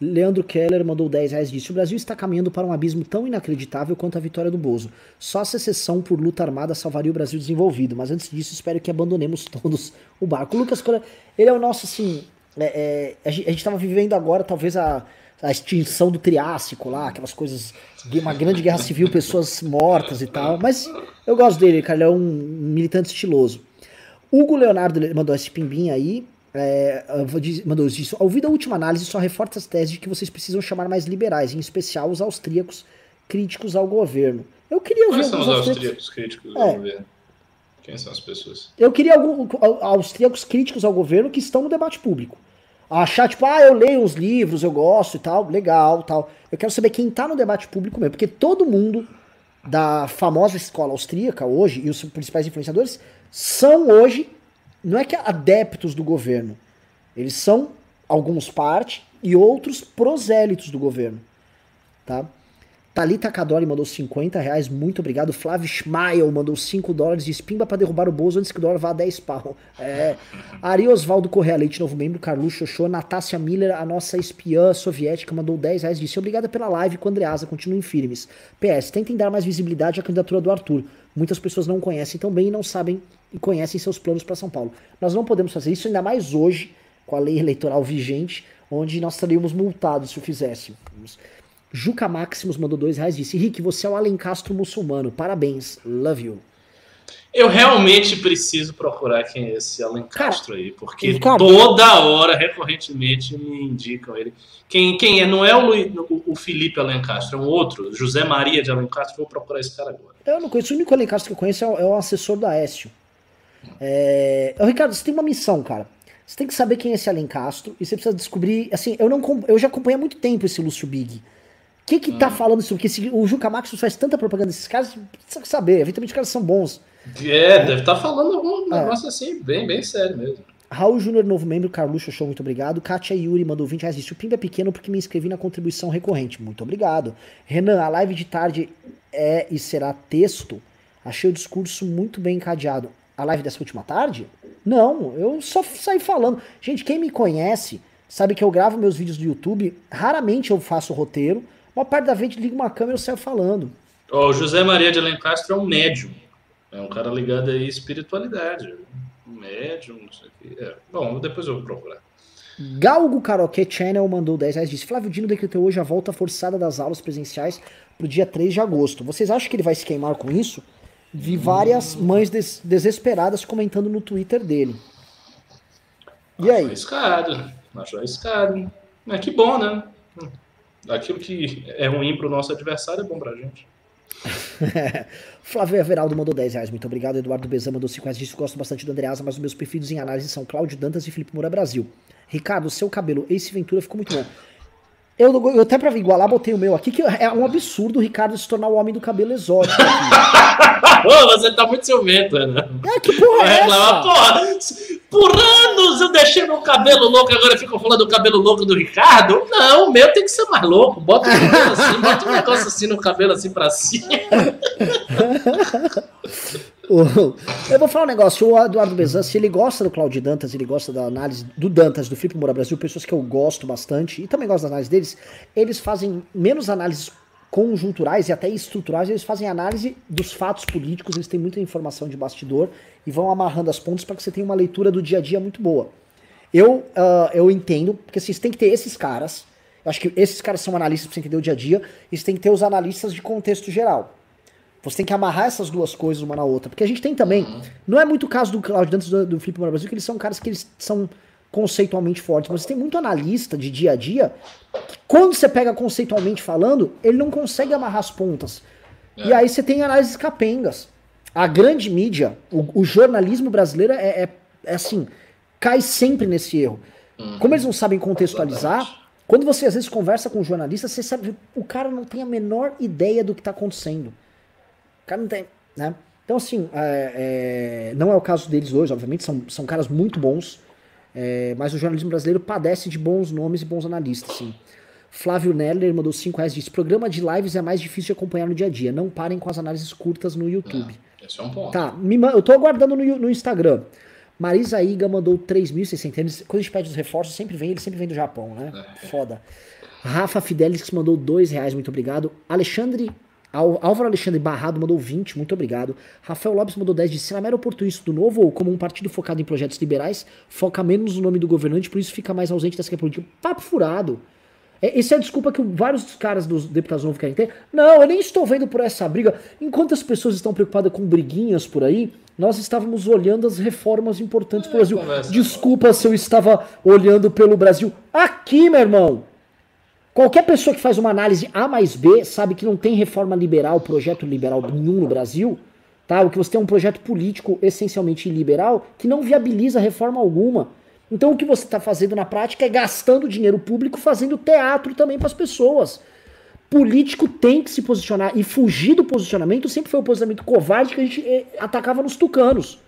Leandro Keller mandou 10 reais disse: O Brasil está caminhando para um abismo tão inacreditável quanto a vitória do Bozo. Só a secessão por luta armada salvaria o Brasil desenvolvido. Mas antes disso, espero que abandonemos todos o barco. O Lucas, ele é o nosso, assim. É, é, a gente estava vivendo agora, talvez, a, a extinção do Triássico lá, aquelas coisas. Uma grande guerra civil, pessoas mortas e tal. Mas eu gosto dele, cara. Ele é um militante estiloso. Hugo Leonardo mandou esse pimbinha aí. É, mandou isso. Ouvido a última análise, só reforça as teses de que vocês precisam chamar mais liberais, em especial os austríacos críticos ao governo. Eu queria ouvir Quais são os austríacos críticos ao é. governo? Quem são as pessoas? Eu queria alguns austríacos críticos ao governo que estão no debate público. Achar, tipo, ah, eu leio uns livros, eu gosto e tal, legal tal. Eu quero saber quem tá no debate público mesmo, porque todo mundo da famosa escola austríaca hoje, e os principais influenciadores, são hoje não é que adeptos do governo. Eles são alguns parte e outros prosélitos do governo. Tá? Thalita Cadori mandou 50 reais, muito obrigado. Flávio Schmael mandou 5 dólares de espimba para derrubar o bolso antes que o dólar vá a 10 pau. É. Ari Osvaldo Correa Leite, novo membro. Carlos Xoxô. Natácia Miller, a nossa espiã soviética, mandou 10 reais. Disse: Obrigada pela live com Andreasa, continuem firmes. PS, tentem dar mais visibilidade à candidatura do Arthur. Muitas pessoas não conhecem tão bem e não sabem e conhecem seus planos para São Paulo. Nós não podemos fazer isso, ainda mais hoje, com a lei eleitoral vigente, onde nós estaríamos multados se o fizéssemos. Juca Maximus mandou dois reais e disse: Rick, você é o Alencastro muçulmano. Parabéns. Love you. Eu realmente preciso procurar quem é esse Alencastro Cara, aí, porque toda hora, recorrentemente, me indicam ele. Quem, quem é? Não é o, Luiz, o, Felipe Alencastro, é um outro, José Maria de Alencastro. Vou procurar esse cara agora. Eu não conheço. O único Alencastro que eu conheço é o, é o assessor da Aécio. É... Ricardo, você tem uma missão, cara. Você tem que saber quem é esse Alencastro e você precisa descobrir. Assim, eu, não, eu já acompanhei há muito tempo esse Lúcio Big. O que que tá hum. tá falando isso? Porque esse, o Juca Max faz tanta propaganda desses caras, precisa saber. Evidentemente os caras são bons. É, deve estar tá falando algum é. negócio assim, bem, bem sério mesmo. Raul Júnior, novo membro, Carluxo Show, muito obrigado. Kátia Yuri mandou 20 reais. Disse, o Pimba é pequeno porque me inscrevi na contribuição recorrente. Muito obrigado. Renan, a live de tarde é e será texto. Achei o discurso muito bem encadeado. A live dessa última tarde? Não, eu só saí falando. Gente, quem me conhece sabe que eu gravo meus vídeos do YouTube. Raramente eu faço roteiro. Uma parte da vez ligo uma câmera e eu saio falando. O José Maria de Alencastro é um médium. É um cara ligado aí à espiritualidade. Um médium, não sei o quê. É. Bom, depois eu vou procurar. Galgo Karaoke Channel mandou 10 reais. Disse: Flávio Dino decretou hoje a volta forçada das aulas presenciais pro dia 3 de agosto. Vocês acham que ele vai se queimar com isso? Vi várias mães des desesperadas comentando no Twitter dele. E aí? Arriscado. Acho arriscado. Mas que bom, né? Aquilo que é ruim pro nosso adversário é bom pra gente. Flávio Everaldo mandou 10 reais, muito obrigado. Eduardo Bezan mandou 5 reais, disse que gosto bastante do Andreasa, mas os meus preferidos em análise são Cláudio Dantas e Felipe Moura Brasil. Ricardo, seu cabelo Ace Ventura ficou muito bom. Eu, eu até pra igualar, botei o meu aqui, que é um absurdo o Ricardo se tornar o homem do cabelo exótico. Ô, você tá muito ciumento, né? É, que porra é essa? Porra, por anos eu deixei meu cabelo louco, agora ficam falando do cabelo louco do Ricardo. Não, o meu tem que ser mais louco. Bota um cabelo assim, bota um negócio assim no cabelo assim pra cima. Eu vou falar um negócio, o Eduardo Bezan, se ele gosta do Claudio Dantas, ele gosta da análise do Dantas, do Felipe Moura Brasil, pessoas que eu gosto bastante, e também gosto da análise deles, eles fazem menos análises conjunturais e até estruturais, eles fazem análise dos fatos políticos, eles têm muita informação de bastidor e vão amarrando as pontas para que você tenha uma leitura do dia a dia muito boa. Eu, uh, eu entendo, porque assim, você tem que ter esses caras, eu acho que esses caras são analistas para você entender o dia a dia, e você tem que ter os analistas de contexto geral. Você tem que amarrar essas duas coisas uma na outra. Porque a gente tem também. Uhum. Não é muito o caso do Claudio Dantas do, do Felipe Moura Brasil, que eles são caras que eles são conceitualmente fortes. Mas você tem muito analista de dia a dia que, quando você pega conceitualmente falando, ele não consegue amarrar as pontas. É. E aí você tem análises capengas. A grande mídia, o, o jornalismo brasileiro é, é, é, assim, cai sempre nesse erro. Uhum. Como eles não sabem contextualizar, quando você às vezes conversa com um jornalista, você sabe, o cara não tem a menor ideia do que está acontecendo. O cara não tem, né? Então, assim, é, é, não é o caso deles hoje, obviamente, são, são caras muito bons, é, mas o jornalismo brasileiro padece de bons nomes e bons analistas, sim. Flávio Neller mandou 5 reais disse: programa de lives é mais difícil de acompanhar no dia a dia. Não parem com as análises curtas no YouTube. É, esse é um ponto. Tá, me, eu tô aguardando no, no Instagram. Marisa Iga mandou 3.600. Quando a gente pede os reforços, sempre vem, ele sempre vem do Japão, né? É. Foda. Rafa Fidelis mandou 2 reais, muito obrigado. Alexandre Álvaro Alexandre Barrado mandou 20, muito obrigado. Rafael Lopes mandou 10 de se era oportunista do novo ou como um partido focado em projetos liberais, foca menos no nome do governante, por isso fica mais ausente dessa política. Papo furado. É, essa é a desculpa que vários caras dos deputados novos querem ter. Não, eu nem estou vendo por essa briga. Enquanto as pessoas estão preocupadas com briguinhas por aí, nós estávamos olhando as reformas importantes é, para o Brasil. Desculpa se eu estava olhando pelo Brasil. Aqui, meu irmão! Qualquer pessoa que faz uma análise A mais B sabe que não tem reforma liberal, projeto liberal nenhum no Brasil, tá? O que você tem é um projeto político essencialmente liberal que não viabiliza reforma alguma. Então o que você está fazendo na prática é gastando dinheiro público fazendo teatro também para as pessoas. Político tem que se posicionar e fugir do posicionamento sempre foi o posicionamento covarde que a gente eh, atacava nos tucanos.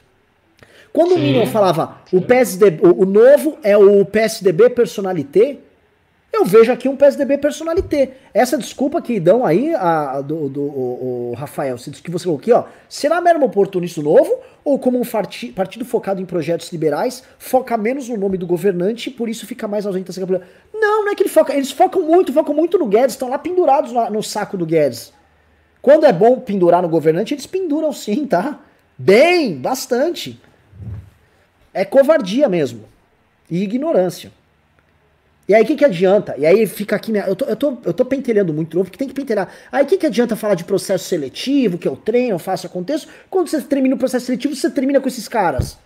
Quando Sim. o Minion falava o PSDB, o, o novo é o PSDB personalité, eu vejo aqui um PSDB personalité. Essa desculpa que dão aí, a, do, do o, o Rafael, que você falou aqui, ó, será mesmo oportunista novo ou como um partido focado em projetos liberais, foca menos no nome do governante e por isso fica mais ausente dessa campanha? Não, não é que ele foca, eles focam muito, focam muito no Guedes, estão lá pendurados no, no saco do Guedes. Quando é bom pendurar no governante, eles penduram sim, tá? Bem, bastante. É covardia mesmo. E ignorância. E aí o que, que adianta? E aí fica aqui, eu tô, eu tô, eu tô pentelhando muito novo, porque tem que pentelhar. Aí o que, que adianta falar de processo seletivo, que eu treino, eu faço, aconteço, quando você termina o processo seletivo, você termina com esses caras.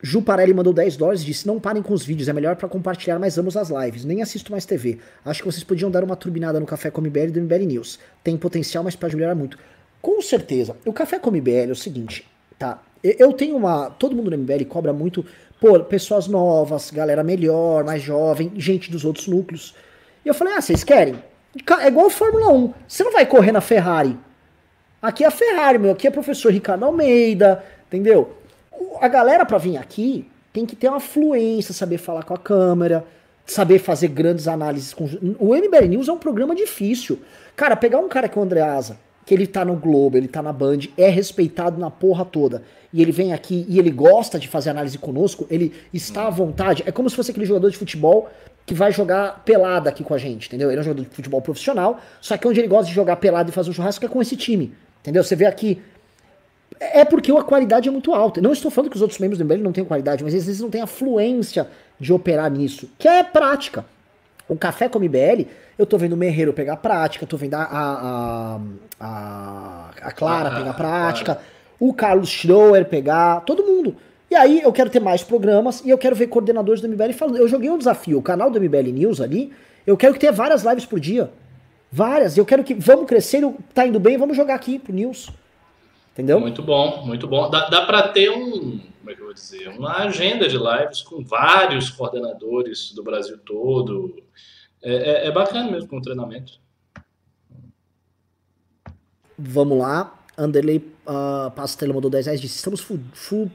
Ju Parelli mandou 10 dólares e disse: Não parem com os vídeos, é melhor para compartilhar mais amos as lives. Nem assisto mais TV. Acho que vocês podiam dar uma turbinada no Café com e do MBL News. Tem potencial, mas pode melhorar muito. Com certeza. O Café com MBL é o seguinte, tá? Eu tenho uma. Todo mundo no MBL cobra muito pô, pessoas novas, galera melhor, mais jovem, gente dos outros núcleos. E eu falei, ah, vocês querem? É igual Fórmula 1. Você não vai correr na Ferrari. Aqui é a Ferrari, meu. Aqui é professor Ricardo Almeida, entendeu? A galera para vir aqui tem que ter uma fluência, saber falar com a câmera, saber fazer grandes análises. Com... O MBL News é um programa difícil. Cara, pegar um cara que é o André Asa, que ele tá no Globo, ele tá na Band, é respeitado na porra toda e ele vem aqui e ele gosta de fazer análise conosco, ele está à vontade. É como se fosse aquele jogador de futebol que vai jogar pelada aqui com a gente, entendeu? Ele é um jogador de futebol profissional, só que onde ele gosta de jogar pelada e fazer um churrasco é com esse time, entendeu? Você vê aqui, É porque a qualidade é muito alta. Não estou falando que os outros membros do MBL não têm qualidade, mas vezes não têm a fluência de operar nisso, que é prática. O Café com MBL, eu tô vendo o Merreiro pegar prática, tô vendo a, a, a, a Clara ah, pegar prática, claro. o Carlos Schroer pegar, todo mundo. E aí eu quero ter mais programas e eu quero ver coordenadores do MBL falando. Eu joguei um desafio, o canal do MBL News ali, eu quero que tenha várias lives por dia. Várias. Eu quero que. Vamos crescer, tá indo bem, vamos jogar aqui pro News. Entendeu? Muito bom, muito bom. Dá, dá para ter um, como é que eu vou dizer, uma agenda de lives com vários coordenadores do Brasil todo. É, é, é bacana mesmo com o treinamento. Vamos lá. Anderley uh, Pastela mandou 10 reais disse: Estamos full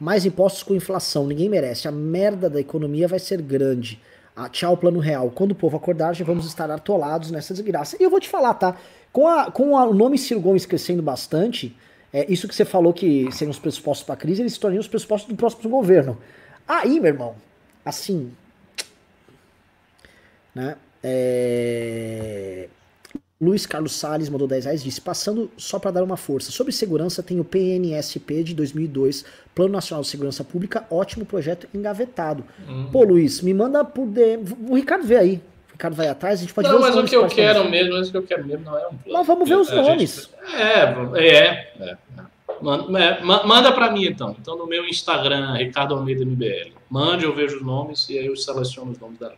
mais impostos com inflação, ninguém merece. A merda da economia vai ser grande. Ah, tchau, plano real. Quando o povo acordar, já vamos estar atolados nessa desgraça. E eu vou te falar, tá? Com, a, com a, o nome Ciro Gomes crescendo bastante, é, isso que você falou que seriam os pressupostos para a crise, eles se tornariam os pressupostos do próximo governo. Aí, meu irmão, assim. Né? É... Luiz Carlos Salles mandou 10 reais disse: passando só para dar uma força. Sobre segurança, tem o PNSP de 2002, Plano Nacional de Segurança Pública, ótimo projeto engavetado. Uhum. Pô, Luiz, me manda por DM. O Ricardo vê aí. Ricardo vai atrás, a gente pode não, ver os mas o que eu quero mesmo, mas o que eu quero mesmo não é um plano. Mas vamos ver os nomes. Gente... É, é, é. Manda, é, manda para mim então. Então no meu Instagram, Ricardo Almeida MBL. Mande, eu vejo os nomes e aí eu seleciono os nomes dali.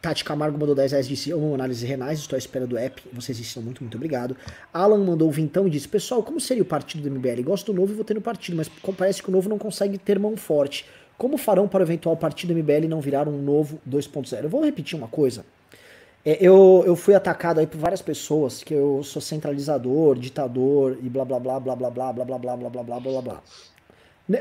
Tati Camargo mandou 10 reais e disse: Amo análise renais, estou à espera do app. Vocês estão muito, muito obrigado. Alan mandou vintão e disse: Pessoal, como seria o partido do MBL? Gosto do novo e vou ter no partido, mas parece que o novo não consegue ter mão forte. Como farão para o eventual partido MBL não virar um novo 2.0? Eu vou repetir uma coisa. É, eu, eu fui atacado aí por várias pessoas que eu sou centralizador, ditador e blá blá blá blá blá blá blá blá blá blá blá blá blá blá.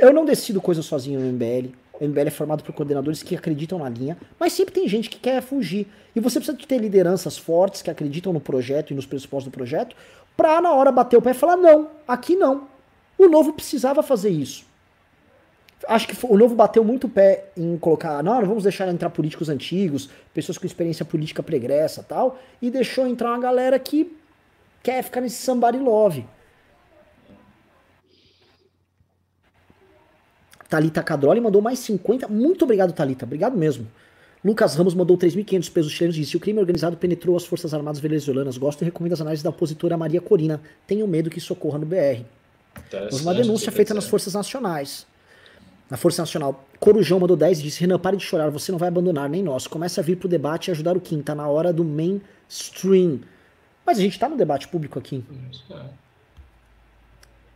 Eu não decido coisas sozinho no MBL. O MBL é formado por coordenadores que acreditam na linha, mas sempre tem gente que quer fugir. E você precisa ter lideranças fortes que acreditam no projeto e nos pressupostos do projeto, pra na hora bater o pé e falar: não, aqui não. O novo precisava fazer isso acho que o novo bateu muito o pé em colocar, não, não vamos deixar entrar políticos antigos, pessoas com experiência política pregressa tal, e deixou entrar uma galera que quer ficar nesse somebody love. Talita Cadroli mandou mais 50. Muito obrigado, Talita. Obrigado mesmo. Lucas Ramos mandou 3.500 pesos chilenos e disse: O crime organizado penetrou as Forças Armadas venezuelanas. Gosto e recomendo as análises da opositora Maria Corina. Tenho medo que isso ocorra no BR. Houve uma denúncia feita nas Forças Nacionais na Força Nacional. Corujão mandou 10 e disse: Renan, pare de chorar, você não vai abandonar, nem nós. Começa a vir pro debate e ajudar o Kim, tá na hora do mainstream. Mas a gente tá no debate público aqui.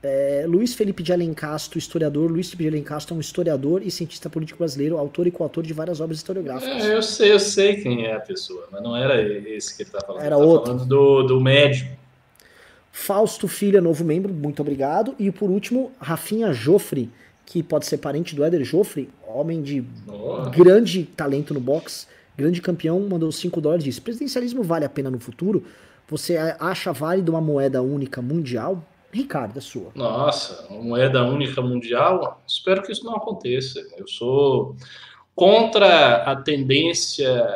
É, Luiz Felipe de Alencastro, historiador. Luiz Felipe de Alencastro é um historiador e cientista político brasileiro, autor e coautor de várias obras historiográficas. É, eu sei, eu sei quem é a pessoa, mas não era esse que ele tá falando. Era ele tá outro. falando do, do médium. Fausto Filho é novo membro, muito obrigado. E por último, Rafinha Joffre que pode ser parente do Éder Joffre, homem de oh. grande talento no boxe, grande campeão, mandou 5 dólares e disse: presidencialismo vale a pena no futuro? Você acha válido uma moeda única mundial? Ricardo, é sua. Nossa, uma moeda única mundial? Espero que isso não aconteça. Eu sou contra a tendência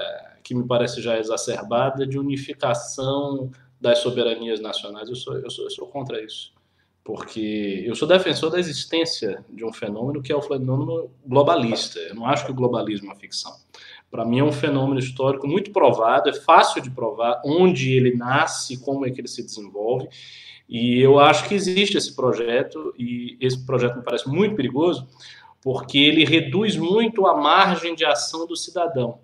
que me parece já exacerbada de unificação das soberanias nacionais. Eu sou, eu sou, eu sou contra isso porque eu sou defensor da existência de um fenômeno que é o fenômeno globalista. Eu não acho que o globalismo é uma ficção. Para mim é um fenômeno histórico muito provado, é fácil de provar onde ele nasce, como é que ele se desenvolve. E eu acho que existe esse projeto, e esse projeto me parece muito perigoso, porque ele reduz muito a margem de ação do cidadão.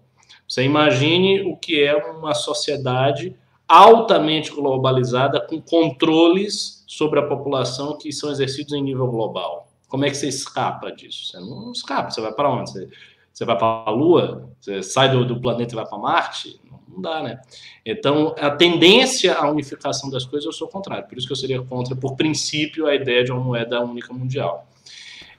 Você imagine o que é uma sociedade altamente globalizada, com controles sobre a população que são exercidos em nível global. Como é que você escapa disso? Você não escapa, você vai para onde? Você, você vai para a Lua? Você sai do, do planeta e vai para Marte? Não dá, né? Então, a tendência à unificação das coisas, eu sou contrário. Por isso que eu seria contra, por princípio, a ideia de uma moeda única mundial.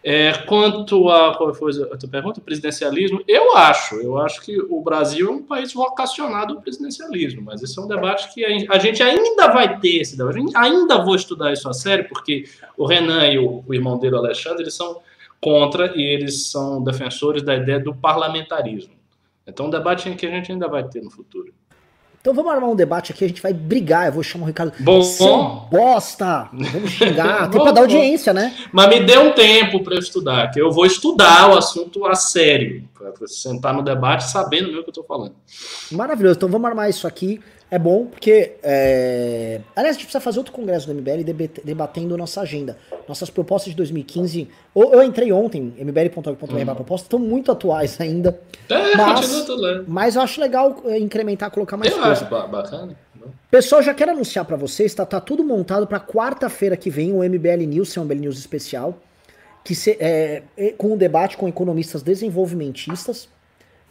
É, quanto a qual foi a tua pergunta, presidencialismo, eu acho, eu acho que o Brasil é um país vocacionado ao presidencialismo, mas esse é um debate que a gente ainda vai ter esse debate, ainda vou estudar isso a sério, porque o Renan e o, o irmão dele, o Alexandre, eles são contra e eles são defensores da ideia do parlamentarismo. Então, um debate que a gente ainda vai ter no futuro. Então vamos armar um debate aqui, a gente vai brigar, eu vou chamar o Ricardo. Bom. Seu bosta! Vamos xingar, até pra dar audiência, né? Mas me dê um tempo para estudar, que eu vou estudar o assunto a sério, para sentar no debate sabendo mesmo o que eu tô falando. Maravilhoso, então vamos armar isso aqui. É bom porque. É... Aliás, a gente precisa fazer outro congresso do MBL debate- debatendo nossa agenda. Nossas propostas de 2015. Eu, eu entrei ontem, mbl.org.br hum. propostas, estão muito atuais ainda. É, Mas- continua tudo lá. Mas eu acho legal é, incrementar, colocar mais Eu coisa. acho ba- bacana. Pessoal, já quero anunciar pra vocês, tá, tá tudo montado pra quarta-feira que vem, o MBL News, seu MBL News especial, que se- é, é, com um debate com economistas desenvolvimentistas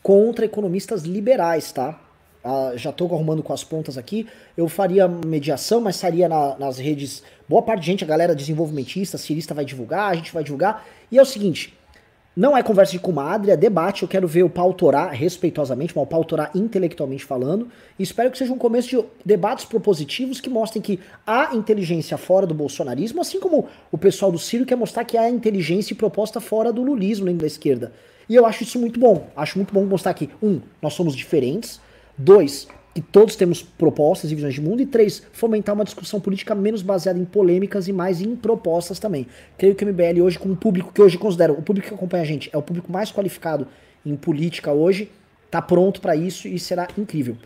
contra economistas liberais, tá? Ah, já tô arrumando com as pontas aqui. Eu faria mediação, mas estaria na- nas redes. Boa parte de gente, a galera desenvolvimentista, cirista vai divulgar, a gente vai divulgar. E é o seguinte: não é conversa de comadre, é debate. Eu quero ver o pau torar respeitosamente, mas o pau torar intelectualmente falando. E espero que seja um começo de debates propositivos que mostrem que há inteligência fora do bolsonarismo, assim como o pessoal do Ciro quer mostrar que há inteligência e proposta fora do lulismo da esquerda. E eu acho isso muito bom. Acho muito bom mostrar que, um, nós somos diferentes. Dois, que todos temos propostas e visões de mundo. E três, fomentar uma discussão política menos baseada em polêmicas e mais em propostas também. Creio que o MBL hoje, com o público que hoje considero, o público que acompanha a gente, é o público mais qualificado em política hoje, tá pronto para isso e será incrível.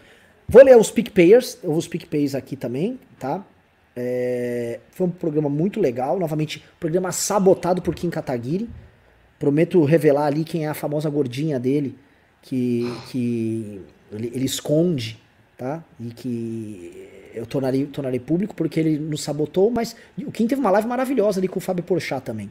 Vou ler os PicPayers, eu vou os PicPays aqui também, tá? É, foi um programa muito legal, novamente, programa sabotado por Kim Kataguiri. Prometo revelar ali quem é a famosa gordinha dele, que, que ele, ele esconde, tá? E que eu tornarei, tornarei público porque ele nos sabotou, mas o Kim teve uma live maravilhosa ali com o Fábio Porchat também.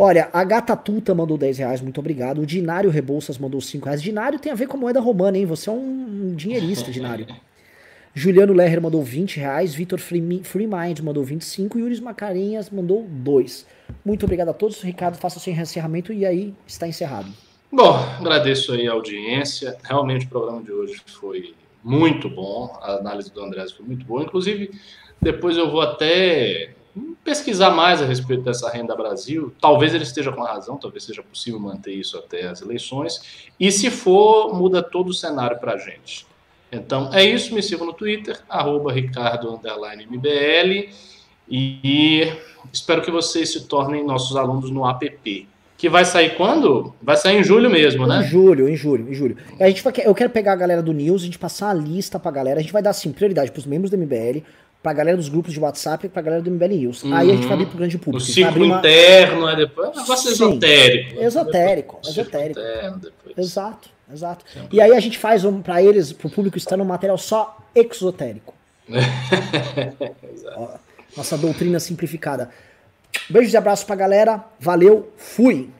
Olha, a Gata Tuta mandou 10 reais, muito obrigado. O Dinário Rebouças mandou 5 reais. Dinário tem a ver com a moeda romana, hein? Você é um, dinheirista, Dinário. Juliano Lerrer mandou 20 reais. Vitor Free Free Mind mandou 25. Yuris Macarenhas mandou 2. Muito obrigado a todos. Ricardo, faça o seu encerramento e aí está encerrado. Bom, agradeço aí a audiência. Realmente o programa de hoje foi muito bom. A análise do André foi muito boa. Inclusive, depois eu vou até pesquisar mais a respeito dessa renda Brasil. Talvez ele esteja com razão, talvez seja possível manter isso até as eleições. E se for, muda todo o cenário para a gente. Então é isso, me sigam no Twitter, arroba e espero que vocês se tornem nossos alunos no app. Que vai sair quando? Vai sair em julho mesmo, Em né? julho, em julho, em julho. A gente vai, eu quero pegar a galera do News, a gente passar a lista pra galera. A gente vai dar, assim, prioridade pros membros do MBL, pra galera dos grupos de WhatsApp e pra galera do MBL News. Aí a gente vai abrir pro grande O público. Vai ciclo uma- interno, é depois. É um negócio Sim. esotérico. Exotérico, Ciclo esotérico. interno, depois. Exato, exato. E aí a gente faz um, pra eles, pro público externo, um material só exotérico. Ó, Nossa doutrina simplificada. Beijos e abraços pra galera. Valeu, fui!